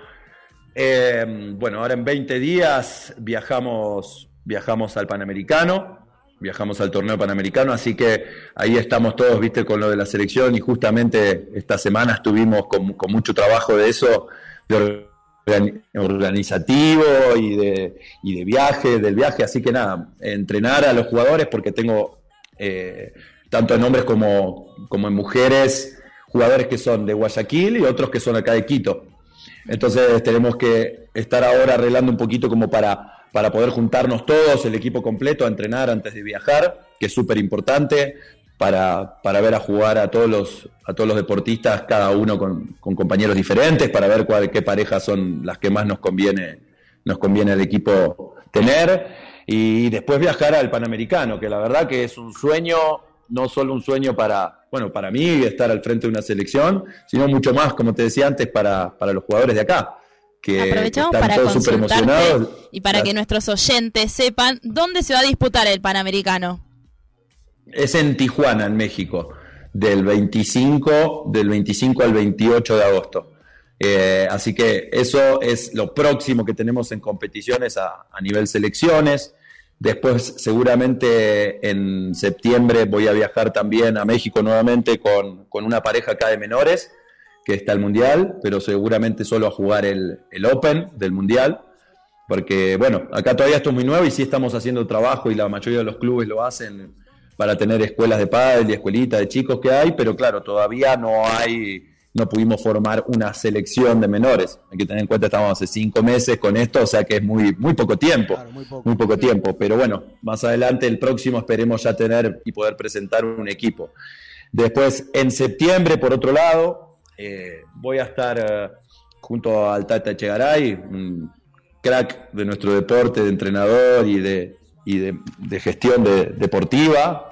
eh, bueno, ahora en 20 días viajamos, viajamos al Panamericano, viajamos al torneo Panamericano, así que ahí estamos todos, viste, con lo de la selección y justamente esta semana estuvimos con, mucho trabajo de eso, de organi- organizativo y de, viaje, del viaje, así que nada, entrenar a los jugadores porque tengo eh, tanto en hombres como en mujeres, jugadores que son de Guayaquil y otros que son acá de Quito. Entonces tenemos que estar ahora arreglando un poquito como para, para poder juntarnos todos, el equipo completo, a entrenar antes de viajar, que es súper importante, para, para ver a jugar a todos los, a todos los deportistas, cada uno con, con compañeros diferentes, para ver cuál, qué parejas son las que más nos conviene, nos conviene al equipo tener. Y después viajar al Panamericano, que la verdad que es un sueño, no solo un sueño para, bueno, para mí estar al frente de una selección, sino mucho más, como te decía antes, para, para los jugadores de acá. Que
Aprovechamos
están
para
todos emocionados.
y para que nuestros oyentes sepan dónde se va a disputar el Panamericano.
Es en Tijuana, en México, del 25, del 25 al 28 de agosto. Eh, así que eso es lo próximo que tenemos en competiciones a, a nivel selecciones. Después, seguramente en septiembre voy a viajar también a México nuevamente con, con una pareja acá de menores, que está el Mundial, pero seguramente solo a jugar el, el Open del Mundial. Porque, bueno, acá todavía esto es muy nuevo y sí estamos haciendo trabajo y la mayoría de los clubes lo hacen para tener escuelas de pádel y escuelitas de chicos que hay, pero claro, todavía no hay, no pudimos formar una selección de menores. Hay que tener en cuenta, estamos hace cinco meses con esto, o sea que es muy, muy poco tiempo, muy poco. tiempo, pero bueno, más adelante el próximo esperemos ya tener y poder presentar un equipo. Después, en septiembre, por otro lado, eh, voy a estar eh, junto al Tata Echegaray, un crack de nuestro deporte, de entrenador y de, y de, de gestión de- deportiva.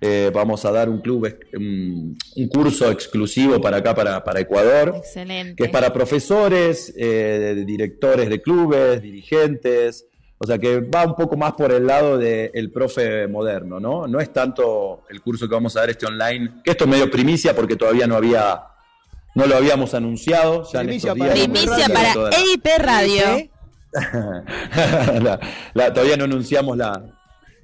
Eh, vamos a dar un club, un, un curso exclusivo para acá, para, para Ecuador,
Excelente.
que es para profesores, eh, directores de clubes, dirigentes. O sea que va un poco más por el lado del profe moderno, ¿no? No es tanto el curso que vamos a dar este online, que esto es medio primicia porque todavía no había, no lo habíamos anunciado. Ya en estos días hemos
Primicia
anunciado
para EIP Radio.
La- la- todavía no anunciamos la,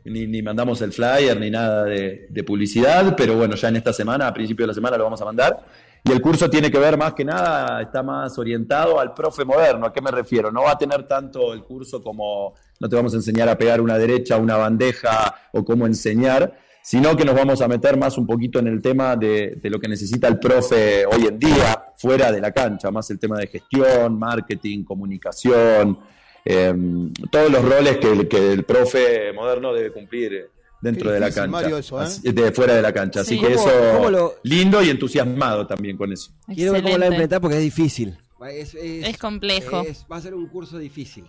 ni, ni mandamos el flyer ni nada de, de publicidad, pero bueno, ya en esta semana, a principio de la semana lo vamos a mandar. Y el curso tiene que ver más que nada, está más orientado al profe moderno. ¿A qué me refiero? No va a tener tanto el curso como no te vamos a enseñar a pegar una derecha, una bandeja o cómo enseñar, sino que nos vamos a meter más un poquito en el tema de, de lo que necesita el profe hoy en día, fuera de la cancha, más el tema de gestión, marketing, comunicación, eh, todos los roles que, el- que el profe moderno debe cumplir dentro
Qué
de la cancha,
Mario, eso, ¿eh?
Así- de fuera de la cancha. Así
Sí.
que
¿Cómo-
eso
lo-
lindo y entusiasmado también con eso.
Quiero ver cómo la implementar porque es difícil. Es,
Es complejo.
es- va a ser un curso difícil.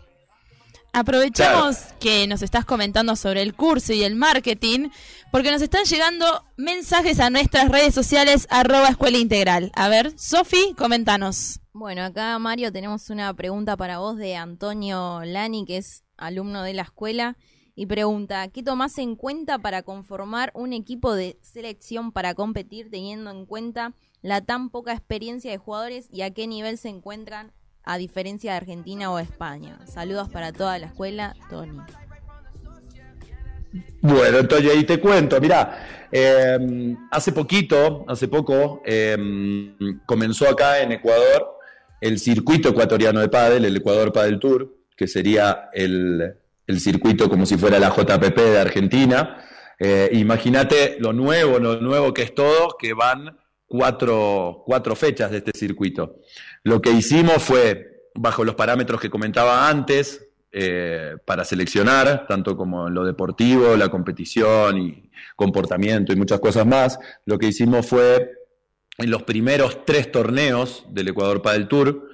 Aprovechamos que nos estás comentando sobre el curso y el marketing, porque nos están llegando mensajes a nuestras redes sociales, arroba escuela integral. A ver, Sofi, comentanos.
Bueno, acá Mario tenemos una pregunta para vos de Antonio Lani, que es alumno de la escuela, y pregunta, ¿qué tomás en cuenta para conformar un equipo de selección para competir teniendo en cuenta la tan poca experiencia de jugadores y a qué nivel se encuentran a diferencia de Argentina o España? Saludos para toda la escuela, Tony.
Bueno, entonces ahí te cuento, mirá, eh, hace poquito, hace poco, eh, comenzó acá en Ecuador el circuito ecuatoriano de pádel, el Ecuador Padel Tour, que sería el, el circuito como si fuera la JPP de Argentina. Eh, Imagínate lo nuevo, lo nuevo que es todo, que van cuatro, cuatro fechas de este circuito. Lo que hicimos fue, bajo los parámetros que comentaba antes, eh, para seleccionar, tanto como en lo deportivo, la competición y comportamiento y muchas cosas más, lo que hicimos fue en los primeros tres torneos del Ecuador Padel Tour,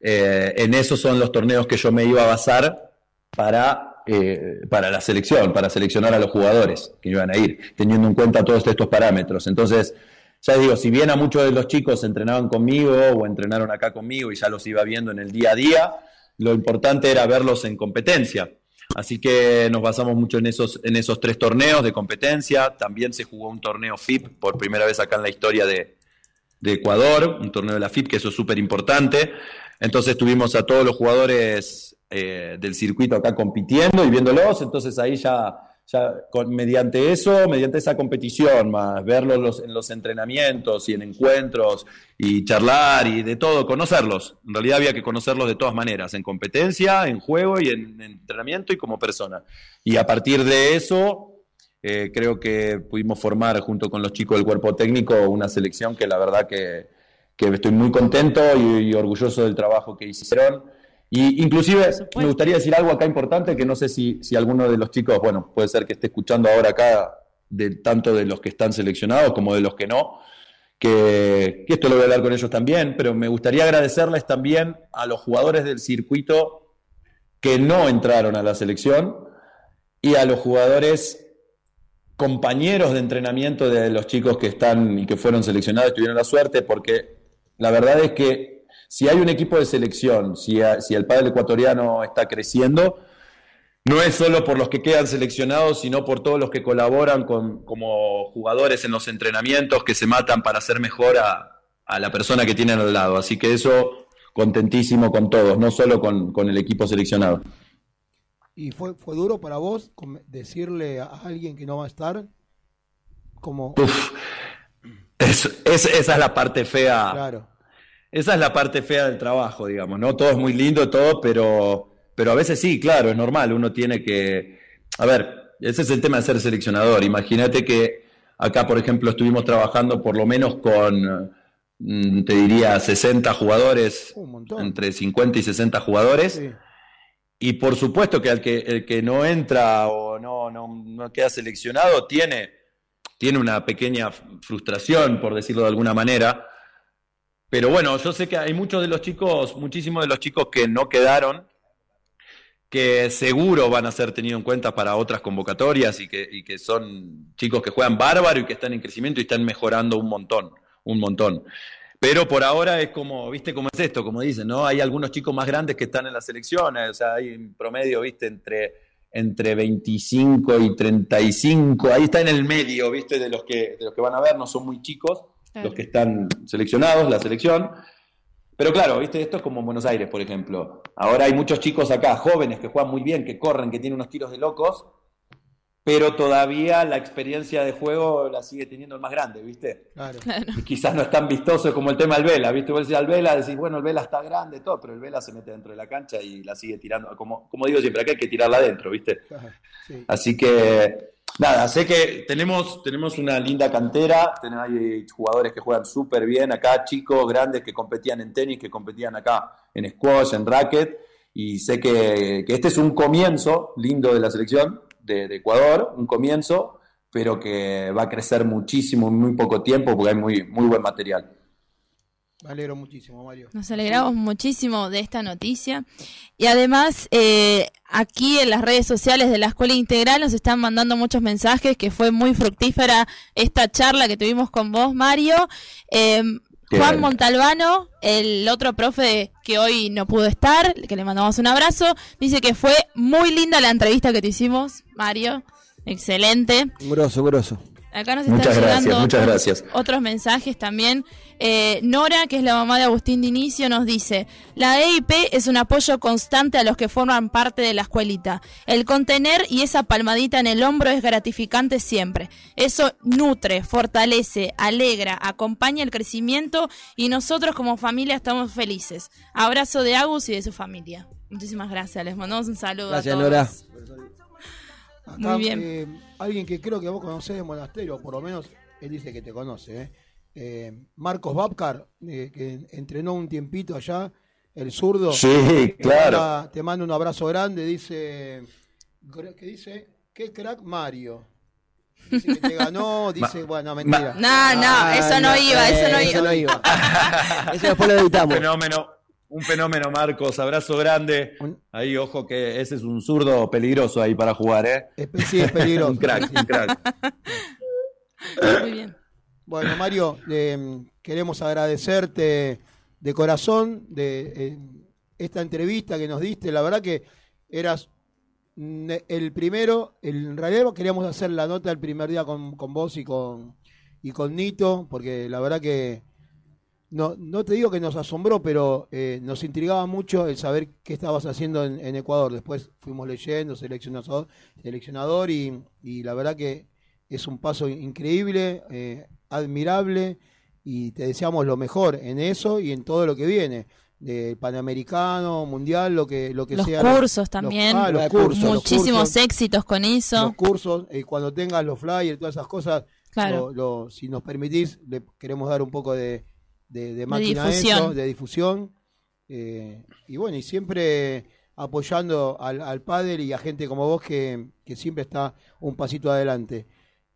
eh, en esos son los torneos que yo me iba a basar para, eh, para la selección, para seleccionar a los jugadores que iban a ir, teniendo en cuenta todos estos parámetros. Entonces, ya digo, si bien a muchos de los chicos entrenaban conmigo o entrenaron acá conmigo y ya los iba viendo en el día a día, lo importante era verlos en competencia. Así que nos basamos mucho en esos, en esos tres torneos de competencia. También se jugó un torneo FIP por primera vez acá en la historia de, de Ecuador, un torneo de la FIP, que eso es súper importante. Entonces tuvimos a todos los jugadores eh, del circuito acá compitiendo y viéndolos, entonces ahí ya, con- mediante eso, mediante esa competición, más verlos los- en los entrenamientos y en encuentros y charlar y de todo, conocerlos. En realidad había que conocerlos de todas maneras, en competencia, en juego y en, en entrenamiento y como persona. Y a partir de eso, eh, creo que pudimos formar junto con los chicos del cuerpo técnico una selección que la verdad que, que estoy muy contento y orgulloso del trabajo que hicieron. Y inclusive me gustaría decir algo acá importante que no sé si, si alguno de los chicos, bueno, puede ser que esté escuchando ahora acá, de, tanto de los que están seleccionados como de los que no, que, que esto lo voy a hablar con ellos también, pero me gustaría agradecerles también a los jugadores del circuito que no entraron a la selección y a los jugadores compañeros de entrenamiento de los chicos que están y que fueron seleccionados y tuvieron la suerte, porque la verdad es que si hay un equipo de selección, si, a- si el padre ecuatoriano está creciendo, no es solo por los que quedan seleccionados, sino por todos los que colaboran con, como jugadores en los entrenamientos, que se matan para hacer mejor a, a la persona que tienen al lado. Así que eso, contentísimo con todos, no solo con, con el equipo seleccionado.
¿Y fue, fue duro para vos decirle a alguien que no va a estar? Como,
Uf, es- es- esa es la parte fea.
claro.
Esa es la parte fea del trabajo, digamos, ¿no? Todo es muy lindo, todo, pero, pero a veces sí, claro, es normal, uno tiene que... A ver, ese es el tema de ser seleccionador. Imagínate que acá, por ejemplo, estuvimos trabajando por lo menos con, mm, te diría, 60 jugadores, entre 50 y 60 jugadores. Y por supuesto que, al que el que no entra o no, no, no queda seleccionado tiene, tiene una pequeña frustración, por decirlo de alguna manera. Pero bueno, yo sé que hay muchos de los chicos, muchísimos de los chicos que no quedaron, que seguro van a ser tenidos en cuenta para otras convocatorias y que, son chicos que juegan bárbaro y que están en crecimiento y están mejorando un montón, un montón. Pero por ahora es como, viste cómo es esto, como dicen, ¿no? Hay algunos chicos más grandes que están en las selecciones, o sea, hay un promedio, viste, entre, entre 25 y 35, ahí está en el medio, viste, de los que, de los que van a ver, no son muy chicos,
Claro.
los que están seleccionados, la selección. Pero claro, viste, esto es como en Buenos Aires, por ejemplo. Ahora hay muchos chicos acá, jóvenes, que juegan muy bien, que corren, que tienen unos tiros de locos, pero todavía la experiencia de juego la sigue teniendo el más grande, ¿viste?
Claro.
Y quizás no es tan vistoso como el tema del Vela, ¿viste? Vos decís al Vela, decís, bueno, el Vela está grande, todo, pero el Vela se mete dentro de la cancha y la sigue tirando. Como, como digo siempre, acá hay que tirarla adentro, ¿viste?
Sí.
Así que, nada, sé que tenemos, tenemos una linda cantera, hay jugadores que juegan súper bien acá, chicos grandes que competían en tenis, que competían acá en squash, en racket, y sé que, que este es un comienzo lindo de la selección de, de Ecuador, un comienzo, pero que va a crecer muchísimo en muy poco tiempo porque hay muy, muy buen material.
Me alegro muchísimo, Mario.
Nos alegramos muchísimo de esta noticia. Y además, eh, aquí en las redes sociales de la Escuela Integral nos están mandando muchos mensajes, que fue muy fructífera esta charla que tuvimos con vos, Mario. Eh,
Qué
Juan. Montalbano, el otro profe que hoy no pudo estar, que le mandamos un abrazo, dice que fue muy linda la entrevista que te hicimos, Mario. Excelente.
Grosso, grosso.
Acá nos están
Muchas gracias,
llegando
muchas
otros,
gracias.
otros mensajes también. Eh, Nora, que es la mamá de Agustín de Inicio, nos dice, la EIP es un apoyo constante a los que forman parte de la escuelita. El contener y esa palmadita en el hombro es gratificante siempre. Eso nutre, fortalece, alegra, acompaña el crecimiento y nosotros como familia estamos felices. Abrazo de Agus y de su familia. Muchísimas gracias, les mandamos un saludo
Gracias,
a todos.
Nora.
Acá,
Muy bien.
eh, alguien que creo que vos conocés de Monasterio, por lo menos él dice que te conoce, ¿eh? Eh, Marcos Babcar, eh, que entrenó un tiempito allá, el zurdo.
Sí, claro.
manda- te mando un abrazo grande, dice, ¿qué dice? ¿Qué crack Mario? Dice que te ganó, dice, bueno, mentira.
No, no, eso no iba, eso no iba.
iba. Eso después lo editamos.
Fenómeno, un fenómeno, Marcos. Abrazo grande. Ahí, ojo que ese es un zurdo peligroso ahí para jugar, ¿eh?
Sí, es peligroso.
un crack, un crack.
Muy bien.
Bueno, Mario, eh, queremos agradecerte de corazón de eh, esta entrevista que nos diste. La verdad que eras el primero, el- en realidad queríamos hacer la nota el primer día con, con vos y con, y con Nito, porque la verdad que no, no te digo que nos asombró, pero eh, nos intrigaba mucho el saber qué estabas haciendo en, en Ecuador. Después fuimos leyendo, seleccionador, seleccionador y, y la verdad que es un paso increíble, eh, admirable y te deseamos lo mejor en eso y en todo lo que viene. De Panamericano, Mundial, lo que, lo que
Los
sea.
cursos también.
ah, los cursos,
Muchísimos
cursos
éxitos con eso.
los cursos, eh, cuando tengas los flyers, todas esas cosas,
Claro.
lo- lo- si nos permitís, le queremos dar un poco de, de, de máquina a
difusión.
eso, de difusión. eh, y bueno, y siempre apoyando al, al pádel y a gente como vos que, que siempre está un pasito adelante.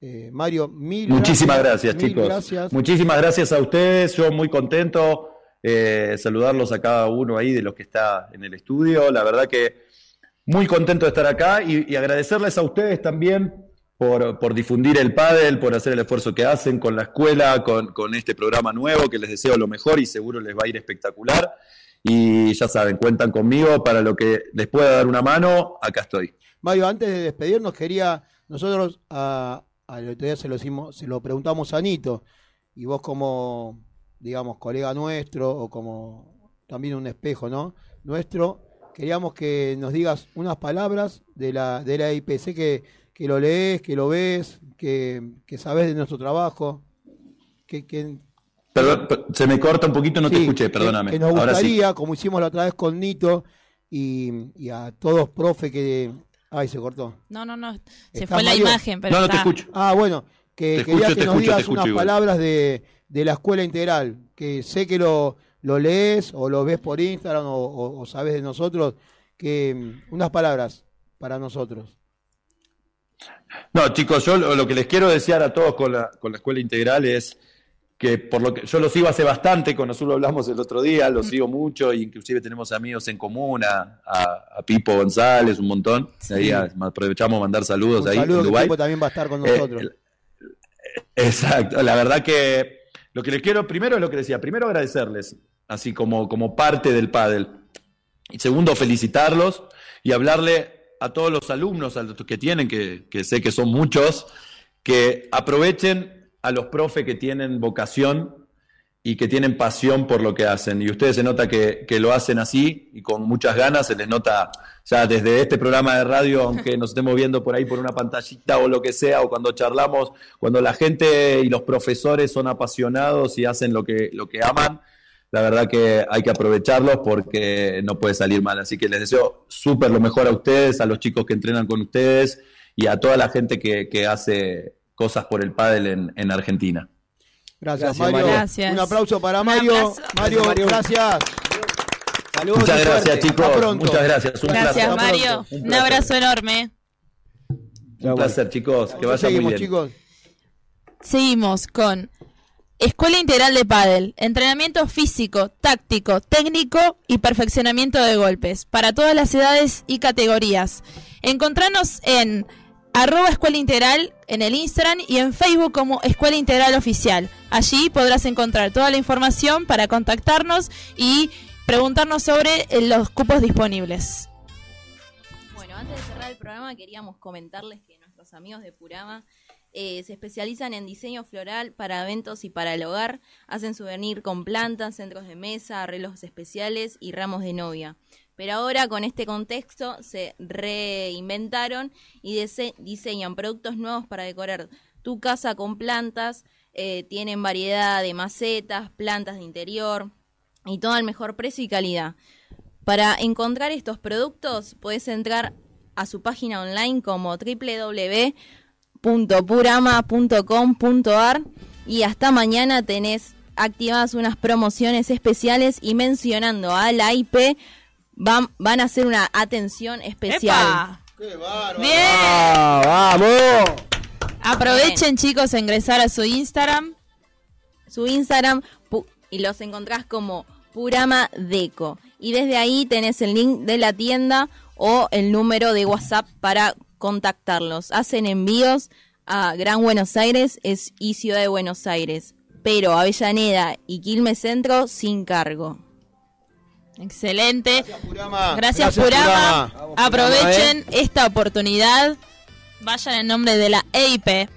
Eh, Mario, mil
Muchísimas gracias,
mil
chicos.
gracias.
Muchísimas gracias a ustedes. Yo muy contento eh, saludarlos a cada uno ahí de los que está en el estudio. La verdad que muy contento de estar acá y, y agradecerles a ustedes también por, por difundir el pádel, por hacer el esfuerzo que hacen con la escuela, con, este programa nuevo, que les deseo lo mejor y seguro les va a ir espectacular. Y ya saben, cuentan conmigo para lo que les pueda dar una mano, acá estoy.
Mario, antes de despedirnos, quería, nosotros a, al otro día se lo, hicimos, se lo preguntamos a Nito, y vos como, digamos, colega nuestro, o como también un espejo, ¿no? Nuestro, queríamos que nos digas unas palabras de la, de la IP. Sé que, que lo lees, que lo ves, que, que sabes de nuestro trabajo, que, que,
Perdón, per- se me corta un poquito, no te escuché, perdóname.
Que, nos
Ahora sí.
gustaría, como hicimos la otra vez con Nito, y, y a todos profe que... Ay, se cortó.
No, no, no. Se
¿Está
fue la imagen, pero está.
Ah, bueno, que
Te
quería
escucho,
que
te
nos
escucho,
digas
te escucho
unas
igual.
palabras de, de la escuela integral, que sé que lo, lo lees o lo ves por Instagram o, o- o sabes de nosotros, que mm, unas palabras para nosotros.
No, chicos, yo lo, que les quiero desear a todos con la, con la escuela integral es que por lo que yo lo sigo hace bastante, con lo hablamos el otro día, lo sigo mucho, e inclusive tenemos amigos en común, a, Pipo González, un montón. Ahí a- aprovechamos mandar saludos
Un
ahí
saludo
en Dubái.
Pipo también va a estar con
Eh,
nosotros.
Exacto, la verdad que lo que les quiero, primero es lo que decía, primero agradecerles, así como, como parte del pádel. Y segundo, felicitarlos y hablarle a todos los alumnos que tienen, que, que sé que son muchos, que aprovechen a los profes que tienen vocación y que tienen pasión por lo que hacen. Y ustedes se nota que, que lo hacen así y con muchas ganas, se les nota ya desde este programa de radio, aunque nos estemos viendo por ahí por una pantallita o lo que sea, o cuando charlamos, cuando la gente y los profesores son apasionados y hacen lo que, lo que aman, la verdad que hay que aprovecharlos porque no puede salir mal. Así que les deseo súper lo mejor a ustedes, a los chicos que entrenan con ustedes y a toda la gente que, que hace cosas por el pádel en, en Argentina.
Gracias,
Gracias,
Mario.
Gracias.
Un aplauso para Mario. Mario,
Mario.
gracias.
Saludos
Muchas gracias,
suerte.
chicos. Muchas gracias. Un
Gracias,
placer.
Mario.
Un
abrazo enorme.
Un placer, chicos. Que vaya muy
Seguimos,
bien.
chicos.
Seguimos con Escuela Integral de Pádel, entrenamiento físico, táctico, técnico y perfeccionamiento de golpes para todas las edades y categorías. Encontranos en arroba Escuela Integral en el Instagram y en Facebook como Escuela Integral Oficial. Allí podrás encontrar toda la información para contactarnos y preguntarnos sobre eh, los cupos disponibles.
Bueno, antes de cerrar el programa queríamos comentarles que nuestros amigos de Purama eh, se especializan en diseño floral para eventos y para el hogar. Hacen souvenir con plantas, centros de mesa, arreglos especiales y ramos de novia. Pero ahora con este contexto se reinventaron y dise- diseñan productos nuevos para decorar tu casa con plantas. Eh, tienen variedad de macetas, plantas de interior y todo al mejor precio y calidad. Para encontrar estos productos puedes entrar a su página online como www.purama.com.ar y hasta mañana tenés activadas unas promociones especiales y mencionando a la IP van, van a hacer una atención especial.
¡Epa! Bien.
Ah, vamos.
Aprovechen chicos a ingresar a su Instagram.
Su Instagram y los encontrás como Purama Deco. Y desde ahí tenés el link de la tienda o el número de WhatsApp para contactarlos. Hacen envíos a Gran Buenos Aires es y Ciudad de Buenos Aires, pero Avellaneda y Quilmes Centro sin cargo.
Excelente. Gracias,
Purama.
Gracias,
Gracias,
Purama.
Purama.
Aprovechen esta oportunidad. Vayan en nombre de la EIP.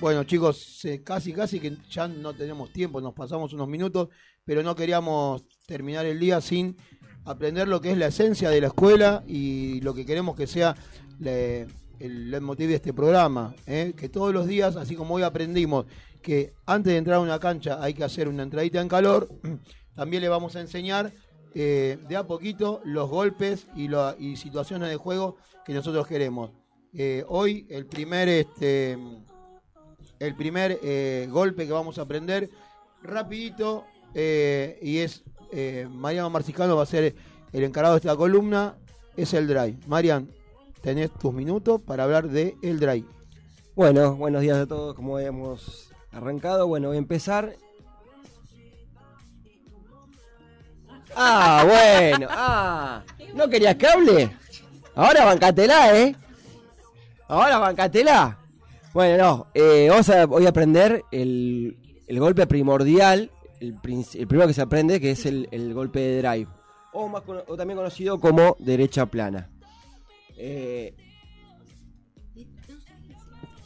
Bueno, chicos, eh, casi, casi que ya no tenemos tiempo, nos pasamos unos minutos, pero no queríamos terminar el día sin aprender lo que es la esencia de la escuela y lo que queremos que sea el leitmotiv de este programa. ¿eh? Que todos los días, así como hoy aprendimos que antes de entrar a una cancha hay que hacer una entradita en calor, también le vamos a enseñar eh, de a poquito los golpes y, situaciones de juego que nosotros queremos. Eh, hoy el primer, este, el primer eh, golpe que vamos a aprender rapidito y es Mariano Marciscano va a ser el encargado de esta columna, es el drive. Marian, tenés tus minutos para hablar de el drive.
Bueno, buenos días a todos, como habíamos arrancado. Bueno, voy a empezar. Ah, bueno, ah, ¿no querías que hable? Ahora bancatela, ¿eh? Ahora bancatela. Bueno, no, eh, vamos a, voy a aprender el, el golpe primordial, el, primero que se aprende, que es el, el golpe de drive, o, más o también conocido como derecha plana. Eh,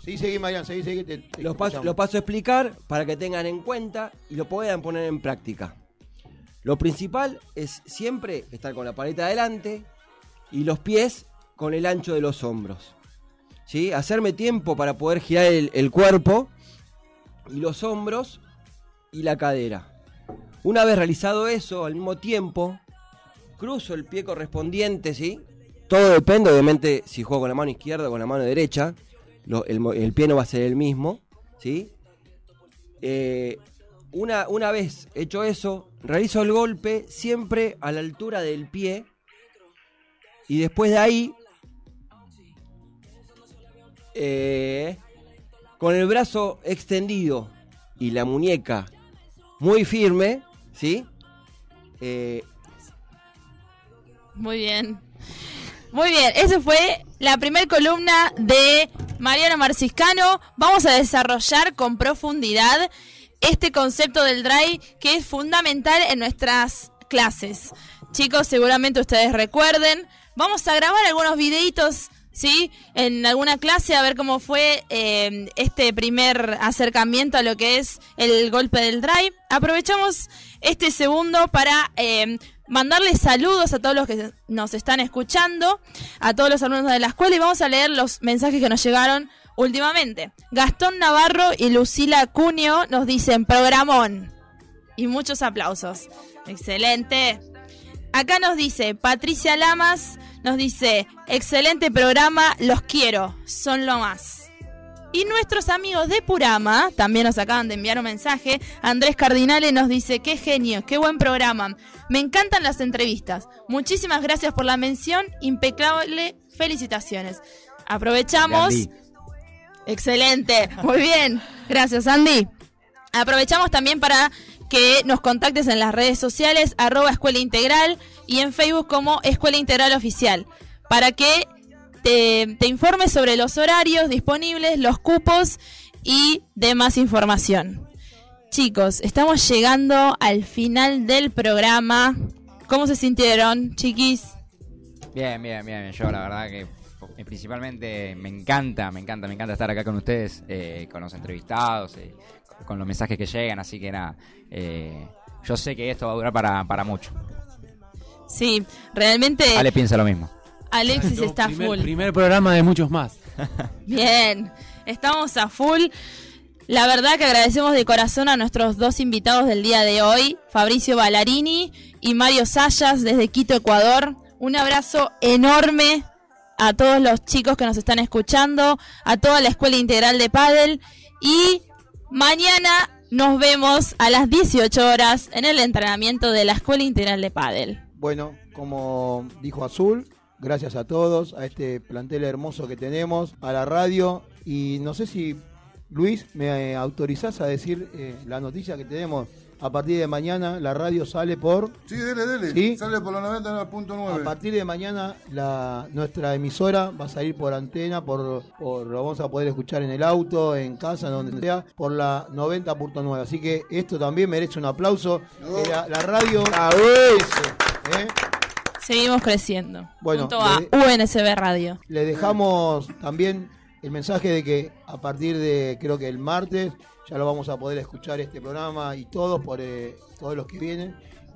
Sí, seguí, Marian, seguí, seguí. te- te
Los paso,
escuchamos.
los paso a explicar para que tengan en cuenta y lo puedan poner en práctica. Lo principal es siempre estar con la paleta adelante y los pies con el ancho de los hombros. ¿Sí? Hacerme tiempo para poder girar el, el cuerpo y los hombros y la cadera. Una vez realizado eso, al mismo tiempo, cruzo el pie correspondiente, ¿sí? Todo depende, obviamente, si juego con la mano izquierda o con la mano derecha. el pie no va a ser el mismo, ¿sí? Eh, una, una vez hecho eso, realizo el golpe siempre a la altura del pie. Y después de ahí, eh, con el brazo extendido y la muñeca muy firme, ¿sí? Eh,
Muy bien. Muy bien, esa fue la primera columna de Mariano Marciscano. Vamos a desarrollar con profundidad este concepto del drive que es fundamental en nuestras clases. Chicos, seguramente ustedes recuerden. Vamos a grabar algunos videitos, ¿sí? En alguna clase a ver cómo fue eh, este primer acercamiento a lo que es el golpe del drive. Aprovechamos este segundo para eh, mandarles saludos a todos los que nos están escuchando, a todos los alumnos de la escuela y vamos a leer los mensajes que nos llegaron últimamente. Gastón Navarro y Lucila Cunio nos dicen programón y muchos aplausos. Excelente. Acá nos dice Patricia Lamas, nos dice, excelente programa, los quiero, son lo más. Y nuestros amigos de Purama también nos acaban de enviar un mensaje. Andrés Cardinale nos dice, qué genio, qué buen programa. Me encantan las entrevistas. Muchísimas gracias por la mención. Impecable. Felicitaciones. Aprovechamos.
Andy.
Excelente. Muy bien. Gracias, Andy. Aprovechamos también para que nos contactes en las redes sociales, arroba Escuela Integral y en Facebook como Escuela Integral Oficial, para que te, te informes sobre los horarios disponibles, los cupos y demás información. Chicos, estamos llegando al final del programa. ¿Cómo se sintieron, chiquis?
Bien, bien, bien. bien. Yo la verdad que eh, principalmente me encanta, me encanta, me encanta estar acá con ustedes, eh, con los entrevistados, eh, con los mensajes que llegan, así que nada, eh, yo sé que esto va a durar para, para mucho.
Sí, realmente
Ale piensa lo mismo.
Alexis está
primer,
full.
primer programa de muchos más.
Bien, estamos a full. La verdad que agradecemos de corazón a nuestros dos invitados del día de hoy, Fabricio Ballarini y Mario Sayas desde Quito, Ecuador. Un abrazo enorme a todos los chicos que nos están escuchando, a toda la Escuela Integral de Padel y mañana nos vemos a las 18 horas en el entrenamiento de la Escuela Integral de Padel.
Bueno, como dijo Azul, gracias a todos, a este plantel hermoso que tenemos, a la radio y no sé si Luis me eh, autorizás a decir eh, la noticia que tenemos. A partir de mañana la radio sale por...
Sí, dele, dele.
¿Sí?
Sale por la
A
90.9.
partir de mañana la, nuestra emisora va a salir por antena, por, por lo vamos a poder escuchar en el auto, en casa, donde sea, por la 90.9. Así que esto también merece un aplauso. Eh, La, la radio ¿eh?
Seguimos creciendo.
Bueno,
junto a
le-
UNSB Radio.
Le dejamos también el mensaje de que a partir de, creo que el martes, ya lo vamos a poder escuchar este programa y todos, por eh, todos los que vienen,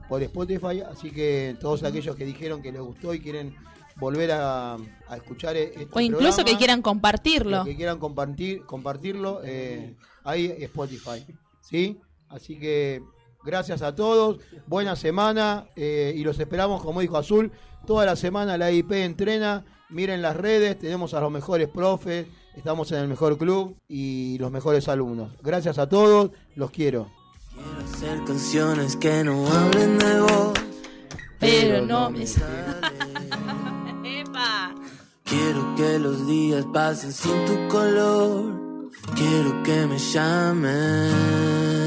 por Spotify. Así que todos aquellos que dijeron que les gustó y quieren volver a, a escuchar e- este
O incluso
programa,
que quieran compartirlo.
que quieran compartir, compartirlo, eh, ahí Spotify. ¿Sí? Así que gracias a todos, buena semana eh, y los esperamos, como dijo Azul, toda la semana la IP entrena. Miren las redes, tenemos a los mejores profes, estamos en el mejor club y los mejores alumnos. Gracias a todos, los quiero.
Hacer canciones que no hablen de vos.
Pero no me
Quiero que los días pasen sin tu color. Quiero que me llames.